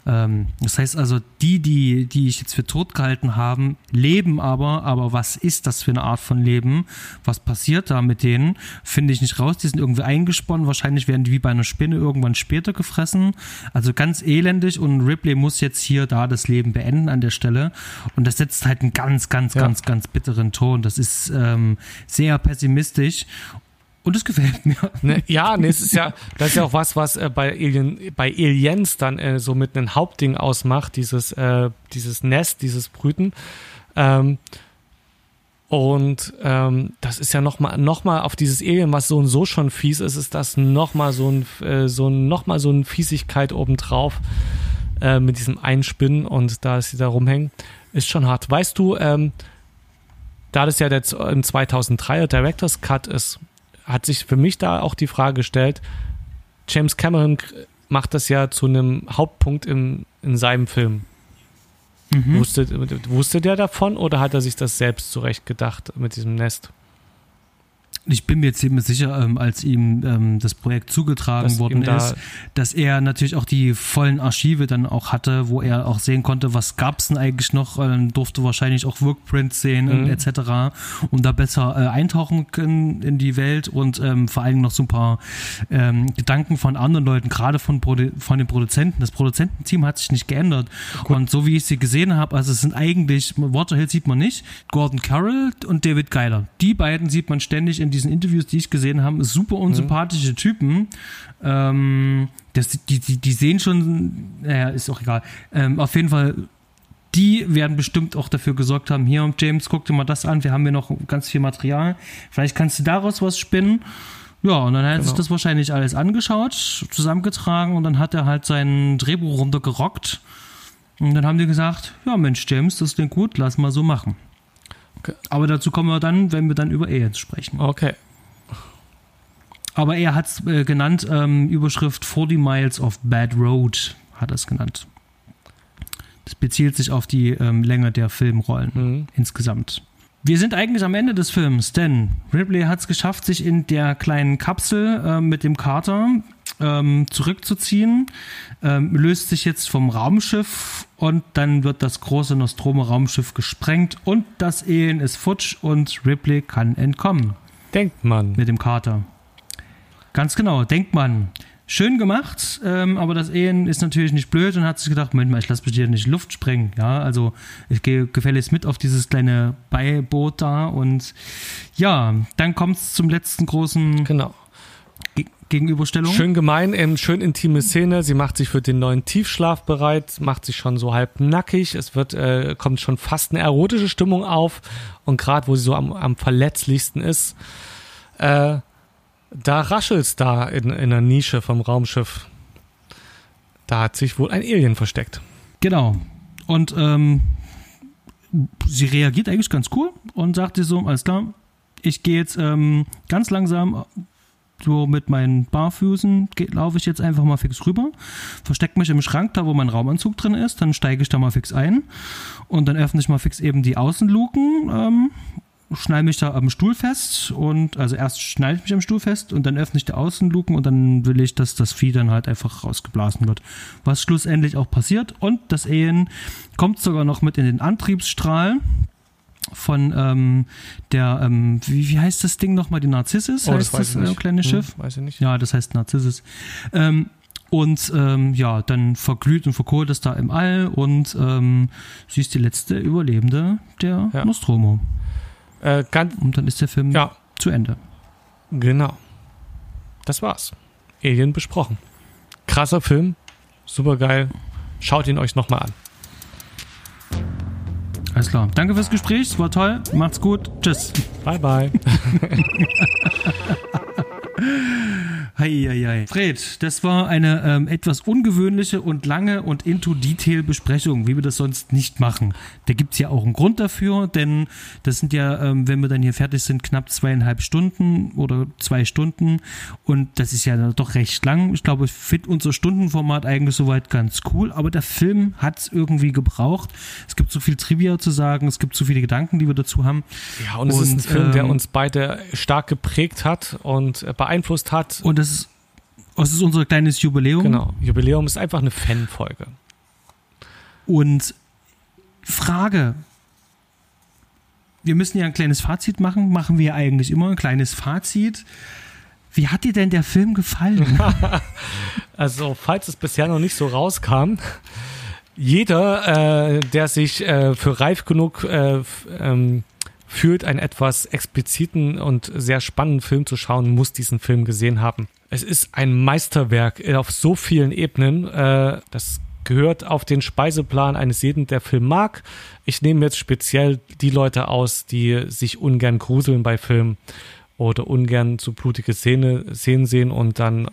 Ähm, das heißt also, die, die, die ich jetzt für tot tot gehalten haben, leben aber, aber was ist das für eine Art von Leben? Was passiert da mit denen? Finde ich nicht raus. Die sind irgendwie eingesponnen. Wahrscheinlich werden die wie bei einer Spinne irgendwann später gefressen. Also ganz elendig und Ripley muss jetzt hier da das Leben beenden an der Stelle. Und das setzt halt einen ganz, ganz, ja. ganz, ganz bitteren Ton. Das ist ähm, sehr pessimistisch. Und es gefällt mir. Ne, ja, ne, es ist ja, das ist ja auch was, was äh, bei, Alien, bei Aliens dann äh, so mit einem Hauptding ausmacht, dieses, äh, dieses Nest, dieses Brüten. Ähm, und ähm, das ist ja nochmal noch mal auf dieses Alien, was so und so schon fies ist, ist das nochmal so ein, äh, so mal so eine Fiesigkeit obendrauf äh, mit diesem Einspinnen und da sie da rumhängen, ist schon hart. Weißt du, ähm, da das ja der im 2003er Director's Cut ist, hat sich für mich da auch die Frage gestellt, James Cameron macht das ja zu einem Hauptpunkt im, in seinem Film. Mhm. Wusste, wusste der davon oder hat er sich das selbst zurecht gedacht mit diesem Nest? Ich bin mir ziemlich sicher, ähm, als ihm ähm, das Projekt zugetragen dass worden da ist, dass er natürlich auch die vollen Archive dann auch hatte, wo er auch sehen konnte, was gab es denn eigentlich noch, ähm, durfte wahrscheinlich auch Workprints sehen mhm. etc., um da besser äh, eintauchen können in die Welt und ähm, vor allem noch so ein paar ähm, Gedanken von anderen Leuten, gerade von, Produ von den Produzenten. Das Produzententeam hat sich nicht geändert Gut. und so wie ich sie gesehen habe, also es sind eigentlich, Waterhill sieht man nicht, Gordon Carroll und David Geiler. Die beiden sieht man ständig in diesen Interviews, die ich gesehen habe, super unsympathische mhm. Typen. Ähm, das, die, die, die sehen schon, naja, ist auch egal. Ähm, auf jeden Fall, die werden bestimmt auch dafür gesorgt haben, hier, James, guck dir mal das an, wir haben hier noch ganz viel Material. Vielleicht kannst du daraus was spinnen. Ja, und dann hat er genau. sich das wahrscheinlich alles angeschaut, zusammengetragen und dann hat er halt sein Drehbuch runtergerockt. Und dann haben die gesagt, ja Mensch, James, das klingt gut, lass mal so machen. Okay. Aber dazu kommen wir dann, wenn wir dann über Aliens sprechen. Okay. Aber er hat es äh, genannt, ähm, Überschrift 40 Miles of Bad Road hat er es genannt. Das bezielt sich auf die ähm, Länge der Filmrollen mhm. insgesamt. Wir sind eigentlich am Ende des Films, denn Ripley hat es geschafft, sich in der kleinen Kapsel äh, mit dem Kater ähm, zurückzuziehen, ähm, löst sich jetzt vom Raumschiff und dann wird das große Nostromo-Raumschiff gesprengt und das Ehen ist futsch und Ripley kann entkommen. Denkt man. Mit dem Kater. Ganz genau, denkt man. Schön gemacht, ähm, aber das Ehen ist natürlich nicht blöd und hat sich gedacht, Moment mal, ich lasse mich hier nicht Luft sprengen. Ja, also ich gehe gefälligst mit auf dieses kleine Beiboot da und ja, dann kommt es zum letzten großen genau. Gegenüberstellung. Schön gemein, ähm, schön intime Szene. Sie macht sich für den neuen Tiefschlaf bereit, macht sich schon so halb nackig. Es wird, äh, kommt schon fast eine erotische Stimmung auf. Und gerade wo sie so am, am verletzlichsten ist, äh, da raschelt's da in, in der Nische vom Raumschiff. Da hat sich wohl ein Alien versteckt. Genau. Und ähm, sie reagiert eigentlich ganz cool und sagt dir so, alles klar, ich gehe jetzt ähm, ganz langsam so mit meinen Barfüßen laufe ich jetzt einfach mal fix rüber, verstecke mich im Schrank, da wo mein Raumanzug drin ist, dann steige ich da mal fix ein und dann öffne ich mal fix eben die Außenluken, ähm, schnall mich da am Stuhl fest und also erst schneide ich mich am Stuhl fest und dann öffne ich die Außenluken und dann will ich, dass das Vieh dann halt einfach rausgeblasen wird. Was schlussendlich auch passiert und das Ehen kommt sogar noch mit in den Antriebsstrahl von ähm, der, ähm, wie, wie heißt das Ding nochmal, die Narzissus? Oh, heißt das, das, äh, kleine hm, Schiff? Weiß ich nicht. Ja, das heißt Narzissus. Ähm, und ähm, ja, dann verglüht und verkohlt es da im All und ähm, sie ist die letzte Überlebende der Ja. Nostromo. Äh, ganz, Und dann ist der Film ja, zu Ende. genau. Das war's. Alien besprochen. Krasser Film. Super geil. Schaut ihn euch nochmal an. Alles klar. Danke fürs Gespräch, es war toll. Macht's gut. Tschüss. Bye, bye. Heieiei. Fred, das war eine ähm, etwas ungewöhnliche und lange und into detail Besprechung, wie wir das sonst nicht machen. Da gibt's ja auch einen Grund dafür, denn das sind ja, ähm, wenn wir dann hier fertig sind, knapp zweieinhalb Stunden oder zwei Stunden und das ist ja doch recht lang. Ich glaube, ich finde unser Stundenformat eigentlich soweit ganz cool, aber der Film hat's irgendwie gebraucht. Es gibt so viel Trivia zu sagen, es gibt so viele Gedanken, die wir dazu haben. Ja, und es ist ein Und, Film, der ähm, uns beide stark geprägt hat und äh, beeinflusst hat. Und das ist, das ist unser kleines Jubiläum. Genau. Jubiläum ist einfach eine Fanfolge. Und Frage. Wir müssen ja ein kleines Fazit machen. Machen wir eigentlich immer ein kleines Fazit. Wie hat dir denn der Film gefallen? Also, falls es bisher noch nicht so rauskam, jeder, äh, der sich äh, für reif genug äh, ähm, fühlt, einen etwas expliziten und sehr spannenden Film zu schauen, muss diesen Film gesehen haben. Es ist ein Meisterwerk auf so vielen Ebenen. Äh, das gehört auf den Speiseplan eines jeden, der Film mag. Ich nehme jetzt speziell die Leute aus, die sich ungern gruseln bei Filmen oder ungern so blutige Szene, Szenen sehen und dann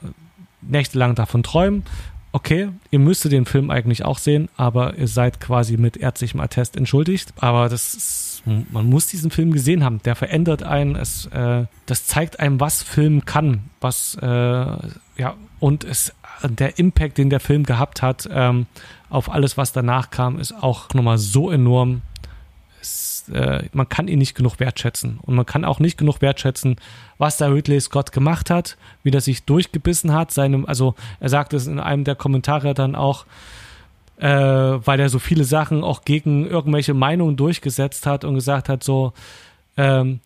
nächtelang davon träumen. Okay, ihr müsstet den Film eigentlich auch sehen, aber ihr seid quasi mit ärztlichem Attest entschuldigt. Aber das ist, man muss diesen Film gesehen haben. Der verändert einen. Es, äh, das zeigt einem, was Film kann, was äh, ja und es der Impact, den der Film gehabt hat ähm, auf alles, was danach kam, ist auch nochmal so enorm. Es, äh, man kann ihn nicht genug wertschätzen und man kann auch nicht genug wertschätzen, was da Ridley Scott gemacht hat, wie er sich durchgebissen hat. Seinem, also er sagt es in einem der Kommentare dann auch, äh, weil er so viele Sachen auch gegen irgendwelche Meinungen durchgesetzt hat und gesagt hat, so ähm,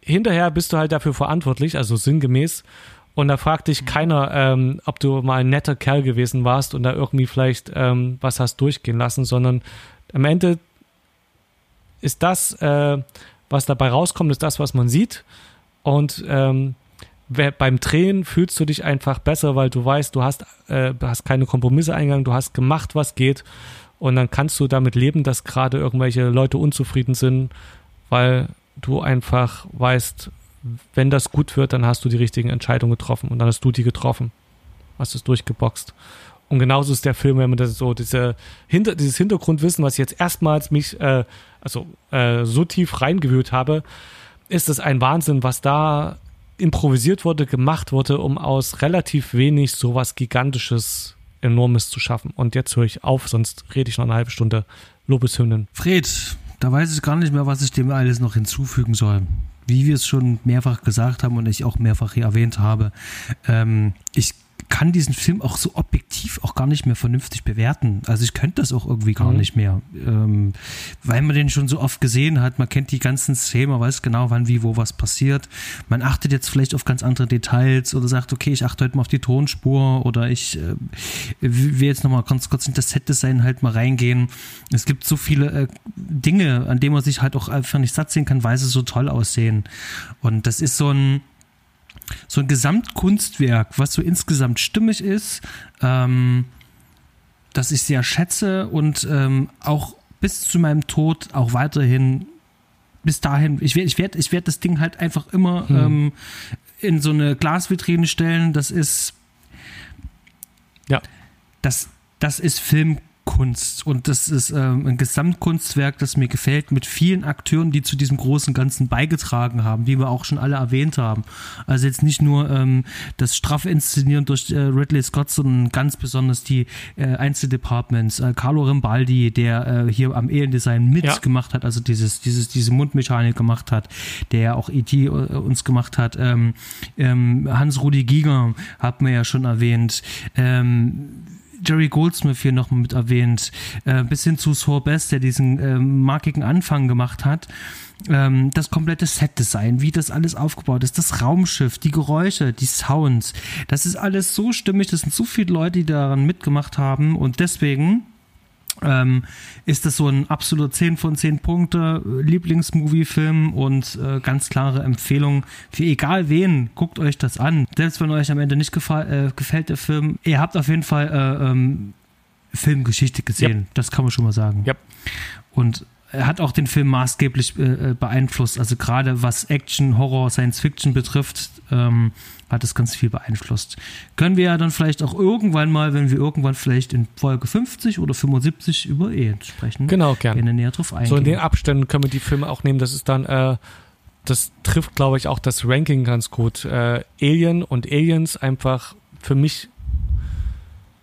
hinterher bist du halt dafür verantwortlich, also sinngemäß. Und da fragt dich keiner, ähm, ob du mal ein netter Kerl gewesen warst und da irgendwie vielleicht ähm, was hast durchgehen lassen, sondern am Ende ist das, äh, was dabei rauskommt, ist das, was man sieht. Und ähm, beim Drehen fühlst du dich einfach besser, weil du weißt, du hast, äh, hast keine Kompromisse eingegangen, du hast gemacht, was geht. Und dann kannst du damit leben, dass gerade irgendwelche Leute unzufrieden sind, weil du einfach weißt, wenn das gut wird, dann hast du die richtigen Entscheidungen getroffen und dann hast du die getroffen. Hast es durchgeboxt. Und genauso ist der Film, wenn man das so, diese Hinter, dieses Hintergrundwissen, was ich jetzt erstmals mich, äh, also äh, so tief reingewühlt habe, ist es ein Wahnsinn, was da improvisiert wurde, gemacht wurde, um aus relativ wenig sowas Gigantisches, Enormes zu schaffen. Und jetzt höre ich auf, sonst rede ich noch eine halbe Stunde Lobeshymnen. Fred, da weiß ich gar nicht mehr, was ich dem alles noch hinzufügen soll. Wie wir es schon mehrfach gesagt haben und ich auch mehrfach hier erwähnt habe, ähm, ich kann diesen Film auch so objektiv auch gar nicht mehr vernünftig bewerten. Also ich könnte das auch irgendwie gar Mhm. nicht mehr, ähm, weil man den schon so oft gesehen hat. Man kennt die ganzen Szenen, man weiß genau, wann, wie, wo was passiert. Man achtet jetzt vielleicht auf ganz andere Details oder sagt, okay, ich achte heute mal auf die Tonspur oder ich äh, will jetzt nochmal ganz kurz in das Set-Design halt mal reingehen. Es gibt so viele äh, Dinge, an denen man sich halt auch einfach nicht satt sehen kann, weil sie so toll aussehen. Und das ist so ein so ein Gesamtkunstwerk, was so insgesamt stimmig ist, ähm, das ich sehr schätze und ähm, auch bis zu meinem Tod auch weiterhin bis dahin, ich werde ich werd, ich werd das Ding halt einfach immer hm. ähm, in so eine Glasvitrine stellen. Das ist. Ja. Das, das ist Film Kunst. Und das ist ähm, ein Gesamtkunstwerk, das mir gefällt, mit vielen Akteuren, die zu diesem großen Ganzen beigetragen haben, wie wir auch schon alle erwähnt haben. Also jetzt nicht nur ähm, das straff Inszenieren durch äh, Ridley Scott, sondern ganz besonders die äh, Einzeldepartments. Äh, Carlo Rimbaldi, der äh, hier am Ehendesign mitgemacht ja. hat, also dieses, dieses, diese Mundmechanik gemacht hat, der auch E.T. Äh, uns gemacht hat. Ähm, ähm, Hans-Rudi Giger hat man ja schon erwähnt. Ähm, Jerry Goldsmith hier noch mit erwähnt, äh, bis hin zu Saul Best, der diesen äh, markigen Anfang gemacht hat. Ähm, das komplette Set-Design, wie das alles aufgebaut ist, das Raumschiff, die Geräusche, die Sounds, das ist alles so stimmig, das sind so viele Leute, die daran mitgemacht haben und deswegen ähm, ist das so ein absoluter 10 von 10 Punkte Lieblingsmovie-Film und äh, ganz klare Empfehlung für egal wen, guckt euch das an. Selbst wenn euch am Ende nicht äh, gefällt der Film, ihr habt auf jeden Fall äh, ähm, Filmgeschichte gesehen, yep. das kann man schon mal sagen. Yep. Und hat auch den Film maßgeblich äh, beeinflusst, also gerade was Action, Horror, Science Fiction betrifft, ähm, hat es ganz viel beeinflusst. Können wir ja dann vielleicht auch irgendwann mal, wenn wir irgendwann vielleicht in Folge 50 oder 75 über Ehen sprechen, genau, gerne. gerne näher drauf eingehen. So in den Abständen können wir die Filme auch nehmen. Das ist dann, äh, das trifft, glaube ich, auch das Ranking ganz gut. Äh, Alien und Aliens einfach für mich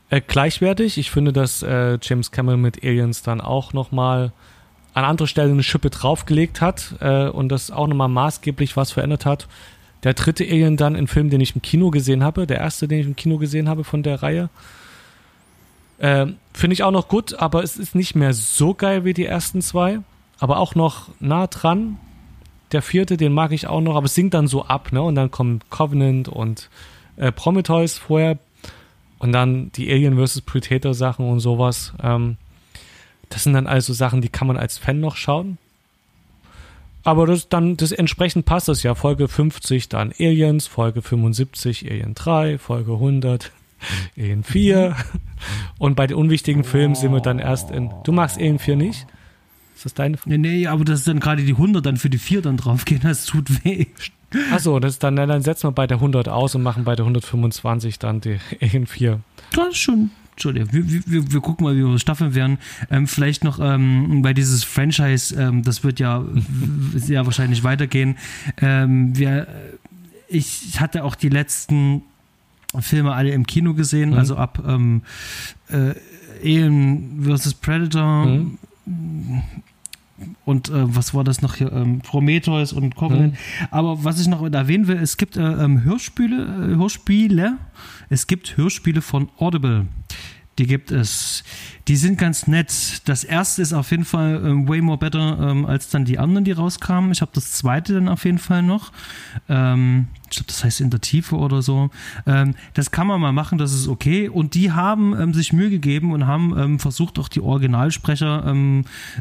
äh, gleichwertig. Ich finde, dass äh, James Cameron mit Aliens dann auch nochmal an anderer Stelle eine Schippe draufgelegt hat äh, und das auch nochmal maßgeblich was verändert hat. Der dritte Alien dann ein Film, den ich im Kino gesehen habe, der erste, den ich im Kino gesehen habe von der Reihe. Ähm, Finde ich auch noch gut, aber es ist nicht mehr so geil wie die ersten zwei. Aber auch noch nah dran. Der vierte, den mag ich auch noch, aber es sinkt dann so ab, ne? Und dann kommen Covenant und äh, Prometheus vorher. Und dann die Alien vs. Predator Sachen und sowas. Ähm, das sind dann also Sachen, die kann man als Fan noch schauen. Aber das dann, das entsprechend passt es ja. Folge 50 dann Aliens, Folge 75 Alien 3, Folge 100 Alien 4. Und bei den unwichtigen Filmen sind wir dann erst in. Du magst Alien 4 nicht? Ist das deine? Nee, nee, aber das ist dann gerade die 100 dann für die 4 dann draufgehen, das tut weh. Achso, das dann, dann setzen wir bei der 100 aus und machen bei der 125 dann die Alien 4. Das ist schon, Entschuldigung, wir, wir, wir gucken mal, wie wir Staffeln werden. Ähm, vielleicht noch ähm, bei dieses Franchise, ähm, das wird ja sehr wahrscheinlich weitergehen. Ähm, wir, ich hatte auch die letzten Filme alle im Kino gesehen, mhm. also ab ähm, äh, Alien vs. Predator. Mhm und äh, was war das noch hier? Ähm, Prometheus und Covenant. Mhm. Aber was ich noch erwähnen will, es gibt äh, ähm, Hörspiele, äh, Hörspiele, es gibt Hörspiele von Audible. Die gibt es. Die sind ganz nett. Das erste ist auf jeden Fall ähm, way more better ähm, als dann die anderen, die rauskamen. Ich habe das zweite dann auf jeden Fall noch. Ähm, ich glaube, das heißt in der Tiefe oder so. Ähm, das kann man mal machen, das ist okay. Und die haben ähm, sich Mühe gegeben und haben ähm, versucht, auch die Originalsprecher,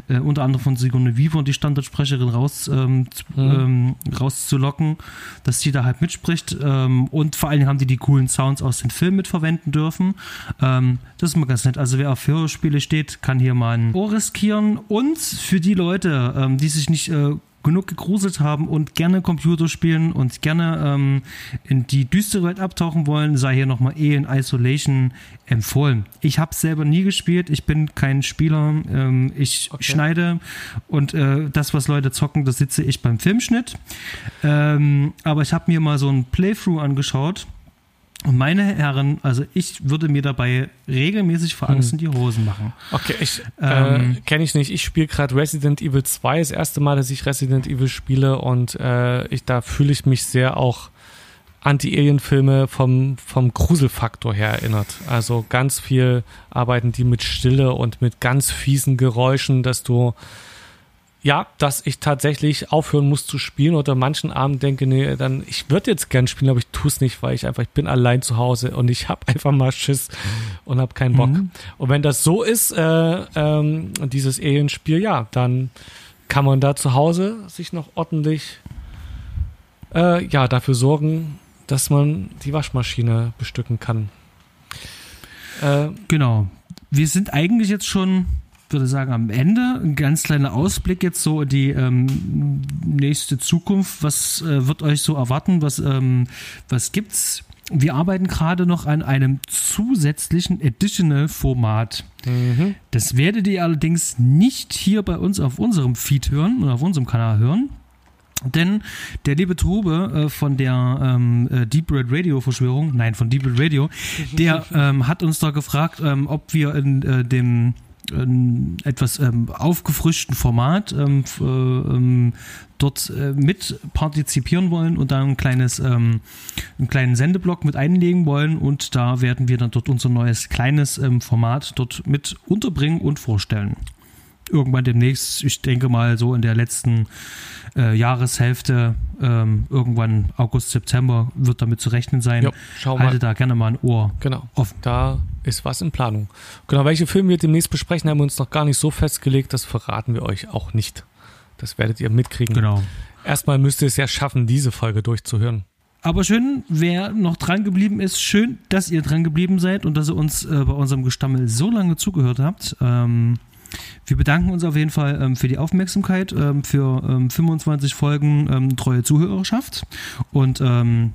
äh, unter anderem von Sigourney Weaver, die Standardsprecherin, raus, mhm. Rauszulocken, dass sie da halt mitspricht. und vor allem haben die die coolen Sounds aus den Filmen mitverwenden dürfen. das ist mal ganz nett. Also wer auf Hörspiele steht, kann hier mal ein Ohr riskieren. Und für die Leute, die sich nicht äh, genug gegruselt haben und gerne Computer spielen und gerne ähm, in die düstere Welt abtauchen wollen, sei hier nochmal eh in Isolation empfohlen. Ich habe es selber nie gespielt, ich bin kein Spieler, ähm, ich okay. schneide und äh, das, was Leute zocken, das sitze ich beim Filmschnitt. Ähm, aber ich habe mir mal so ein Playthrough angeschaut und meine Herren, also ich würde mir dabei regelmäßig vor Angst hm. in die Hosen machen. Okay, ich ähm, äh, kenne ich nicht. Ich spiele gerade Resident Evil 2, das erste Mal, dass ich Resident Evil spiele und äh, ich, da fühle ich mich sehr auch an die Alien-Filme vom, vom Gruselfaktor her erinnert. Also ganz viel arbeiten die mit Stille und mit ganz fiesen Geräuschen, dass du ja, dass ich tatsächlich aufhören muss zu spielen oder manchen Abend denke, nee, dann ich würde jetzt gern spielen, aber ich tue es nicht, weil ich einfach, ich bin allein zu Hause und ich habe einfach mal Schiss und habe keinen Bock. Mhm. Und wenn das so ist, äh, ähm, dieses Alien-Spiel, ja, dann kann man da zu Hause sich noch ordentlich äh, ja, dafür sorgen, dass man die Waschmaschine bestücken kann. Äh, genau. Wir sind eigentlich jetzt schon würde sagen, am Ende. Ein ganz kleiner Ausblick jetzt so in die ähm, nächste Zukunft. Was äh, wird euch so erwarten? Was, ähm, was gibt's? Wir arbeiten gerade noch an einem zusätzlichen Additional-Format. Mhm. Das werdet ihr allerdings nicht hier bei uns auf unserem Feed hören oder auf unserem Kanal hören. Denn der liebe Tobe äh, von der ähm, äh, Deep Red Radio Verschwörung, nein, von Deep Red Radio, der ähm, hat uns da gefragt, ähm, ob wir in äh, dem etwas ähm, aufgefrischten Format ähm, äh, ähm, dort äh, mit partizipieren wollen und da ein kleines, ähm, einen kleinen Sendeblock mit einlegen wollen und da werden wir dann dort unser neues kleines ähm, Format dort mit unterbringen und vorstellen. Irgendwann demnächst, ich denke mal so in der letzten äh, Jahreshälfte, ähm, irgendwann August, September, wird damit zu rechnen sein. Jo, schau Halte mal. da gerne mal ein Ohr genau. offen. Da ist was in Planung. Genau, welche Filme wir demnächst besprechen, haben wir uns noch gar nicht so festgelegt. Das verraten wir euch auch nicht. Das werdet ihr mitkriegen. Genau. Erstmal müsst ihr es ja schaffen, diese Folge durchzuhören. Aber schön, wer noch dran geblieben ist, schön, dass ihr dran geblieben seid und dass ihr uns äh, bei unserem Gestammel so lange zugehört habt. Ähm, wir bedanken uns auf jeden Fall ähm, für die Aufmerksamkeit, ähm, für 25 ähm, Folgen ähm, treue Zuhörerschaft und ähm,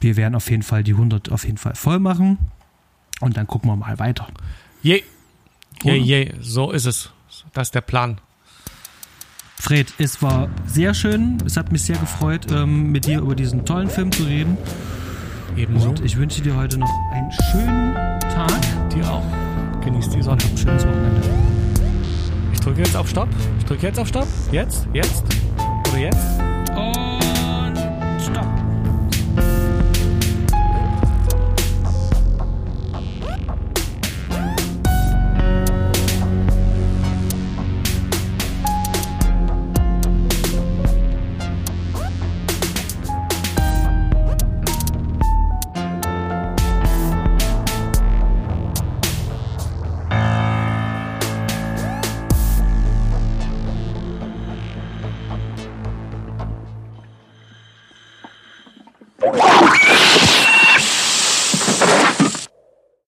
wir werden auf jeden Fall die 100 auf jeden Fall voll machen und dann gucken wir mal weiter. Je, je, je, so ist es. Das ist der Plan. Fred, es war sehr schön. Es hat mich sehr gefreut, mit dir über diesen tollen Film zu reden. Ebenso. Und ich wünsche dir heute noch einen schönen Tag. Dir auch. Genieß die Sonne. Ein schönes Wochenende drücke jetzt auf Stopp. Ich drücke jetzt auf Stopp. Jetzt, jetzt oder jetzt. Und